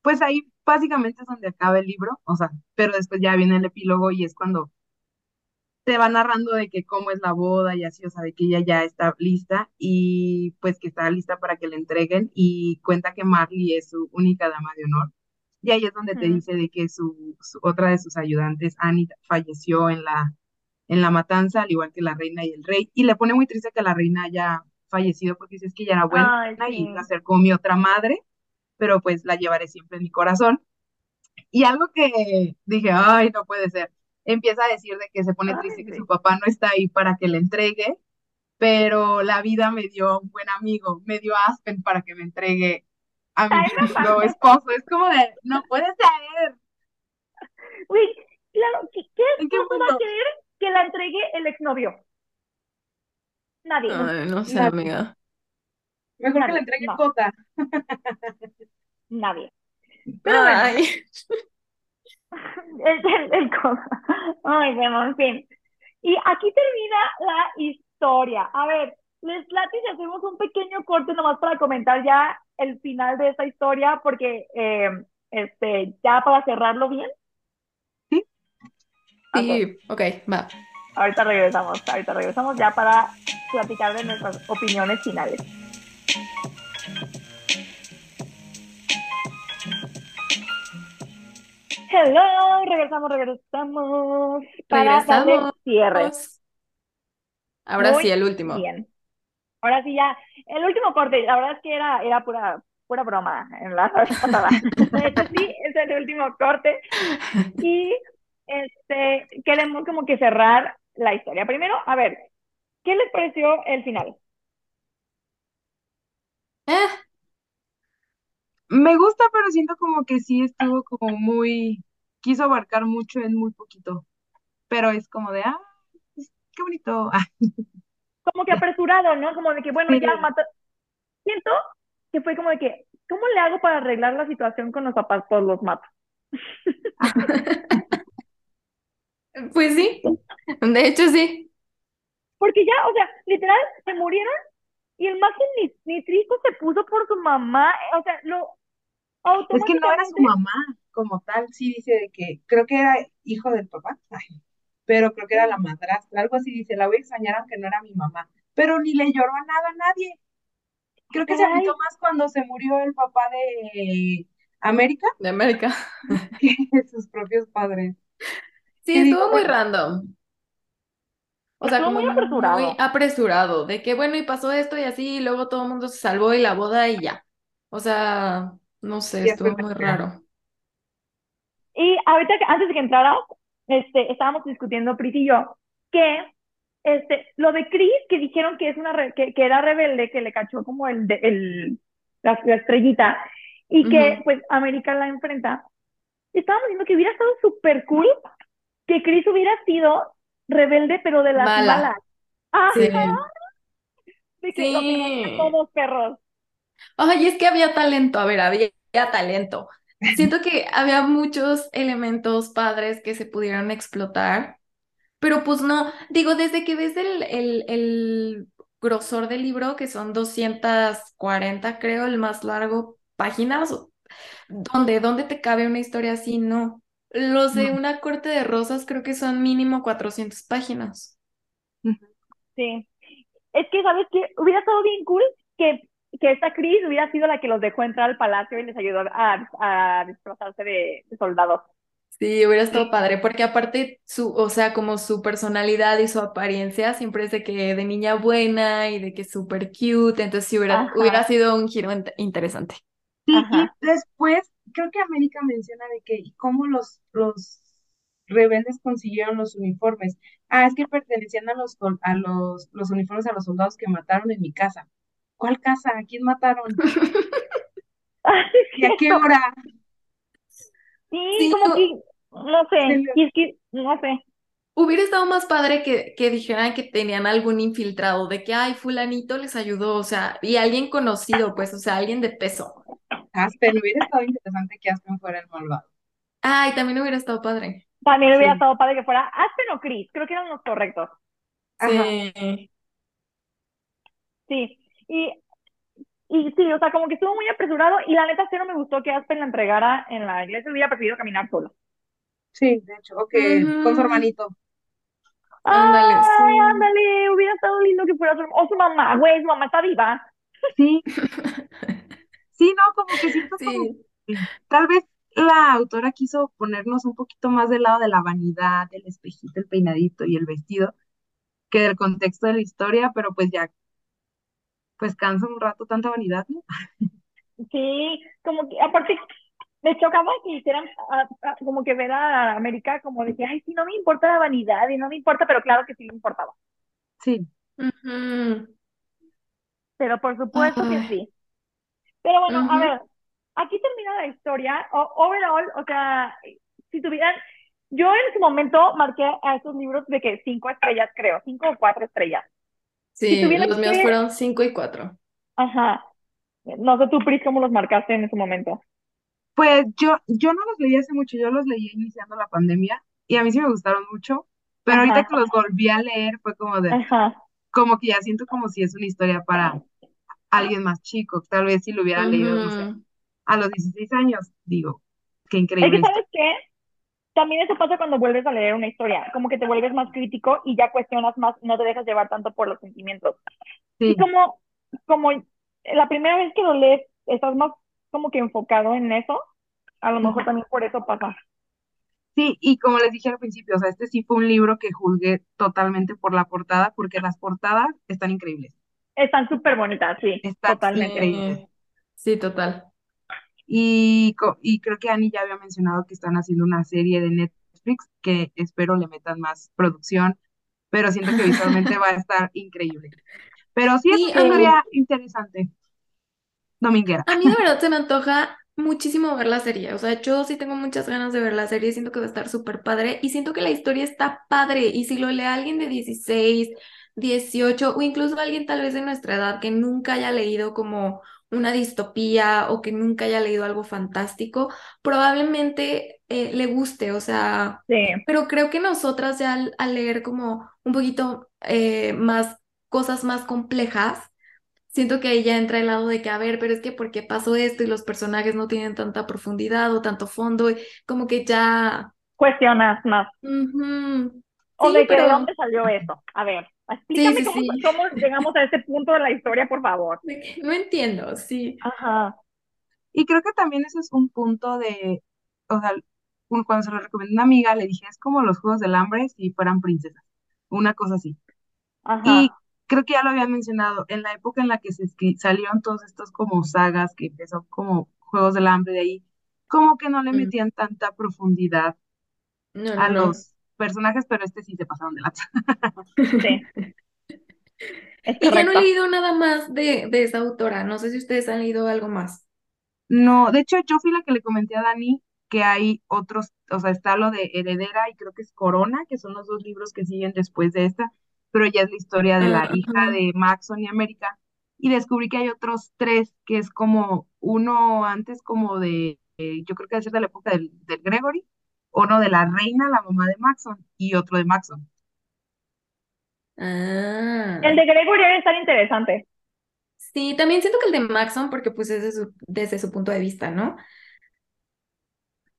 pues ahí básicamente es donde acaba el libro, o sea, pero después ya viene el epílogo y es cuando te va narrando de que cómo es la boda y así, o sea, de que ella ya está lista y pues que está lista para que le entreguen y cuenta que Marley es su única dama de honor. Y ahí es donde te dice de que su, su- otra de sus ayudantes, Annie, falleció en la, en la matanza, al igual que la reina y el rey. Y le pone muy triste que la reina haya fallecido porque dice es que ella era buena Ay, y va a sí. ser como mi otra madre, pero pues la llevaré siempre en mi corazón. Y algo que dije, ay, no puede ser. Empieza a decir de que se pone triste Ay, que sí. su papá no está ahí para que le entregue, pero la vida me dio un buen amigo, me dio a Aspen para que me entregue a mi Ay, no esposo. Es como de, no puede ser. Güey, claro, ¿qué, qué ¿En qué va a querer que la entregue el exnovio? Nadie. Ay, no sé, Nadie. amiga. Mejor que le entregue no. Cota. Nadie. Pero bueno, Ay. el, el, el Ay, bueno, en fin. Y aquí termina la historia. A ver, les late si hacemos un pequeño corte nomás para comentar ya el final de esta historia, porque eh, este, ya para cerrarlo bien. Sí. Ok, Sí, ok, va. ahorita regresamos, ahorita regresamos ya para platicar de nuestras opiniones finales. Hello, regresamos, regresamos para darle Regresamos. cierre. Ahora Muy sí, el último. Bien. Ahora sí ya, el último corte, la verdad es que era, era pura, pura broma en la pasada. De hecho, sí, es el último corte. Y este, queremos como que cerrar la historia. Primero, a ver, ¿qué les pareció el final? Eh, Me gusta, pero siento como que sí estuvo como muy, quiso abarcar mucho en muy poquito. Pero es como de, ah, pues, qué bonito. Como que apresurado, ¿no? Como de que, bueno, sí, ya mata. Siento que fue como de que, ¿cómo le hago para arreglar la situación con los papás? Pues los mato. pues sí, de hecho sí. Porque ya, o sea, literal, se murieron y el más ni, ni triste se puso por su mamá. O sea, lo Es que no era su mamá como tal, sí dice de que creo que era hijo del papá, ay, pero creo que era la madrastra, algo así dice, la voy a extrañar aunque no era mi mamá, pero ni le lloró a nada a nadie. Creo que se agüitó más cuando se murió el papá de América De América. que sus propios padres. Sí, estuvo muy random. O sea, estuvo como muy muy apresurado. apresurado, de que bueno, y pasó esto y así, y luego todo el mundo se salvó y la boda y ya. O sea, no sé, estuvo muy raro. Y ahorita, que- antes de que entraras, este, estábamos discutiendo Pris y yo que este, lo de Chris, que dijeron que es una re- que, que era rebelde, que le cachó como el, de- el la, la estrellita, y que pues América la enfrenta. Estábamos diciendo que hubiera estado súper cool que Chris hubiera sido rebelde, pero de las Mala. malas. Ajá, Sí. de que Sí. todos perros. Ay, es que había talento, a ver, había, había talento. Siento que había muchos elementos padres que se pudieron explotar, pero pues no, digo, desde que ves el, el, el grosor del libro, que son 240, creo, el más largo, páginas, ¿dónde, dónde te cabe una historia así? No. Los de No. Una corte de rosas creo que son mínimo 400 páginas. Sí. Es que, ¿sabes qué? Hubiera estado bien cool que, que esta Chris hubiera sido la que los dejó entrar al palacio y les ayudó a, a disfrazarse de, de soldados. Sí, hubiera estado padre, porque aparte su, o sea, como su personalidad y su apariencia siempre es de que de niña buena y de que súper cute, entonces sí hubiera, hubiera sido un giro int- interesante. Sí, y después creo que América menciona de que cómo los, los rebeldes consiguieron los uniformes. Ah, es que pertenecían a los, a los, los uniformes a los soldados que mataron en mi casa. ¿Cuál casa? ¿A quién mataron? ¿Y a qué hora? Sí, Sí, como que, no sé, y es que, no sé. hubiera estado más padre que, que dijeran que tenían algún infiltrado, de que, ay, fulanito les ayudó, o sea, y alguien conocido, pues, o sea, alguien de peso. Aspen, hubiera estado interesante que Aspen fuera el malvado. Ay, también hubiera estado padre. También hubiera Sí, estado padre que fuera Aspen o Chris, creo que eran los correctos. ajá. Sí. Y, y sí, o sea, como que estuvo muy apresurado y la neta sí no me gustó que Aspen la entregara en la iglesia, hubiera preferido caminar solo. Sí, de hecho, o que con su hermanito. Ándale, Ay, sí. ándale, hubiera estado lindo que fuera su, o su mamá, güey, su mamá está viva. Sí, sí, no, como que siento como Sí. tal vez la autora quiso ponernos un poquito más del lado de la vanidad, del espejito, el peinadito y el vestido, que del contexto de la historia, pero pues ya, pues cansa un rato tanta vanidad, ¿no? Sí, como que aparte me chocaba que hicieran ah, ah, como que ver a América como de que, ay, sí, no me importa la vanidad y no me importa, pero claro que sí le importaba. Sí. Pero por supuesto que sí. Pero bueno, a ver, aquí termina la historia. O, overall, o sea, si tuvieran, yo en su momento marqué a esos libros de que cinco estrellas, creo, cinco o cuatro estrellas. Sí, tuvieras los míos que- fueron cinco y cuatro. Ajá. No sé tú, Pris, cómo los marcaste en ese momento. Pues yo, yo no los leí hace mucho, yo los leí iniciando la pandemia y a mí sí me gustaron mucho, pero ahorita que los volví a leer fue como de, Ajá. como que ya siento como si es una historia para alguien más chico, tal vez si lo hubiera leído, no sé, Ujú. a los 16 años, digo, qué Es increíble que, historia. ¿sabes qué? También eso pasa cuando vuelves a leer una historia, como que te vuelves más crítico y ya cuestionas más, no te dejas llevar tanto por los sentimientos. Y Sí, como, como la primera vez que lo lees, estás más como que enfocado en eso, a lo mejor también por eso pasa. sí, y como les dije al principio, o sea, este sí fue un libro que juzgué totalmente por la portada, porque las portadas están increíbles, Están súper bonitas, sí, están totalmente. increíbles. Sí, total. Y, y creo que Ani ya había mencionado que están haciendo una serie de Netflix que espero le metan más producción, pero siento que visualmente va a estar increíble. Pero sí es una historia interesante, dominguera. a mí de verdad se me antoja muchísimo ver la serie. O sea, yo sí tengo muchas ganas de ver la serie, siento que va a estar súper padre y siento que la historia está padre. Y si lo lee alguien de 16, 18 o incluso alguien tal vez de nuestra edad que nunca haya leído como una distopía o que nunca haya leído algo fantástico, probablemente eh, le guste. O sea, Sí, pero creo que nosotras ya al, al leer como un poquito eh, más cosas más complejas, siento que ahí ya entra el lado de que, a ver, pero es que ¿por qué pasó esto? Y los personajes no tienen tanta profundidad o tanto fondo, y como que ya... cuestionas más. O Sí, de que de pero... dónde salió eso. A ver, explícame sí, cómo, sí. cómo llegamos a ese punto de la historia, por favor. No entiendo, sí. Ajá, Y creo que también ese es un punto de, o sea, cuando se lo recomendé a una amiga, le dije, es como los Juegos del Hambre si fueran princesas, una cosa así. Y ajá. creo que ya lo habían mencionado, en la época en la que se escri- salieron todos estos como sagas que empezó como Juegos del Hambre de ahí, como que no le Mm. metían tanta profundidad No, a no. los personajes, pero este sí se pasaron de lanza. Sí, es Y ya no he leído nada más de, de esa autora. No sé si ustedes han leído algo más. No, de hecho yo fui la que le comenté a Dani que hay otros, o sea, está lo de Heredera y creo que es Corona, que son los dos libros que siguen después de esta, pero ya es la historia de la hija Ajá. de Maxon y América. Y descubrí que hay otros tres, que es como uno antes como de, eh, yo creo que debe ser de la época del, del Gregory, uno de la reina, la mamá de Maxon, y otro de Maxon. Ah. El de Gregory debe estar interesante. Sí, también siento que el de Maxon, porque pues es desde su, desde su punto de vista, ¿no?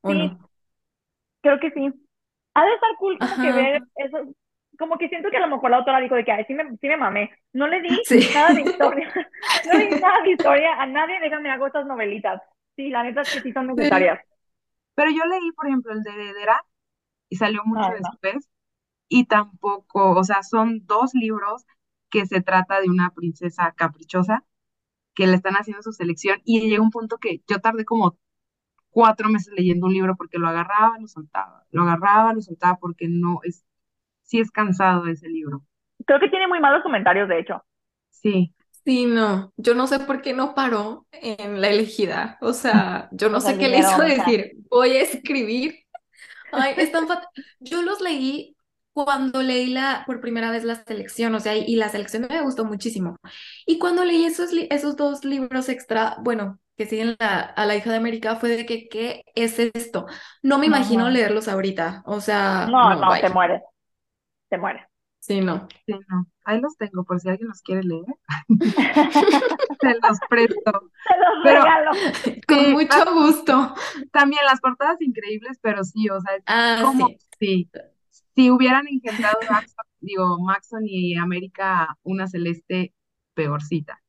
¿O Sí, no? creo que sí. Ha de estar cool como que ver eso, como que siento que a lo mejor la autora dijo de que, ay, sí me, sí me mamé. No le di Sí. nada de historia, no le di nada de historia a nadie, déjame hago estas novelitas. Sí, la neta es que sí son Sí. necesarias. Pero yo leí, por ejemplo, el de Heredera, y salió mucho no. después, y tampoco, o sea, son dos libros que se trata de una princesa caprichosa que le están haciendo su selección y llega un punto que yo tardé como cuatro meses leyendo un libro porque lo agarraba, lo soltaba, lo agarraba, lo soltaba porque no es, sí es cansado ese libro. Creo que tiene muy malos comentarios, de hecho. Sí, Sí, no, yo no sé por qué no paró en la elegida. O sea, yo no O sea, sé qué le hizo decir, voy a escribir. Ay, es tan fat- Yo los leí cuando leí la, por primera vez la selección, o sea, y, y la selección me gustó muchísimo. Y cuando leí esos, esos dos libros extra, bueno, que siguen la- a la hija de América, fue de que, ¿qué es esto? No me imagino leerlos ahorita. O sea, No, no, no, te vaya. mueres, te mueres. Sí, no. sí, no. Ahí los tengo por si alguien los quiere leer. Se los presto. Te los Pero regalo. Con sí, mucho las- gusto. también las portadas increíbles, pero sí, o sea, es Ah, como sí. sí. Si hubieran engendrado Maxon, digo, Maxon y América una celeste peorcita,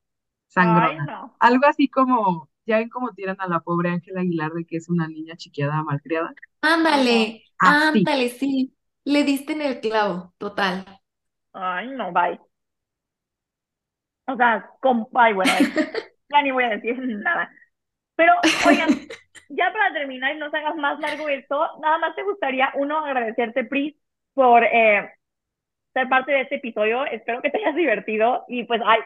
Ay, sangrona. no. Algo así como, ya ven cómo tiran a la pobre Ángela Aguilar de que es una niña chiqueada malcriada. Ándale, Así. ándale, sí. Le diste en el clavo, total. Ay, no, bye. O sea, con... Ay, bueno. Ya ni voy a decir nada. Pero, oigan, ya para terminar y no se hagas más largo esto, nada más te gustaría, uno, agradecerte, Pris, por eh, ser parte de este episodio. Espero que te hayas divertido y pues, ay,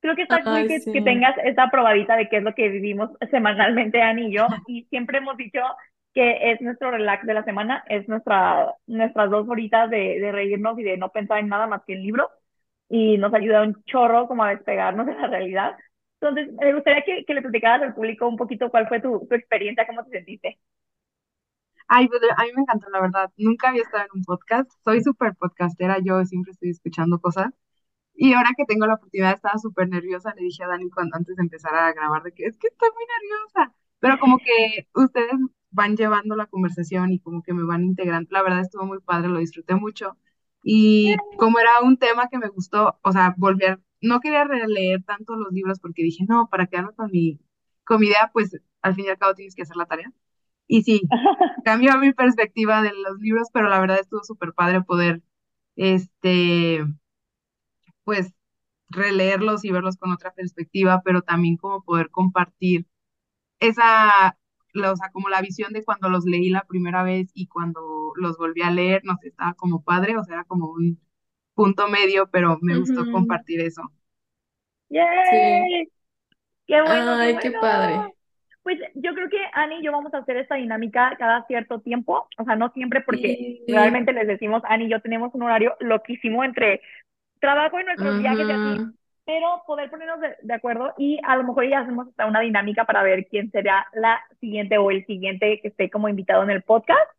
Creo que está cool que, sí. que tengas esta probadita de qué es lo que vivimos semanalmente, Ani y yo, y siempre hemos dicho que es nuestro relax de la semana, es nuestra, nuestras dos horitas de, de reírnos y de no pensar en nada más que en libro, y nos ayuda un chorro como a despegarnos de la realidad. Entonces, me gustaría que, que le platicaras al público un poquito cuál fue tu, tu experiencia, cómo te sentiste. Ay, pues, a mí me encantó, la verdad. Nunca había estado en un podcast. Soy súper podcastera, yo siempre estoy escuchando cosas. Y ahora que tengo la oportunidad, estaba súper nerviosa. Le dije a Dani cuando, antes de empezar a grabar de que es que estoy muy nerviosa. Pero como que ustedes van llevando la conversación y como que me van integrando. La verdad estuvo muy padre, lo disfruté mucho. Y como era un tema que me gustó, o sea, volver, no quería releer tanto los libros porque dije, no, para quedarme con mi, con mi idea, pues al fin y al cabo tienes que hacer la tarea. Y sí, cambió mi perspectiva de los libros, pero la verdad estuvo súper padre poder, este, pues, releerlos y verlos con otra perspectiva, pero también como poder compartir esa, o sea, como la visión de cuando los leí la primera vez y cuando los volví a leer, no sé, estaba como padre, o sea, era como un punto medio, pero me gustó compartir eso. ¡Yay! ¡Qué bueno, qué Ay, qué bueno! padre. Pues yo creo que Ani y yo vamos a hacer esta dinámica cada cierto tiempo, o sea, no siempre porque Sí. realmente les decimos, Ani y yo tenemos un horario loquísimo entre trabajo y nuestros viajes y así, Ujú. Pero poder ponernos de, de acuerdo y a lo mejor ya hacemos hasta una dinámica para ver quién será la siguiente o el siguiente que esté como invitado en el podcast.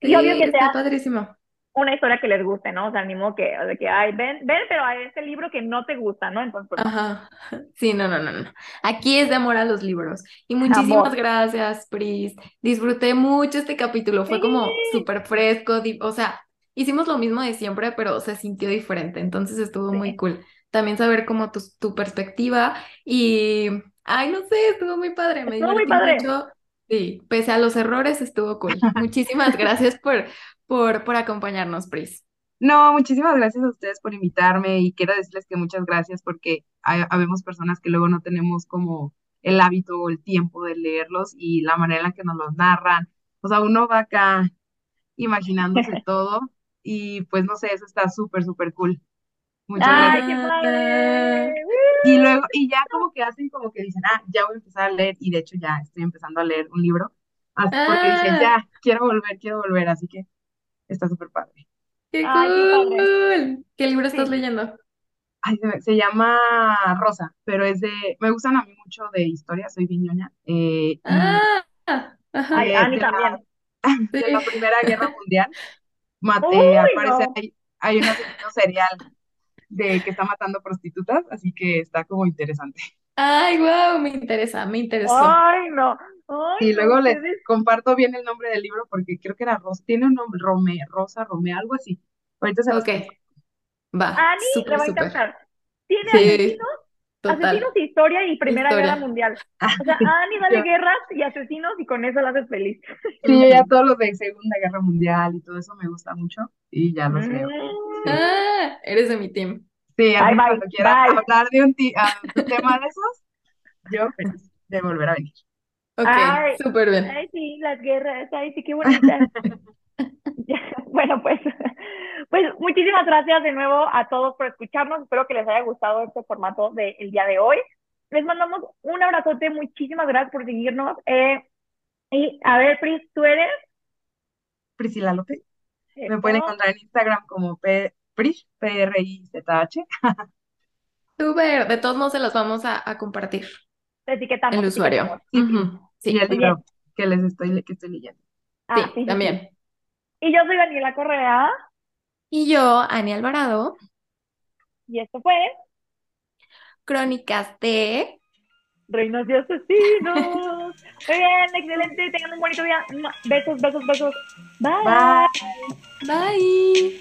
Y obvio Sí, que está sea padrísimo. una historia que les guste, ¿no? O sea, ni modo que, de que, ay, ven, ven, pero hay este libro que no te gusta, ¿no? Entonces, pues. Ajá. Sí, no, no, no, no. Aquí es de amor a los libros. Y muchísimas Amor. gracias, Pris. Disfruté mucho este capítulo. Fue como Sí. súper fresco. O sea, hicimos lo mismo de siempre, pero se sintió diferente. Entonces estuvo muy Sí. cool. También saber como tu, tu perspectiva y, ay, no sé, estuvo muy padre. Me Estuvo muy divertí padre. mucho. Sí, pese a los errores, estuvo cool. Muchísimas gracias por, por, por acompañarnos, Pris. No, muchísimas gracias a ustedes por invitarme y quiero decirles que muchas gracias porque hay, habemos personas que luego no tenemos como el hábito o el tiempo de leerlos y la manera en la que nos los narran. O sea, uno va acá imaginándose todo y pues no sé, eso está súper, súper cool. Muchas gracias. ¡Ay, qué Ah, padre! Y luego, y ya como que hacen como que dicen, ah, ya voy a empezar a leer y de hecho ya estoy empezando a leer un libro así- porque dije, ah, ya, quiero volver, quiero volver, así que está súper padre. qué ¡Ay, qué padre! cool. ¿Qué libro estás Sí. leyendo? Ay, se, se llama Rosa, pero es de, me gustan a mí mucho de historia, soy viñoña, eh, y Ah, ajá, Ay, la, también. de la. Primera Guerra Mundial, mate, ¡Uy, al parecer no! hay, hay un asesino serial de que está matando prostitutas, así que está como interesante. Ay, wow, me interesa, me interesó. ¡Ay, no! ¡Ay, Y no! luego les comparto bien el nombre del libro porque creo que era Rosa, tiene un nombre, Rome, Rosa, Rome, algo así. Ahorita se los Ok, va, Ani le súper, va a encantar. Tiene Sí, asesinos, total. asesinos, historia y Primera Guerra. Mundial. Ah, O sea, a Ani dale yo, guerras y asesinos y con eso la haces feliz. sí, yo ya todo lo de Segunda Guerra Mundial y todo eso me gusta mucho y ya los leo. Mm. Sí. Ah, eres de mi team. Sí, Bye, bye, cuando quieran bye. hablar de un, de tema de esos, yo feliz de volver a venir. Ok, súper bien. ay, sí, las guerras, ay, sí, qué bonitas. Bueno, pues, pues muchísimas gracias de nuevo a todos por escucharnos. Espero que les haya gustado este formato del día de hoy. Les mandamos un abrazote, muchísimas gracias por seguirnos. Eh, y a ver, Pris, ¿tú eres? Priscila López. Me pueden encontrar en Instagram como P Prish, P-R-I-Z-H. Súper, de todos modos se los vamos a, a compartir, etiquetamos, el usuario. etiquetamos. Sí, Y el bien. libro que les estoy, que estoy leyendo. Ah, sí, sí, sí, sí. también. Y yo soy Daniela Correa Y yo, Ani Alvarado, y esto fue Crónicas de... Reinas y Asesinos. Muy bien, excelente. Tengan un bonito día. Besos, besos, besos. Bye. Bye. Bye.